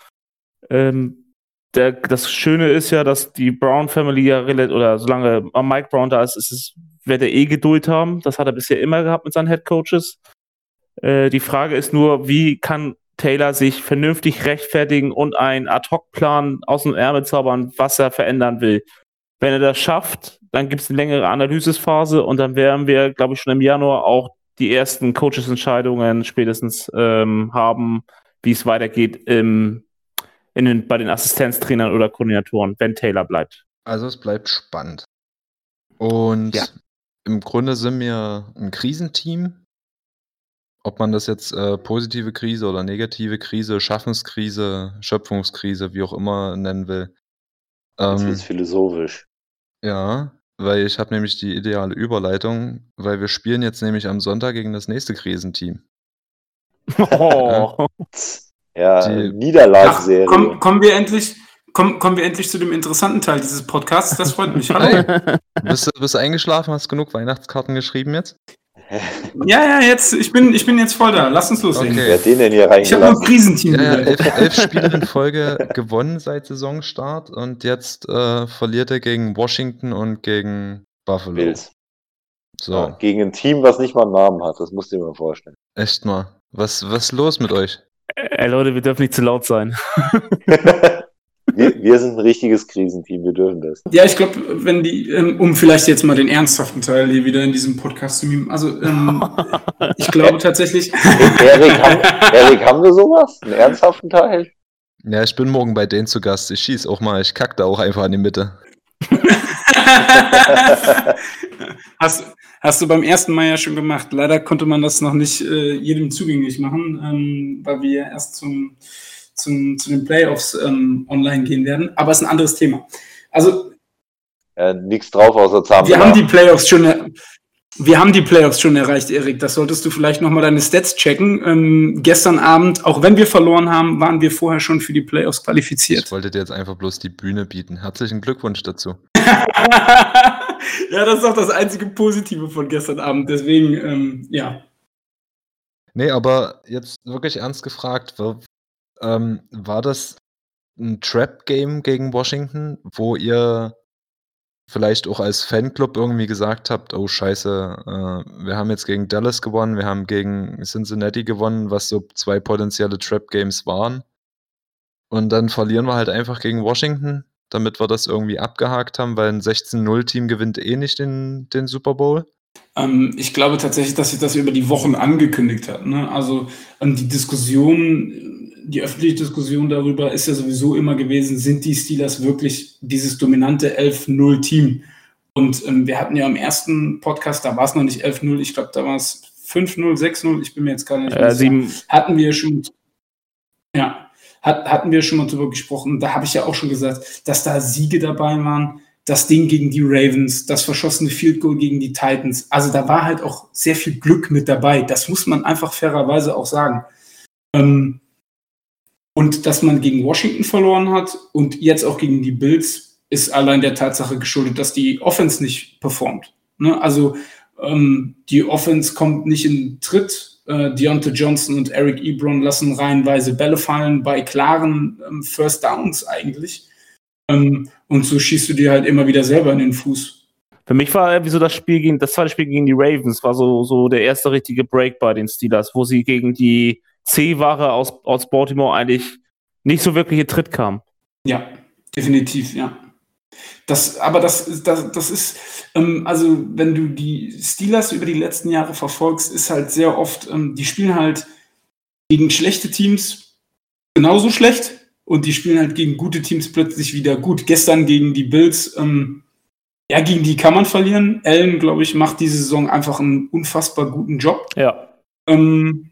Ähm, der, das Schöne ist ja, dass die Brown Family ja relativ, oder solange Mike Brown da ist, ist es, wird er eh Geduld haben. Das hat er bisher immer gehabt mit seinen Head Coaches. Äh, die Frage ist nur, wie kann Taylor sich vernünftig rechtfertigen und einen Ad-Hoc-Plan aus dem Ärmel zaubern, was er verändern will. Wenn er das schafft, dann gibt es eine längere Analysisphase und dann werden wir, glaube ich, schon im Januar auch die ersten Coaches-Entscheidungen spätestens ähm, haben, wie es weitergeht im, in den, bei den Assistenztrainern oder Koordinatoren, wenn Taylor bleibt. Also es bleibt spannend. Und ja. im Grunde sind wir ein Krisenteam. Ob man das jetzt äh, positive Krise oder negative Krise, Schaffenskrise, Schöpfungskrise, wie auch immer nennen will. Ähm, das ist philosophisch. Ja, weil ich habe nämlich die ideale Überleitung, weil wir spielen jetzt nämlich am Sonntag gegen das nächste Krisenteam. Oh. ja, die Niederlagenserie. Komm, kommen wir endlich, komm, kommen wir endlich zu dem interessanten Teil dieses Podcasts. Das freut mich. Hallo. bist, du, bist du eingeschlafen? Hast du genug Weihnachtskarten geschrieben jetzt? Ja, ja, jetzt, ich bin, ich bin jetzt voll da. Lass uns loslegen. Okay. Wer hat den denn hier reingelassen? Ich habe ein Krisenteam. Ja, ja, elf, elf Spiele in Folge gewonnen seit Saisonstart und jetzt äh, verliert er gegen Washington und gegen Buffalo. Bills. So. Ja, gegen ein Team, was nicht mal einen Namen hat. Das musst du dir mal vorstellen. Echt mal. Was, was ist los mit euch? Ey, Leute, wir dürfen nicht zu laut sein. Wir, wir, sind ein richtiges Krisenteam, wir dürfen das. Ja, ich glaube, wenn die, ähm, um vielleicht jetzt mal den ernsthaften Teil hier wieder in diesem Podcast zu mimen, also ähm, ich glaube tatsächlich. Erik, haben, Erik, haben wir sowas? Einen ernsthaften Teil? Ja, ich bin morgen bei denen zu Gast. Ich schieß auch mal, ich kack da auch einfach in die Mitte. hast, hast du beim ersten Mal ja schon gemacht. Leider konnte man das noch nicht äh, jedem zugänglich machen, ähm, weil wir erst zum zum, zu den Playoffs ähm, online gehen werden. Aber es ist ein anderes Thema. Also. Äh, Nichts drauf außer Zahnbelag. Wir haben die Playoffs schon. Wir haben die Playoffs schon erreicht, Erik. Das solltest du vielleicht nochmal deine Stats checken. Ähm, gestern Abend, auch wenn wir verloren haben, waren wir vorher schon für die Playoffs qualifiziert. Ich wollte dir jetzt einfach bloß die Bühne bieten. Herzlichen Glückwunsch dazu. ja, das ist auch das einzige Positive von gestern Abend. Deswegen, ähm, ja. Nee, aber jetzt wirklich ernst gefragt, ähm, war das ein Trap-Game gegen Washington, wo ihr vielleicht auch als Fanclub irgendwie gesagt habt, oh scheiße, äh, wir haben jetzt gegen Dallas gewonnen, wir haben gegen Cincinnati gewonnen, was so zwei potenzielle Trap-Games waren. Und dann verlieren wir halt einfach gegen Washington, damit wir das irgendwie abgehakt haben, weil ein 16-0-Team gewinnt eh nicht den, den Super Bowl. Ähm, ich glaube tatsächlich, dass sich das über die Wochen angekündigt hat. Ne? Also ähm, die Diskussion, die öffentliche Diskussion darüber ist ja sowieso immer gewesen, sind die Steelers wirklich dieses dominante 11-0-Team? Und ähm, wir hatten ja im ersten Podcast, da war es noch nicht 11-0, ich glaube, da war es 5-0, 6-0, ich bin mir jetzt gar nicht äh, sieben. Hatten wir schon, ja, hat, hatten wir schon mal drüber gesprochen. Da habe ich ja auch schon gesagt, dass da Siege dabei waren, das Ding gegen die Ravens, das verschossene Field Goal gegen die Titans. Also da war halt auch sehr viel Glück mit dabei. Das muss man einfach fairerweise auch sagen. Ähm, und dass man gegen Washington verloren hat und jetzt auch gegen die Bills, ist allein der Tatsache geschuldet, dass die Offense nicht performt. Ne? Also ähm, die Offense kommt nicht in Tritt. Äh, Deontay Johnson und Eric Ebron lassen reihenweise Bälle fallen bei klaren ähm, First Downs eigentlich. Ähm, und so schießt du dir halt immer wieder selber in den Fuß. Für mich war irgendwie so das Spiel gegen, das zweite Spiel gegen die Ravens, war so, so der erste richtige Break bei den Steelers, wo sie gegen die C-Ware aus, aus Baltimore eigentlich nicht so wirklich in Tritt kam. Ja, definitiv, ja. Das, aber das, das, das ist, ähm, also wenn du die Steelers über die letzten Jahre verfolgst, ist halt sehr oft, ähm, die spielen halt gegen schlechte Teams genauso schlecht und die spielen halt gegen gute Teams plötzlich wieder gut. Gestern gegen die Bills, ähm, ja, gegen die kann man verlieren. Allen, glaube ich, macht diese Saison einfach einen unfassbar guten Job. Ja. Ähm,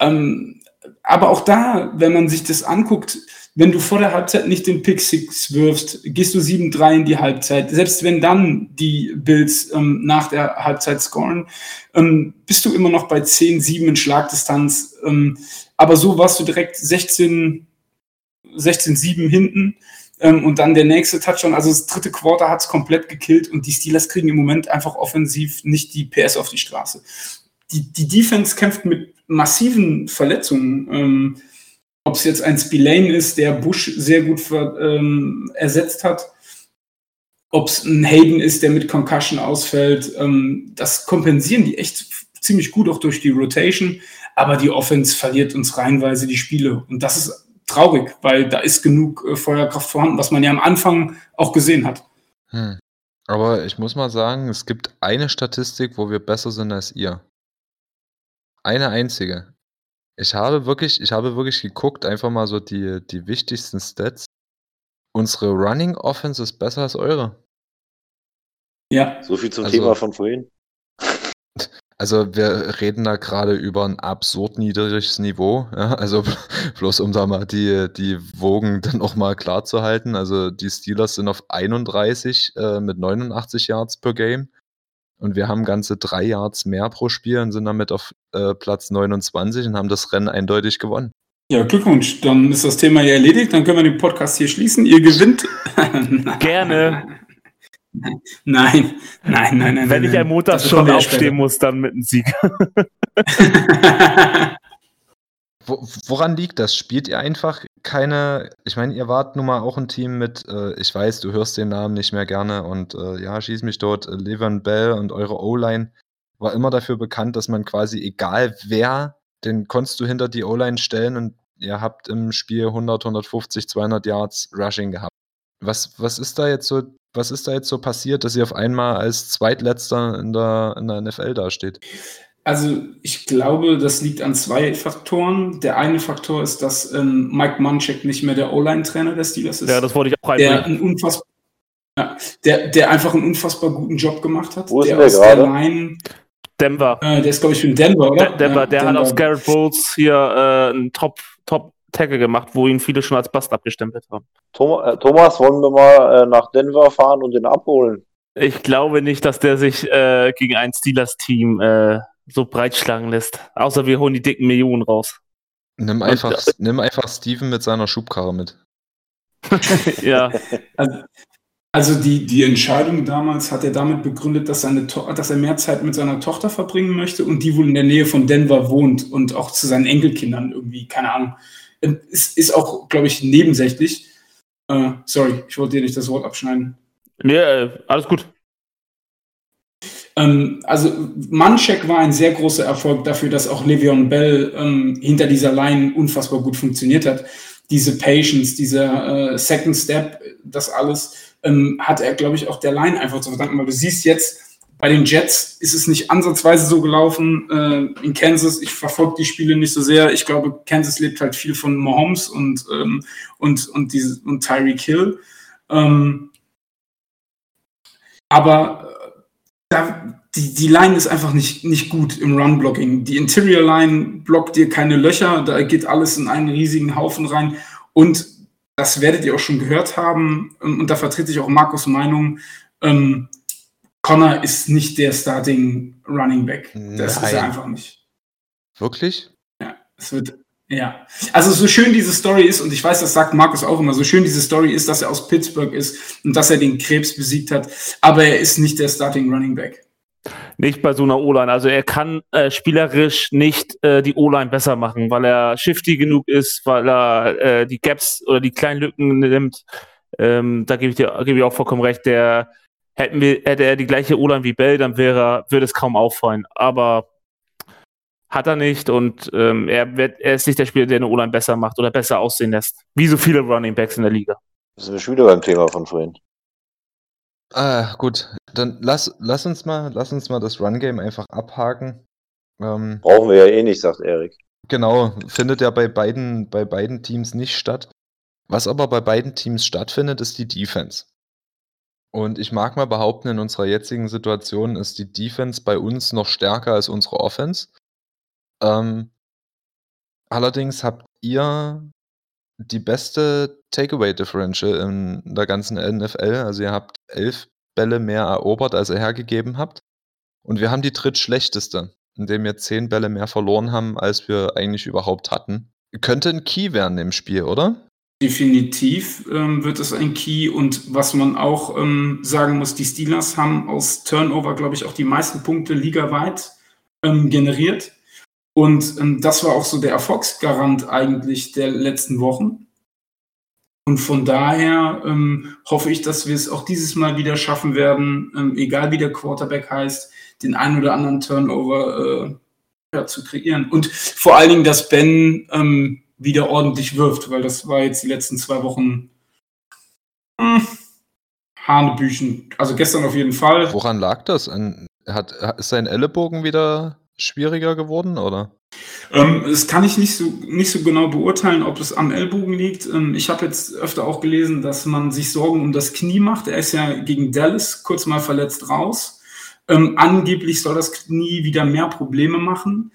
ähm, aber auch da, wenn man sich das anguckt, wenn du vor der Halbzeit nicht den Pick Six wirfst, gehst du 7-3 in die Halbzeit. Selbst wenn dann die Bills ähm, nach der Halbzeit scoren, ähm, bist du immer noch bei 10-7 in Schlagdistanz. Ähm, aber so warst du direkt 16, 16-7 hinten. Ähm, und dann der nächste Touchdown, also das dritte Quarter hat es komplett gekillt und die Steelers kriegen im Moment einfach offensiv nicht die PS auf die Straße. Die, die Defense kämpft mit massiven Verletzungen. Ähm, Ob es jetzt ein Spillane ist, der Bush sehr gut ver, ähm, ersetzt hat, ob es ein Hayden ist, der mit Concussion ausfällt, ähm, das kompensieren die echt ziemlich gut auch durch die Rotation, aber die Offense verliert uns reihenweise die Spiele und das ist traurig, weil da ist genug äh, Feuerkraft vorhanden, was man ja am Anfang auch gesehen hat. Hm. Aber ich muss mal sagen, es gibt eine Statistik, wo wir besser sind als ihr. Eine einzige. Ich habe wirklich ich habe wirklich geguckt, einfach mal so die die wichtigsten Stats. Unsere Running Offense ist besser als eure. Ja. So viel zum Also Thema von vorhin. Also, wir reden da gerade über ein absurd niedriges Niveau, ja, also bloß um da mal die die Wogen dann auch mal klar zu halten. Also, die Steelers sind auf 31, äh, mit 89 Yards per Game und wir haben ganze 3 Yards mehr pro Spiel und sind damit auf, äh, Platz 29 und haben das Rennen eindeutig gewonnen. Ja, Glückwunsch. Dann ist das Thema ja erledigt. Dann können wir den Podcast hier schließen. Ihr gewinnt. Gerne. Nein, nein, nein, nein. Wenn ich nein. am Montag schon aufstehen muss, dann mit einem Sieg. woran liegt das? Spielt ihr einfach keine ich meine, ihr wart nun mal auch ein Team mit äh, ich weiß, du hörst den Namen nicht mehr gerne und, äh, ja, schieß mich dort, äh, Le'Veon Bell und eure O-Line war immer dafür bekannt, dass man quasi egal wer, den konntest du hinter die O-Line stellen und ihr habt im Spiel 100, 150, 200 Yards Rushing gehabt. Was was ist da jetzt so was ist da jetzt so passiert, dass ihr auf einmal als Zweitletzter in der in der NFL dasteht? Also ich glaube, das liegt an zwei Faktoren. Der eine Faktor ist, dass ähm, Mike Munchak nicht mehr der O-Line-Trainer der Steelers ist. ja, das wollte ich auch der, einbringen. ein unfassbar, ja, der, der einfach einen unfassbar guten Job gemacht hat. Wo ist der der aus der gerade? Line, Denver. äh, der ist, glaube ich, in Denver, oder? Der, Denver, Ja, der hat Denver. aus Garrett Bowles hier äh, einen Top, Top Tackle gemacht, wo ihn viele schon als Bast abgestempelt haben. Thomas, äh, Thomas, wollen wir mal äh, nach Denver fahren und den abholen? Ich glaube nicht, dass der sich äh, gegen ein Steelers-Team äh, so breitschlagen lässt. Außer wir holen die dicken Millionen raus. Nimm einfach, Und, nimm einfach Steven mit seiner Schubkarre mit. ja. Also, also, die, die Entscheidung damals hat er damit begründet, dass, seine dass er mehr Zeit mit seiner Tochter verbringen möchte und die wohl in der Nähe von Denver wohnt und auch zu seinen Enkelkindern irgendwie, keine Ahnung. Ist, ist auch, glaube ich, nebensächlich. Äh, sorry, ich wollte dir nicht das Wort abschneiden. Nee, äh, alles gut. Ähm, also Mancheck war ein sehr großer Erfolg dafür, dass auch Le'Veon Bell ähm, hinter dieser Line unfassbar gut funktioniert hat. Diese Patience, dieser äh, Second Step, das alles ähm, hat er, glaube ich, auch der Line einfach zu verdanken, weil du siehst jetzt, bei den Jets ist es nicht ansatzweise so gelaufen. Äh, in Kansas, ich verfolge die Spiele nicht so sehr. Ich glaube, Kansas lebt halt viel von Mahomes und, ähm, und, und, und Tyreek Hill. Ähm, aber da, die, die Line ist einfach nicht, nicht gut im Run-Blocking. Die Interior Line blockt dir keine Löcher, da geht alles in einen riesigen Haufen rein. Und das werdet ihr auch schon gehört haben, und da vertrete ich auch Markus Meinung. Ähm, Connor ist nicht der Starting Running Back. Das Nein. ist er einfach nicht. Wirklich? Ja, es wird, ja, also so schön diese Story ist, und ich weiß, das sagt Markus auch immer, so schön diese Story ist, dass er aus Pittsburgh ist und dass er den Krebs besiegt hat, aber er ist nicht der Starting Running Back. Nicht bei so einer O-Line. Also er kann äh, spielerisch nicht äh, die O-Line besser machen, weil er shifty genug ist, weil er äh, die Gaps oder die kleinen Lücken nimmt. Ähm, da gebe ich dir gebe ich auch vollkommen recht. Der hätten wir, hätte er die gleiche O-Line wie Bell, dann wäre, würde es kaum auffallen. Aber hat er nicht und ähm, er, wird, er ist nicht der Spieler, der eine O-Line besser macht oder besser aussehen lässt. Wie so viele Running Backs in der Liga. Das sind wir schon wieder beim Thema von vorhin. Ah, gut. Dann lass, lass, uns mal, lass uns mal das Run-Game einfach abhaken. Ähm, Brauchen wir ja eh nicht, sagt Erik. Genau, findet ja bei beiden, bei beiden Teams nicht statt. Was aber bei beiden Teams stattfindet, ist die Defense. Und ich mag mal behaupten, in unserer jetzigen Situation ist die Defense bei uns noch stärker als unsere Offense. Ähm, allerdings habt ihr die beste Takeaway Differential in der ganzen NFL. Also ihr habt elf Bälle mehr erobert, als ihr hergegeben habt. Und wir haben die drittschlechteste, indem wir zehn Bälle mehr verloren haben, als wir eigentlich überhaupt hatten. Könnte ein Key werden im Spiel, oder? Definitiv ähm, wird es ein Key. Und was man auch ähm, sagen muss, die Steelers haben aus Turnover, glaube ich, auch die meisten Punkte ligaweit ähm, generiert. Und ähm, das war auch so der Erfolgsgarant eigentlich der letzten Wochen. Und von daher ähm, hoffe ich, dass wir es auch dieses Mal wieder schaffen werden, ähm, egal wie der Quarterback heißt, den einen oder anderen Turnover äh, ja, zu kreieren. Und vor allen Dingen, dass Ben ähm, wieder ordentlich wirft, weil das war jetzt die letzten zwei Wochen mh, hm, Hanebüchen. Also gestern auf jeden Fall. Woran lag das? Hat, ist sein Ellenbogen wieder schwieriger geworden, oder? Ähm, das kann ich nicht so, nicht so genau beurteilen, ob es am Ellbogen liegt. Ähm, ich habe jetzt öfter auch gelesen, dass man sich Sorgen um das Knie macht. Er ist ja gegen Dallas kurz mal verletzt raus. Ähm, angeblich soll das Knie wieder mehr Probleme machen.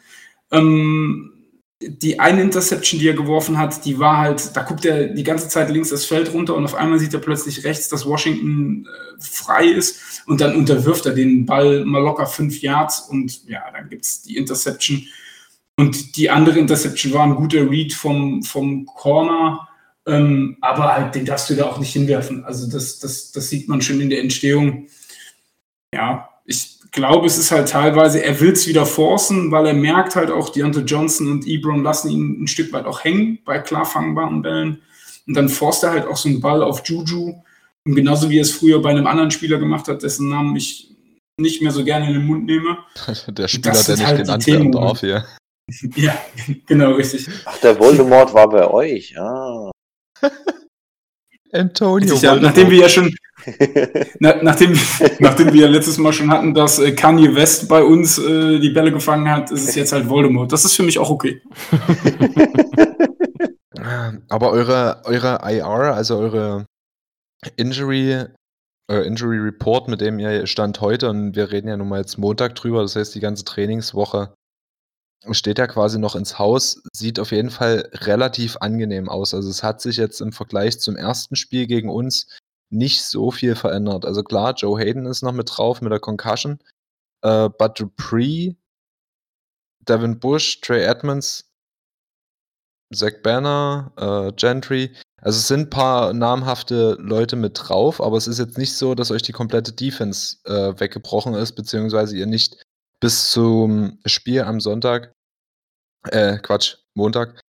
Ähm, die eine Interception, die er geworfen hat, die war halt, da guckt er die ganze Zeit links das Feld runter und auf einmal sieht er plötzlich rechts, dass Washington äh, frei ist und dann unterwirft er den Ball mal locker fünf Yards und ja, dann gibt es die Interception. Und die andere Interception war ein guter Read vom, vom Corner, ähm, aber halt, den darfst du da auch nicht hinwerfen. Also das, das, das sieht man schon in der Entstehung. Ja, ich, glaube, es ist halt teilweise, er will es wieder forcen, weil er merkt halt auch, Deontay Johnson und Ebron lassen ihn ein Stück weit auch hängen bei klar fangbaren Bällen. Und dann forst er halt auch so einen Ball auf Juju. Und genauso wie er es früher bei einem anderen Spieler gemacht hat, dessen Namen ich nicht mehr so gerne in den Mund nehme. Der Spieler, der nicht halt genannt werden darf hier. Ja, genau, richtig. Ach, der Voldemort war bei euch. Ah. Antonio. Ja, nachdem wir ja schon, na, nachdem, nachdem wir ja letztes Mal schon hatten, dass äh, Kanye West bei uns äh, die Bälle gefangen hat, ist es jetzt halt Voldemort. Das ist für mich auch okay. Aber eure, eure IR, also eure Injury, euer Injury Report, mit dem ihr stand heute, und wir reden ja nun mal jetzt Montag drüber, das heißt die ganze Trainingswoche steht ja quasi noch ins Haus, sieht auf jeden Fall relativ angenehm aus. Also es hat sich jetzt im Vergleich zum ersten Spiel gegen uns nicht so viel verändert. Also klar, Joe Hayden ist noch mit drauf mit der Concussion. Äh, Bud Dupree, Devin Bush, Trey Edmonds, Zach Banner, äh, Gentry. Also es sind ein paar namhafte Leute mit drauf, aber es ist jetzt nicht so, dass euch die komplette Defense äh, weggebrochen ist, beziehungsweise ihr nicht bis zum Spiel am Sonntag, äh, Quatsch, Montag,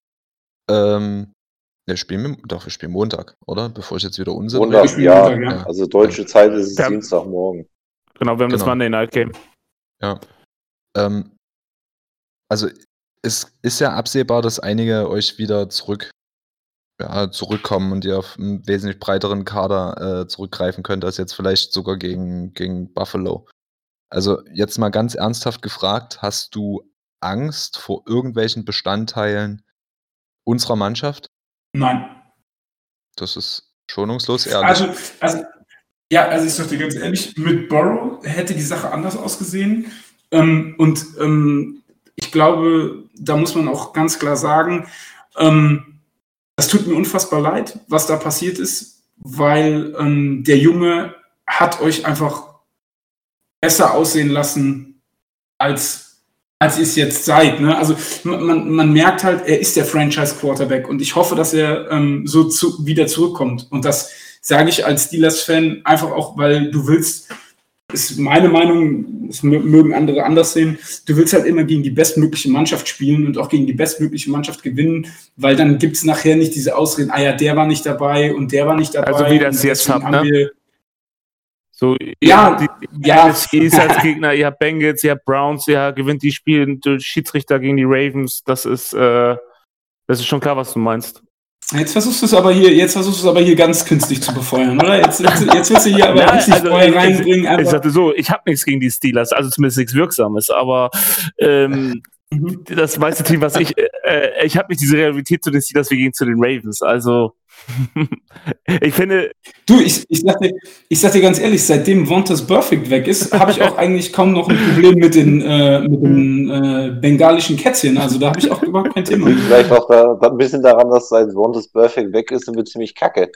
ähm, ne, spielen wir, doch, wir spielen Montag, oder? Bevor ich jetzt wieder Unsinn Montag, ja. Montag, ja. Also deutsche Zeit ist es Ja. Dienstagmorgen. Genau, wir haben das Genau. Monday Night Game. Ja. Ähm, also es ist ja absehbar, dass einige euch wieder zurück ja, zurückkommen und ihr auf einen wesentlich breiteren Kader äh, zurückgreifen könnt, als jetzt vielleicht sogar gegen, gegen Buffalo. Also jetzt mal ganz ernsthaft gefragt, hast du Angst vor irgendwelchen Bestandteilen unserer Mannschaft? Nein. Das ist schonungslos ehrlich. Also, also, ja, also ich sag dir ganz ehrlich, mit Burrow hätte die Sache anders ausgesehen. Ähm, und ähm, ich glaube, da muss man auch ganz klar sagen, ähm, das tut mir unfassbar leid, was da passiert ist, weil ähm, der Junge hat euch einfach besser aussehen lassen, als, als ihr es jetzt seid. Ne? Also man, man, merkt halt, er ist der Franchise-Quarterback und ich hoffe, dass er ähm, so zu, wieder zurückkommt. Und das sage ich als Steelers-Fan einfach auch, weil du willst, ist meine Meinung, das mö- mögen andere anders sehen, du willst halt immer gegen die bestmögliche Mannschaft spielen und auch gegen die bestmögliche Mannschaft gewinnen, weil dann gibt es nachher nicht diese Ausreden, ah ja, der war nicht dabei und der war nicht dabei. Also wie das jetzt habt, haben ne? So, Ja, ihr, die, ja. Ist als Gegner, ihr habt Bengals, ihr habt Browns, ihr gewinnt die Spiele durch Schiedsrichter gegen die Ravens. Das ist, äh, das ist schon klar, was du meinst. Jetzt versuchst du es aber hier, jetzt versuchst du es aber hier ganz künstlich zu befeuern, oder? Jetzt, jetzt, jetzt willst du hier aber Ja, richtig also, Feuer ich- reinbringen. Ich einfach- sagte so, ich habe nichts gegen die Steelers, also zumindest nichts Wirksames, aber ähm, Mhm. das meiste Team, was ich, äh, ich habe nicht diese Realität zu den Steelers wie gegen zu den Ravens. Also ich finde, Du, ich, ich, sag dir, ich sag dir ganz ehrlich, seitdem Vontas Perfect weg ist, habe ich auch eigentlich kaum noch ein Problem mit den, äh, mit den äh, bengalischen Kätzchen. Also da habe ich auch überhaupt kein Thema. Vielleicht auch da, da ein bisschen daran, dass seit Wonders Perfect weg ist, sind wir ziemlich kacke.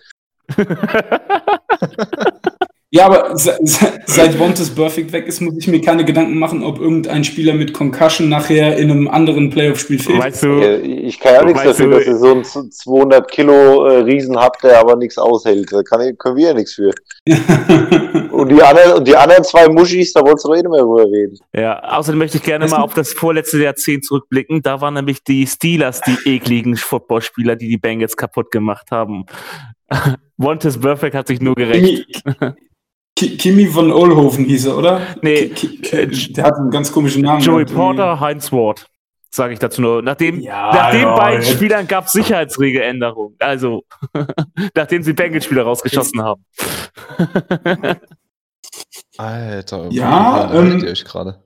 Ja, aber se, se, seit Vontas Perfect weg ist, muss ich mir keine Gedanken machen, ob irgendein Spieler mit Concussion nachher in einem anderen Playoff-Spiel fehlt. weißt du, Ich kann ja nichts dafür, du, dass ihr so einen 200 Kilo äh, Riesen habt, der aber nichts aushält. Da kann, können wir ja nichts für. Und die anderen, und die anderen zwei Muschis, da wolltest du doch eh nicht mehr drüber reden. Ja, außerdem möchte ich gerne Weißt mal auf das vorletzte Jahrzehnt zurückblicken. Da waren nämlich die Steelers die ekligen Footballspieler, die die Bengals kaputt gemacht haben. Wantes Perfect hat sich nur gerecht. Kimi, Ki- Kimi von Olhofen hieß er, oder? Nee, Ki- Ki- der hat einen ganz komischen Namen. Joey Porter, Heinz Ward, sage ich dazu nur. Nachdem, Ja, nach den ja, beiden ja. Spielern gab es Sicherheitsregeländerungen. Also, nachdem sie Bengals-Spieler rausgeschossen haben. Alter, Ja, wie ähm, ihr euch gerade?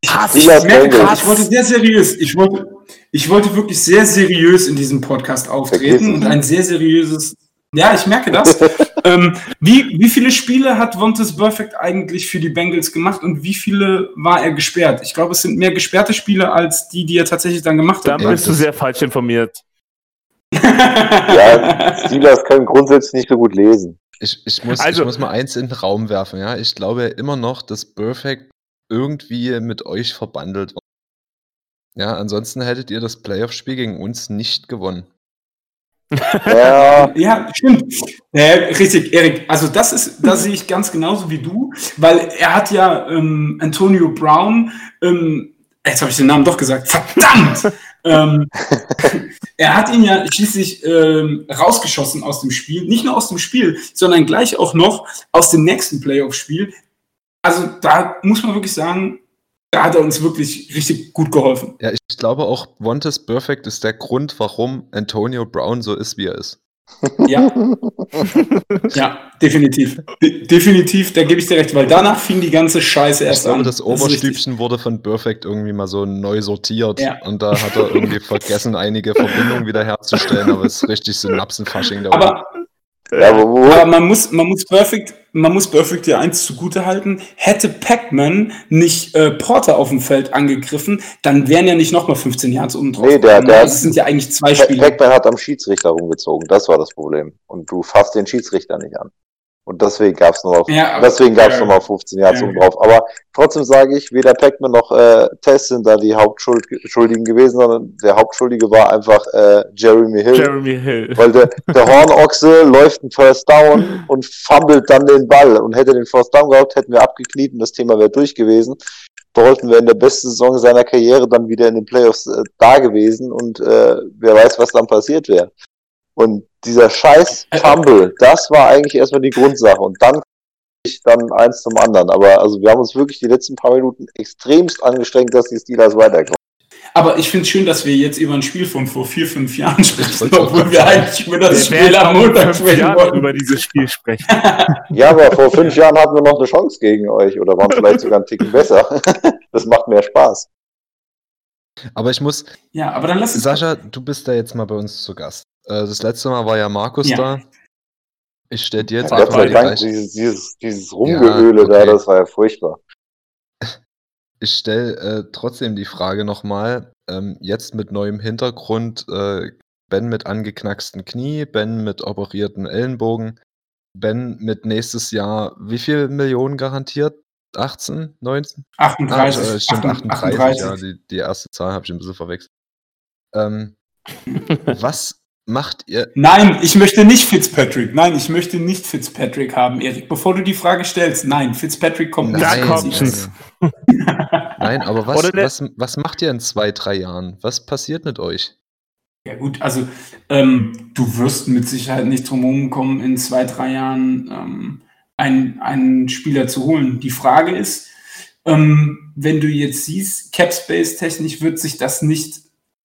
Ich Steelers merke gerade, Bengals. ich wollte sehr seriös, ich wollte, ich wollte wirklich sehr seriös in diesem Podcast auftreten Vergessen. und ein sehr seriöses. Ja, ich merke das. ähm, wie, wie viele Spiele hat Vontas Perfect eigentlich für die Bengals gemacht und wie viele war er gesperrt? Ich glaube, es sind mehr gesperrte Spiele als die, die er tatsächlich dann gemacht hat. Ja, bist du sehr falsch informiert. Ja, Steelers können grundsätzlich nicht so gut lesen. Ich, ich, muss, Also- ich muss mal eins in den Raum werfen, ja. Ich glaube immer noch, dass Perfect irgendwie mit euch verbandelt war. Ja, ansonsten hättet ihr das Playoff-Spiel gegen uns nicht gewonnen. Ja, Ja, stimmt. Äh, richtig, Erik. Also das ist, da sehe ich ganz genauso wie du, weil er hat ja ähm, Antonio Brown, ähm, jetzt habe ich den Namen doch gesagt, verdammt! ähm, er hat ihn ja schließlich ähm, rausgeschossen aus dem Spiel, nicht nur aus dem Spiel, sondern gleich auch noch aus dem nächsten Playoff-Spiel. Also da muss man wirklich sagen, da hat er uns wirklich richtig gut geholfen. Ja, ich glaube auch, Wantes Perfect ist der Grund, warum Antonio Brown so ist, wie er ist. Ja. ja, definitiv. De definitiv, da gebe ich dir recht, weil danach fing die ganze Scheiße Ich erst glaube, an. das. Oberstübchen wurde von Perfect irgendwie mal so neu sortiert Ja. und da hat er irgendwie vergessen, einige Verbindungen wiederherzustellen, aber es ist richtig Synapsenfasching da oben. Aber, ja aber man muss, man muss Perfect, man muss Perfect ja eins zugute halten. Hätte Pac-Man nicht äh, Porter auf dem Feld angegriffen, dann wären ja nicht nochmal 15 Yards oben drauf. Nee, der- der- es sind ja eigentlich zwei Spiele. Pac-Man hat am Schiedsrichter rumgezogen, das war das Problem. Und du fasst den Schiedsrichter nicht an. Und deswegen gab es nochmal Ja, aber- deswegen gab's ja. noch mal 15 Yards Ja. drauf. Aber trotzdem sage ich, weder Pac-Man noch äh, Tess sind da die Hauptschuldigen gewesen, sondern der Hauptschuldige war einfach äh, Jeremy Hill. Jeremy Hill. Weil der, der Hornochse läuft ein First Down und fummelt dann den Ball. Und hätte den First Down gehabt, hätten wir abgekniet und das Thema wäre durch gewesen. Dalton wäre in der besten Saison seiner Karriere dann wieder in den Playoffs äh, da gewesen und äh, wer weiß, was dann passiert wäre. Und dieser scheiß Fumble, das war eigentlich erstmal die Grundsache. Und dann ich dann eins zum anderen. Aber also wir haben uns wirklich die letzten paar Minuten extremst angestrengt, dass die Steelers weiterkommen. Aber ich finde es schön, dass wir jetzt über ein Spiel von vor vier, fünf Jahren sprechen, obwohl wir eigentlich über das Wir Spiel am Montag sprechen Jahren wollten. über dieses Spiel sprechen. Ja, aber vor fünf Jahren hatten wir noch eine Chance gegen euch oder waren vielleicht sogar einen Ticken besser. Das macht mehr Spaß. Aber ich muss, Ja, aber dann lass uns. Sascha, du bist da jetzt mal bei uns zu Gast. Äh, Das letzte Mal war ja Markus Ja. da. Ich stelle dir jetzt Gott einfach mal die Dank, dieses, dieses, dieses Rumgeöle Ja, da, okay. das war ja furchtbar. ich stelle äh, trotzdem die Frage nochmal, ähm, jetzt mit neuem Hintergrund, äh, Ben mit angeknacksten Knie, Ben mit operierten Ellenbogen, Ben mit nächstes Jahr, wie viel Millionen garantiert? 18, 19? Ah, 38. äh, stimmt, 38, 38. ja, die, die erste Zahl habe ich ein bisschen verwechselt. Ähm, was macht ihr? Nein, ich möchte nicht Fitzpatrick. Nein, ich möchte nicht Fitzpatrick haben, Erik. Bevor du die Frage stellst, nein, Fitzpatrick kommt nicht. kommt's. nein, nein, aber was, was, was macht ihr in zwei, drei Jahren? Was passiert mit euch? Ja gut, also ähm, du wirst mit Sicherheit nicht drum kommen, in zwei, drei Jahren ähm, einen, einen Spieler zu holen. Die Frage ist, ähm, wenn du jetzt siehst, Capspace-technisch wird sich das nicht,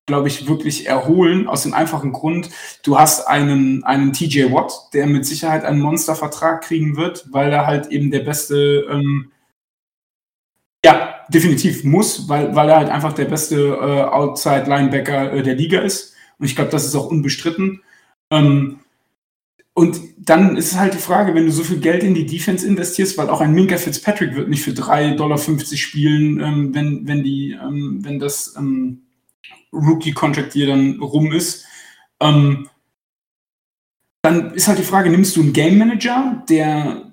glaube ich, wirklich erholen, aus dem einfachen Grund, du hast einen, einen TJ Watt, der mit Sicherheit einen Monstervertrag kriegen wird, weil er halt eben der beste ähm, ja, definitiv muss, weil, weil er halt einfach der beste äh, Outside-Linebacker äh, der Liga ist. Und ich glaube, das ist auch unbestritten. Ähm, und dann ist es halt die Frage, wenn du so viel Geld in die Defense investierst, weil auch ein Minka Fitzpatrick wird nicht für 3,50 Dollar spielen, ähm, wenn, wenn, die, ähm, wenn das ähm, Rookie-Contract hier dann rum ist. Ähm, dann ist halt die Frage, nimmst du einen Game Manager, der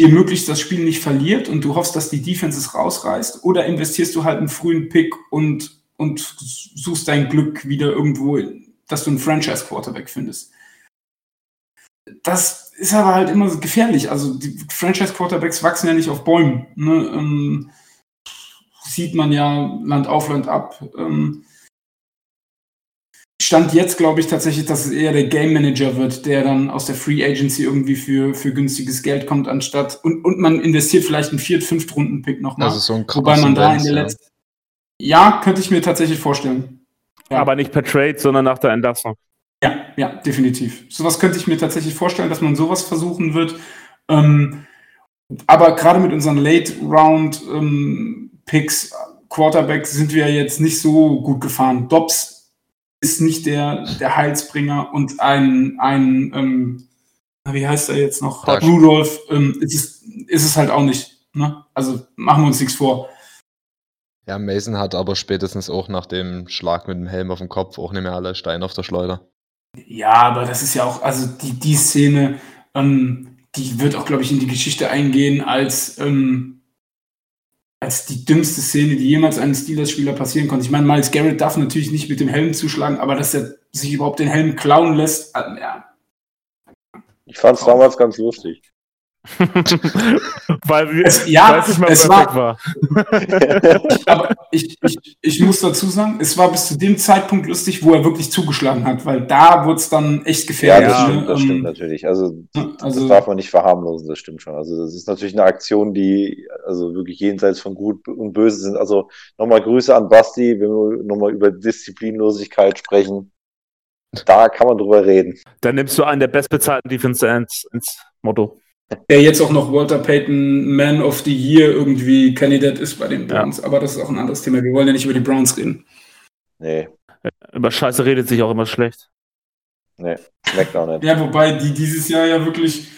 dir möglichst das Spiel nicht verliert und du hoffst, dass die Defense es rausreißt, oder investierst du halt einen frühen Pick und, und suchst dein Glück wieder irgendwo, dass du einen Franchise-Quarterback findest. Das ist aber halt immer gefährlich. Also die Franchise-Quarterbacks wachsen ja nicht auf Bäumen. Ne? Ähm, sieht man ja Land auf, Land ab. Ähm, Stand jetzt glaube ich tatsächlich, dass es eher der Game Manager wird, der dann aus der Free Agency irgendwie für, für günstiges Geld kommt, anstatt und, und man investiert vielleicht einen Viert-, Fünft-Runden-Pick nochmal. Also so ein wobei man da in der letzten. Ja, könnte ich mir tatsächlich vorstellen. Ja. Aber nicht per Trade, sondern nach der Entlassung. Ja, ja, definitiv. Sowas könnte ich mir tatsächlich vorstellen, dass man sowas versuchen wird. Ähm, aber gerade mit unseren Late-Round-Picks, Quarterbacks, sind wir jetzt nicht so gut gefahren. Dobbs ist nicht der, der Heilsbringer und ein, ein ähm, wie heißt er jetzt noch? Doug. Rudolph ähm, ist, es, ist es halt auch nicht. Ne? Also machen wir uns nichts vor. Ja, Mason hat aber spätestens auch nach dem Schlag mit dem Helm auf dem Kopf auch nicht mehr alle Steine auf der Schleuder. Ja, aber das ist ja auch, also die, die Szene, ähm, die wird auch, glaube ich, in die Geschichte eingehen als, ähm, als die dümmste Szene, die jemals einem Steelers-Spieler passieren konnte. Ich meine, Miles Garrett darf natürlich nicht mit dem Helm zuschlagen, aber dass er sich überhaupt den Helm klauen lässt, äh, ja. Ich fand es damals ganz lustig. Weil wir Es- ja, weiß nicht mal, es war- war. Aber ich, ich, ich muss dazu sagen, es war bis zu dem Zeitpunkt lustig, wo er wirklich zugeschlagen hat, weil da wurde es dann echt Ja, gefährlich. das, Ja, stimmt, das Ähm, stimmt natürlich. Also, also- das darf man nicht verharmlosen, das stimmt schon. Also, das ist natürlich eine Aktion, die also wirklich jenseits von Gut und Böse sind. Also, nochmal Grüße an Basti, wenn wir nochmal über Disziplinlosigkeit sprechen. Da kann man drüber reden. Dann nimmst du einen der bestbezahlten Defense Ends ins Motto. Der jetzt auch noch Walter Payton Man of the Year irgendwie Kandidat ist bei den Ja. Browns. Aber das ist auch ein anderes Thema. Wir wollen ja nicht über die Browns reden. Nee, Über Scheiße redet sich auch immer schlecht. nee, schmeckt auch nicht. Ja, wobei die dieses Jahr ja wirklich.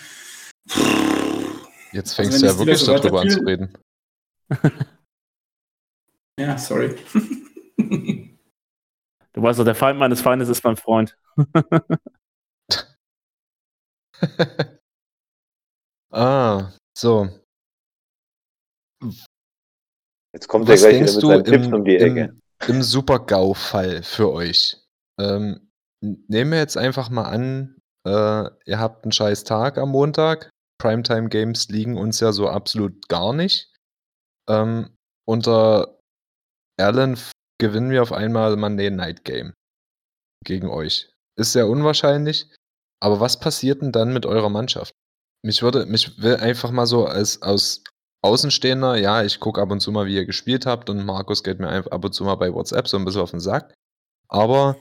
Jetzt Also fängst wenn du ja wirklich darüber an zu reden. Ja, sorry. Du weißt doch, der Feind meines Feindes ist mein Freund. Ah, so. Jetzt kommt Was er gleich wieder denkst mit du Tipps im, um die Ecke. im, im Super-GAU-Fall für euch? Ähm, nehmen wir jetzt einfach mal an, äh, ihr habt einen scheiß Tag am Montag. Primetime-Games liegen uns ja so absolut gar nicht. Ähm, unter Allen gewinnen wir auf einmal Monday Night Game gegen euch. Ist sehr unwahrscheinlich, aber was passiert denn dann mit eurer Mannschaft? Mich würde, mich will einfach mal so als aus Außenstehender, ja, ich gucke ab und zu mal, wie ihr gespielt habt und Markus geht mir einfach ab und zu mal bei WhatsApp so ein bisschen auf den Sack. Aber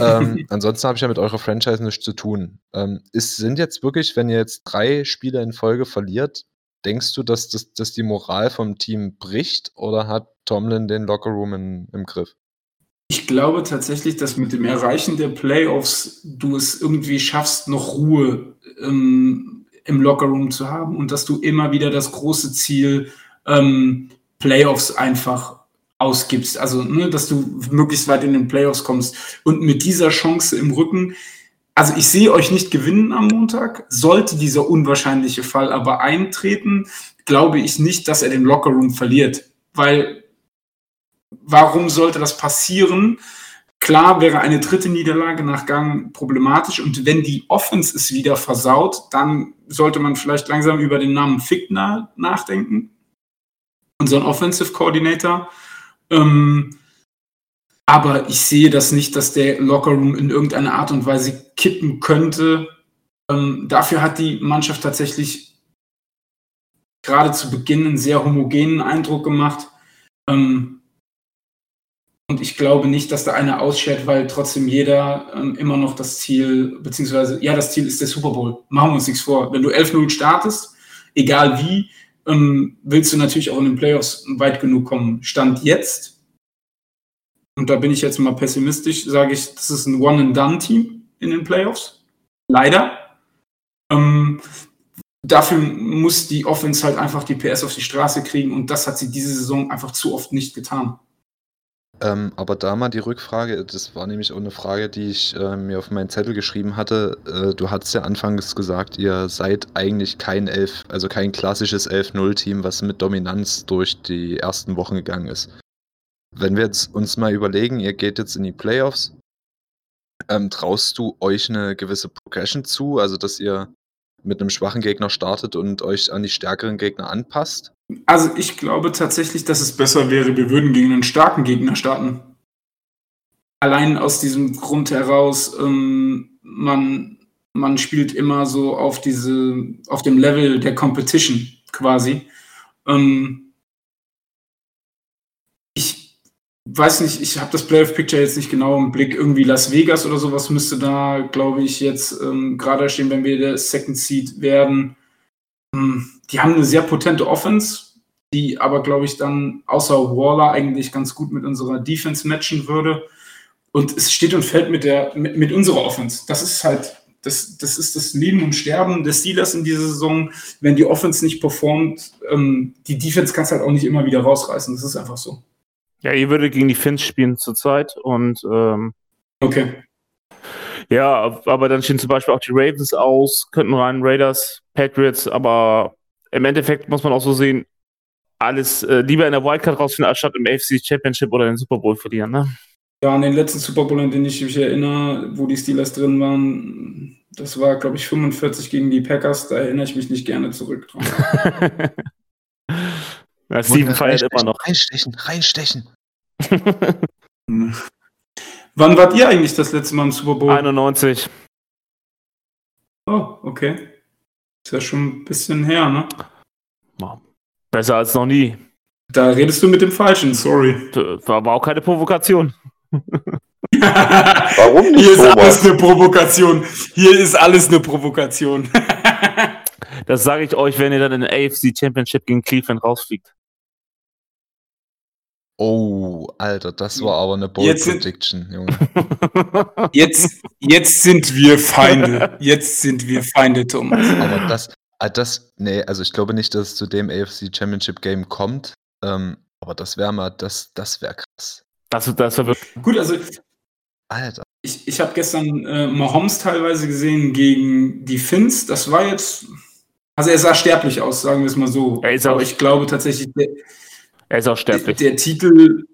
ähm, ansonsten habe ich ja mit eurer Franchise nichts zu tun. Ähm, ist, sind jetzt wirklich, wenn ihr jetzt drei Spiele in Folge verliert, denkst du, dass, das, dass die Moral vom Team bricht oder hat Tomlin den Lockerroom in, im Griff? Ich glaube tatsächlich, dass mit dem Erreichen der Playoffs du es irgendwie schaffst, noch Ruhe ähm, im Lockerroom zu haben und dass du immer wieder das große Ziel ähm, Playoffs einfach ausgibst. Also, ne, dass du möglichst weit in den Playoffs kommst. Und mit dieser Chance im Rücken, also ich sehe euch nicht gewinnen am Montag. Sollte dieser unwahrscheinliche Fall aber eintreten, glaube ich nicht, dass er den Lockerroom verliert. Weil warum sollte das passieren? Klar wäre eine dritte Niederlage nach Gang problematisch und wenn die Offense es wieder versaut, dann sollte man vielleicht langsam über den Namen Fickner nachdenken. Unseren Offensive Coordinator. Ähm, aber ich sehe das nicht, dass der Lockerroom in irgendeiner Art und Weise kippen könnte. Ähm, dafür hat die Mannschaft tatsächlich gerade zu Beginn einen sehr homogenen Eindruck gemacht. Ähm, und ich glaube nicht, dass da einer ausschert, weil trotzdem jeder ähm, immer noch das Ziel, beziehungsweise, ja, das Ziel ist der Super Bowl. Machen wir uns nichts vor. Wenn du 11-0 startest, egal wie, ähm, willst du natürlich auch in den Playoffs weit genug kommen. Stand jetzt, und da bin ich jetzt mal pessimistisch, sage ich, das ist ein One-and-Done-Team in den Playoffs. Leider. Ähm, dafür muss die Offense halt einfach die PS auf die Straße kriegen und das hat sie diese Saison einfach zu oft nicht getan. Ähm, aber da mal die Rückfrage, das war nämlich auch eine Frage, die ich äh, mir auf meinen Zettel geschrieben hatte. Äh, du hattest ja anfangs gesagt, ihr seid eigentlich kein Elf, also kein klassisches 11-0-Team, was mit Dominanz durch die ersten Wochen gegangen ist. Wenn wir jetzt uns mal überlegen, ihr geht jetzt in die Playoffs, ähm, traust du euch eine gewisse Progression zu, also dass ihr mit einem schwachen Gegner startet und euch an die stärkeren Gegner anpasst? Also ich glaube tatsächlich, dass es besser wäre, wir würden gegen einen starken Gegner starten. Allein aus diesem Grund heraus, ähm, man, man spielt immer so auf diese, auf dem Level der Competition quasi. Ähm, ich weiß nicht, ich habe das Playoff Picture jetzt nicht genau im Blick. Irgendwie Las Vegas oder sowas müsste da, glaube ich, jetzt ähm, gerade stehen, wenn wir der Second Seed werden. Ähm, die haben eine sehr potente Offense, die aber, glaube ich, dann außer Waller eigentlich ganz gut mit unserer Defense matchen würde. Und es steht und fällt mit, der, mit, mit unserer Offense. Das ist halt, das, das ist das Leben und Sterben des Steelers in dieser Saison. Wenn die Offense nicht performt, ähm, die Defense kannst halt auch nicht immer wieder rausreißen. Das ist einfach so. Ja, ihr würdet gegen die Finns spielen zurzeit und ähm, Okay. ja, aber dann stehen zum Beispiel auch die Ravens aus, könnten rein Raiders, Patriots, aber im Endeffekt muss man auch so sehen, alles äh, lieber in der Wildcard rausfinden, anstatt im AFC Championship oder den Super Bowl verlieren, ne? Ja, an den letzten Super Bowl, an den ich mich erinnere, wo die Steelers drin waren, das war, glaube ich, 45 gegen die Packers. Da erinnere ich mich nicht gerne zurück dran. ja, Steven feiert immer noch. Reinstechen, reinstechen. Wann wart ihr eigentlich das letzte Mal im Super Bowl? 91. Oh, okay. Ist ja schon ein bisschen her, ne? Besser als noch nie. Da redest du mit dem Falschen, sorry. War aber auch keine Provokation. Warum nicht, Hier ist Thomas? alles eine Provokation. Hier ist alles eine Provokation. Das sage ich euch, wenn ihr dann in der AFC Championship gegen Cleveland rausfliegt. Oh, Alter, das war aber eine Bold Jetzt sind- Prediction, Junge. Jetzt, jetzt sind wir Feinde. Jetzt sind wir Feinde, Thomas. Aber das, ah, das, nee, also ich glaube nicht, dass es zu dem AFC Championship Game kommt. Ähm, aber das wäre mal, das, das wäre krass. Das, das war wirklich. Gut, also Alter. ich, ich habe gestern äh, Mahomes teilweise gesehen gegen die Finns. Das war jetzt, Also er sah sterblich aus, sagen wir es mal so. Er aber ich glaube tatsächlich, der, Er ist auch der, sterblich. der Titel,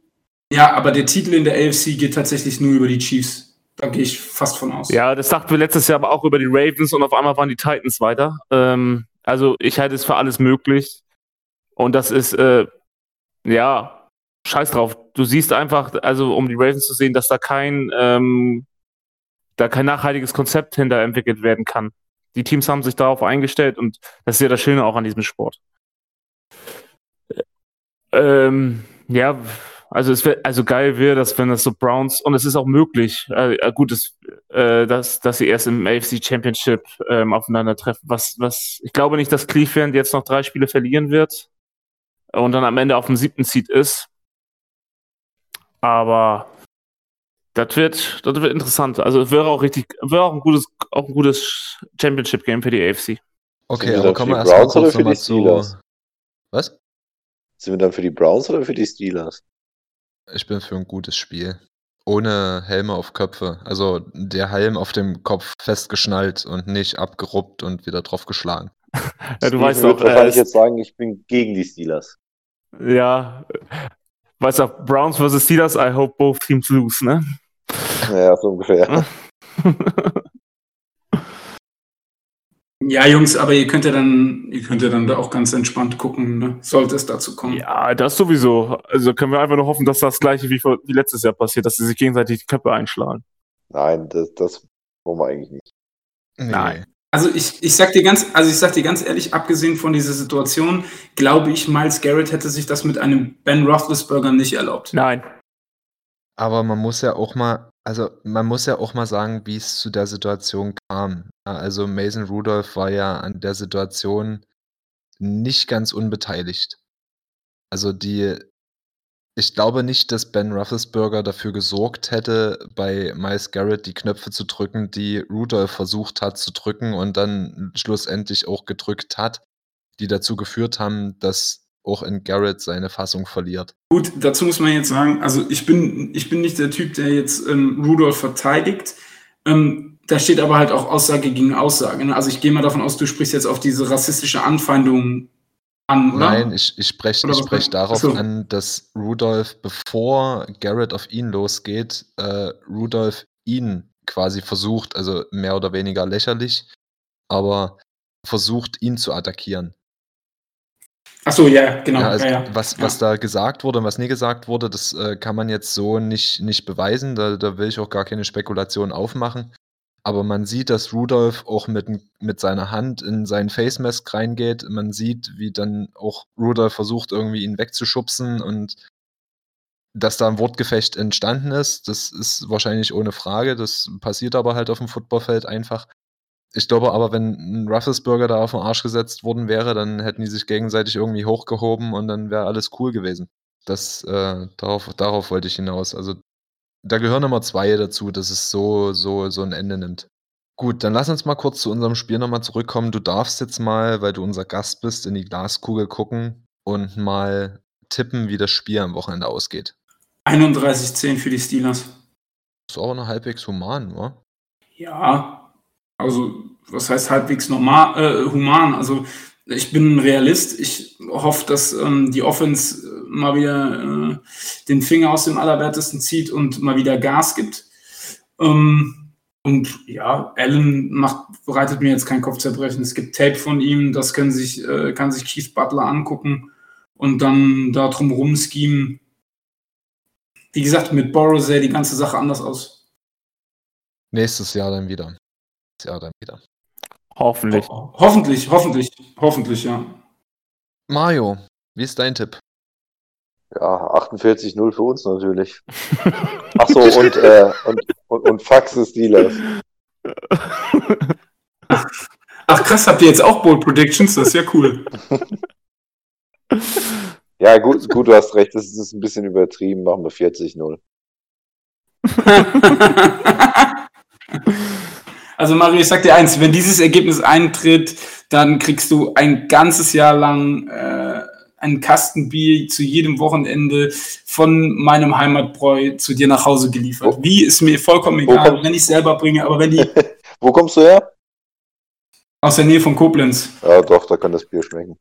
ja, aber der Titel in der AFC geht tatsächlich nur über die Chiefs. Da gehe ich fast von aus. Ja, das dachten wir letztes Jahr aber auch über die Ravens und auf einmal waren die Titans weiter. Ähm, also ich halte es für alles möglich. Und das ist, äh, ja, scheiß drauf. Du siehst einfach, also um die Ravens zu sehen, dass da kein, ähm, da kein nachhaltiges Konzept hinter entwickelt werden kann. Die Teams haben sich darauf eingestellt und das ist ja das Schöne auch an diesem Sport. Ähm, ja, also es wäre, also geil wäre das, wenn das so Browns und es ist auch möglich. Äh, äh, gut, es, äh, dass, dass sie erst im AFC Championship ähm, aufeinandertreffen. Was, was, ich glaube nicht, dass Cleveland jetzt noch drei Spiele verlieren wird und dann am Ende auf dem siebten Seed ist. Aber das wird, das wird interessant. Also es wäre auch richtig, wäre auch ein gutes, auch ein gutes Championship-Game für die AFC. Okay, aber dann kommen wir erstmal kurz für die nochmal zu. Was? Sind wir dann für die Browns oder für die Steelers? Ich bin für ein gutes Spiel. Ohne Helme auf Köpfe. Also der Helm auf dem Kopf festgeschnallt und nicht abgeruppt und wieder drauf geschlagen. Ja, du weißt doch, äh, wahrscheinlich jetzt sagen, ich bin gegen die Steelers. ja, weißt du, Browns versus Steelers, I hope both teams lose, ne? Ja, so ungefähr. Ja, Jungs, aber ihr könnt ja dann, ihr könnt ja dann da auch ganz entspannt gucken, ne? sollte es dazu kommen. Ja, das sowieso. Also können wir einfach nur hoffen, dass das gleiche wie, vor, wie letztes Jahr passiert, dass sie sich gegenseitig die Köpfe einschlagen. Nein, das, das wollen wir eigentlich nicht. Nee. Nein. Also ich, ich sag dir ganz, also ich sag dir ganz ehrlich, abgesehen von dieser Situation, glaube ich, Miles Garrett hätte sich das mit einem Ben Roethlisberger nicht erlaubt. Nein. Aber man muss ja auch mal, also man muss ja auch mal sagen, wie es zu der Situation kam. Ja, Also Mason Rudolph war ja an der Situation nicht ganz unbeteiligt. Also die, ich glaube nicht, dass Ben Roethlisberger dafür gesorgt hätte, bei Miles Garrett die Knöpfe zu drücken, die Rudolph versucht hat zu drücken und dann schlussendlich auch gedrückt hat, die dazu geführt haben, dass auch in Garrett seine Fassung verliert. Gut, dazu muss man jetzt sagen, also ich bin, ich bin nicht der Typ, der jetzt ähm, Rudolph verteidigt. Ähm, da steht aber halt auch Aussage gegen Aussage. Ne? Also ich gehe mal davon aus, du sprichst jetzt auf diese rassistische Anfeindung an, oder? Nein, ich, ich spreche ich sprech darauf so. an, dass Rudolph, bevor Garrett auf ihn losgeht, äh, Rudolph ihn quasi versucht, also mehr oder weniger lächerlich, aber versucht, ihn zu attackieren. Ach so, ja, genau. Ja, also ja, ja. Was, was da gesagt wurde und was nie gesagt wurde, das äh, kann man jetzt so nicht, nicht beweisen. Da, da will ich auch gar keine Spekulation aufmachen. Aber man sieht, dass Rudolph auch mit, mit seiner Hand in seinen Face Mask reingeht. Man sieht, wie dann auch Rudolph versucht, irgendwie ihn wegzuschubsen und dass da ein Wortgefecht entstanden ist. Das ist wahrscheinlich ohne Frage. Das passiert aber halt auf dem Footballfeld einfach. Ich glaube aber, wenn ein Rufflesburger da auf den Arsch gesetzt worden wäre, dann hätten die sich gegenseitig irgendwie hochgehoben und dann wäre alles cool gewesen. Das, äh, darauf, darauf wollte ich hinaus. Also da gehören immer zwei dazu, dass es so, so, so ein Ende nimmt. Gut, dann lass uns mal kurz zu unserem Spiel nochmal zurückkommen. Du darfst jetzt mal, weil du unser Gast bist, in die Glaskugel gucken und mal tippen, wie das Spiel am Wochenende ausgeht. 31-10 für die Steelers. Ist auch noch halbwegs human, wa? Ja, also was heißt halbwegs normal, äh, human? Also ich bin Realist. Ich hoffe, dass ähm, die Offense äh, mal wieder äh, den Finger aus dem Allerwertesten zieht und mal wieder Gas gibt. Ähm, und ja, Allen macht, bereitet mir jetzt kein Kopfzerbrechen. Es gibt Tape von ihm, das können sich, äh, kann sich Keith Butler angucken und dann da drum rumschemen. Wie gesagt, mit Borrow sähe die ganze Sache anders aus. Nächstes Jahr dann wieder. Jahr dann wieder. Hoffentlich. Ho hoffentlich, hoffentlich, hoffentlich, ja. Mario, wie ist dein Tipp? Ja, 48-0 für uns natürlich. Ach so, und, äh, und, und, und Faxe Steelers. Ach krass, habt ihr jetzt auch Bold Predictions? Das ist ja cool. Ja, gut, gut, du hast recht, das ist ein bisschen übertrieben, machen wir 40-0. also Mario, ich sag dir eins, wenn dieses Ergebnis eintritt, dann kriegst du ein ganzes Jahr lang äh, einen Kasten Bier zu jedem Wochenende von meinem Heimatbräu zu dir nach Hause geliefert. Wo- Wie ist mir vollkommen egal, wenn ich selber bringe, aber wenn die Wo kommst du her? Aus der Nähe von Koblenz. Ja, doch, da kann das Bier schmecken.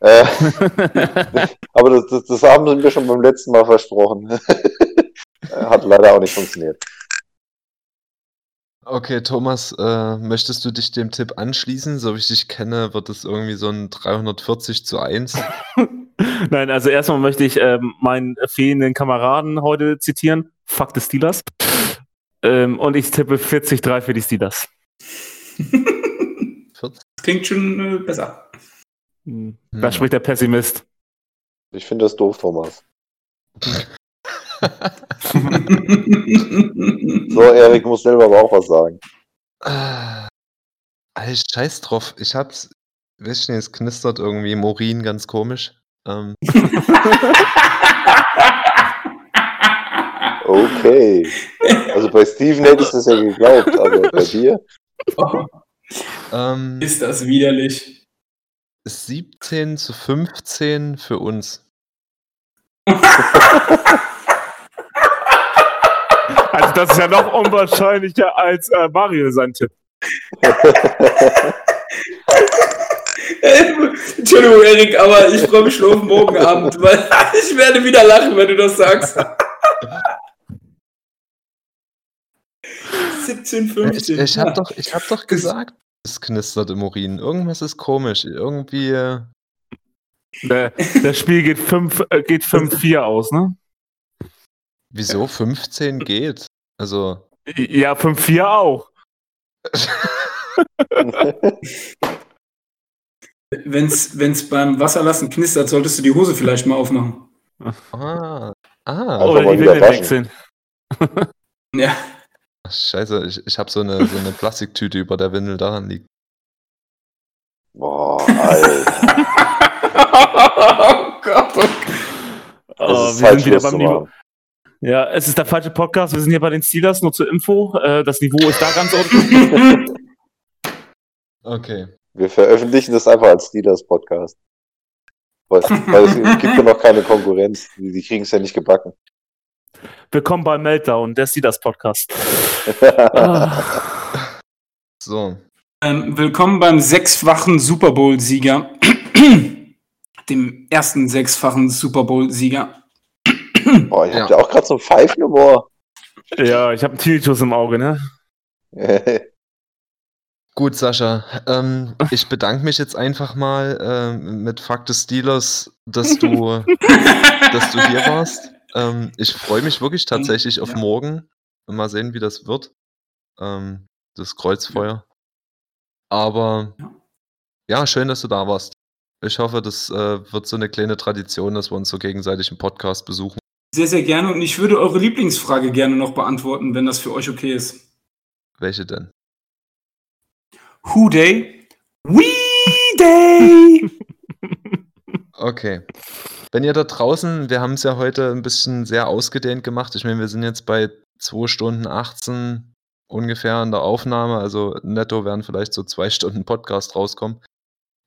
Äh, aber das, das, das haben sie mir schon beim letzten Mal versprochen. Hat leider auch nicht funktioniert. Okay, Thomas, äh, möchtest du dich dem Tipp anschließen? So wie ich dich kenne, wird es irgendwie so ein 340 zu 1. Nein, also erstmal möchte ich ähm, meinen fehlenden Kameraden heute zitieren. Fuck the Steelers. Ähm, und ich tippe 40-3 für die Steelers. 40? Klingt schon äh, besser. Hm. Da spricht der Pessimist. Ich finde das doof, Thomas. So, Erik muss selber aber auch was sagen. Ah, Alter, scheiß drauf. Ich hab's. Weißt du, es knistert irgendwie Morin ganz komisch. Ähm, Okay. Also bei Steven hätte ich das ja geglaubt, aber bei dir? ähm, Ist das widerlich. 17 zu 15 für uns. Also das ist ja noch unwahrscheinlicher als äh, Mario sein Tipp. Entschuldigung, Erik, aber ich freue mich schon auf morgen Abend, weil ich werde wieder lachen, wenn du das sagst. 17, Ich, 15. ich hab doch, ich hab doch gesagt, es knistert im Urin. Irgendwas ist komisch. Irgendwie. äh, das Spiel geht 5 äh, geht 5-4 aus, ne? Wieso 15 geht? Also. Ja, 5-4 auch. Wenn's, wenn's beim Wasserlassen knistert, solltest du die Hose vielleicht mal aufmachen. Ah. Ah. Oder mal die wieder Windel wechseln. Ja. Ach, Scheiße, ich, ich habe so eine, so eine Plastiktüte über der Windel daran liegt. Boah, Alter. oh Gott. Oh Oh, ist wir sind wieder beim Niveau. Ja, es ist der falsche Podcast. Wir sind hier bei den Steelers, nur zur Info. Äh, das Niveau ist da ganz unten. Okay. Wir veröffentlichen das einfach als Steelers-Podcast. Weil, weil es gibt ja noch keine Konkurrenz. Die, die kriegen es ja nicht gebacken. Willkommen bei Meltdown, der Steelers Podcast. Ah. So. Ähm, willkommen beim sechsfachen Super Bowl-Sieger. Dem ersten sechsfachen Super Bowl-Sieger. Boah, ihr habt Ja. ja auch gerade so ein Pfeifen im Ohr. ja, ich habe einen Tinnitus im Auge, ne? Gut, Sascha. Ähm, ich bedanke mich jetzt einfach mal ähm, mit Fuck the Steelers, dass du, dass du hier warst. Ähm, ich freue mich wirklich tatsächlich auf Ja. morgen. Mal sehen, wie das wird. Ähm, das Kreuzfeuer. Aber Ja. ja, schön, dass du da warst. Ich hoffe, das äh, wird so eine kleine Tradition, dass wir uns so gegenseitig im Podcast besuchen. Sehr, sehr gerne. Und ich würde eure Lieblingsfrage gerne noch beantworten, wenn das für euch okay ist. Welche denn? Who Day? We Day! Okay. Wenn ihr da draußen, wir haben es ja heute ein bisschen sehr ausgedehnt gemacht. Ich meine, wir sind jetzt bei 2 Stunden 18 ungefähr in der Aufnahme. Also netto werden vielleicht so zwei Stunden Podcast rauskommen.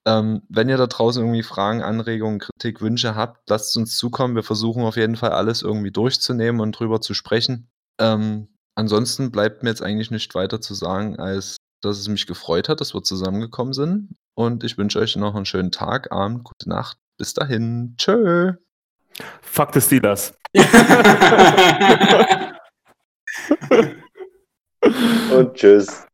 Ähm, wenn ihr da draußen irgendwie Fragen, Anregungen, Kritik, Wünsche habt, lasst es uns zukommen. Wir versuchen auf jeden Fall alles irgendwie durchzunehmen und drüber zu sprechen. Ähm, ansonsten bleibt mir jetzt eigentlich nicht weiter zu sagen, als dass es mich gefreut hat, dass wir zusammengekommen sind. Und ich wünsche euch noch einen schönen Tag, Abend, gute Nacht. Bis dahin. Tschö. Fuck the Steelers. Und tschüss.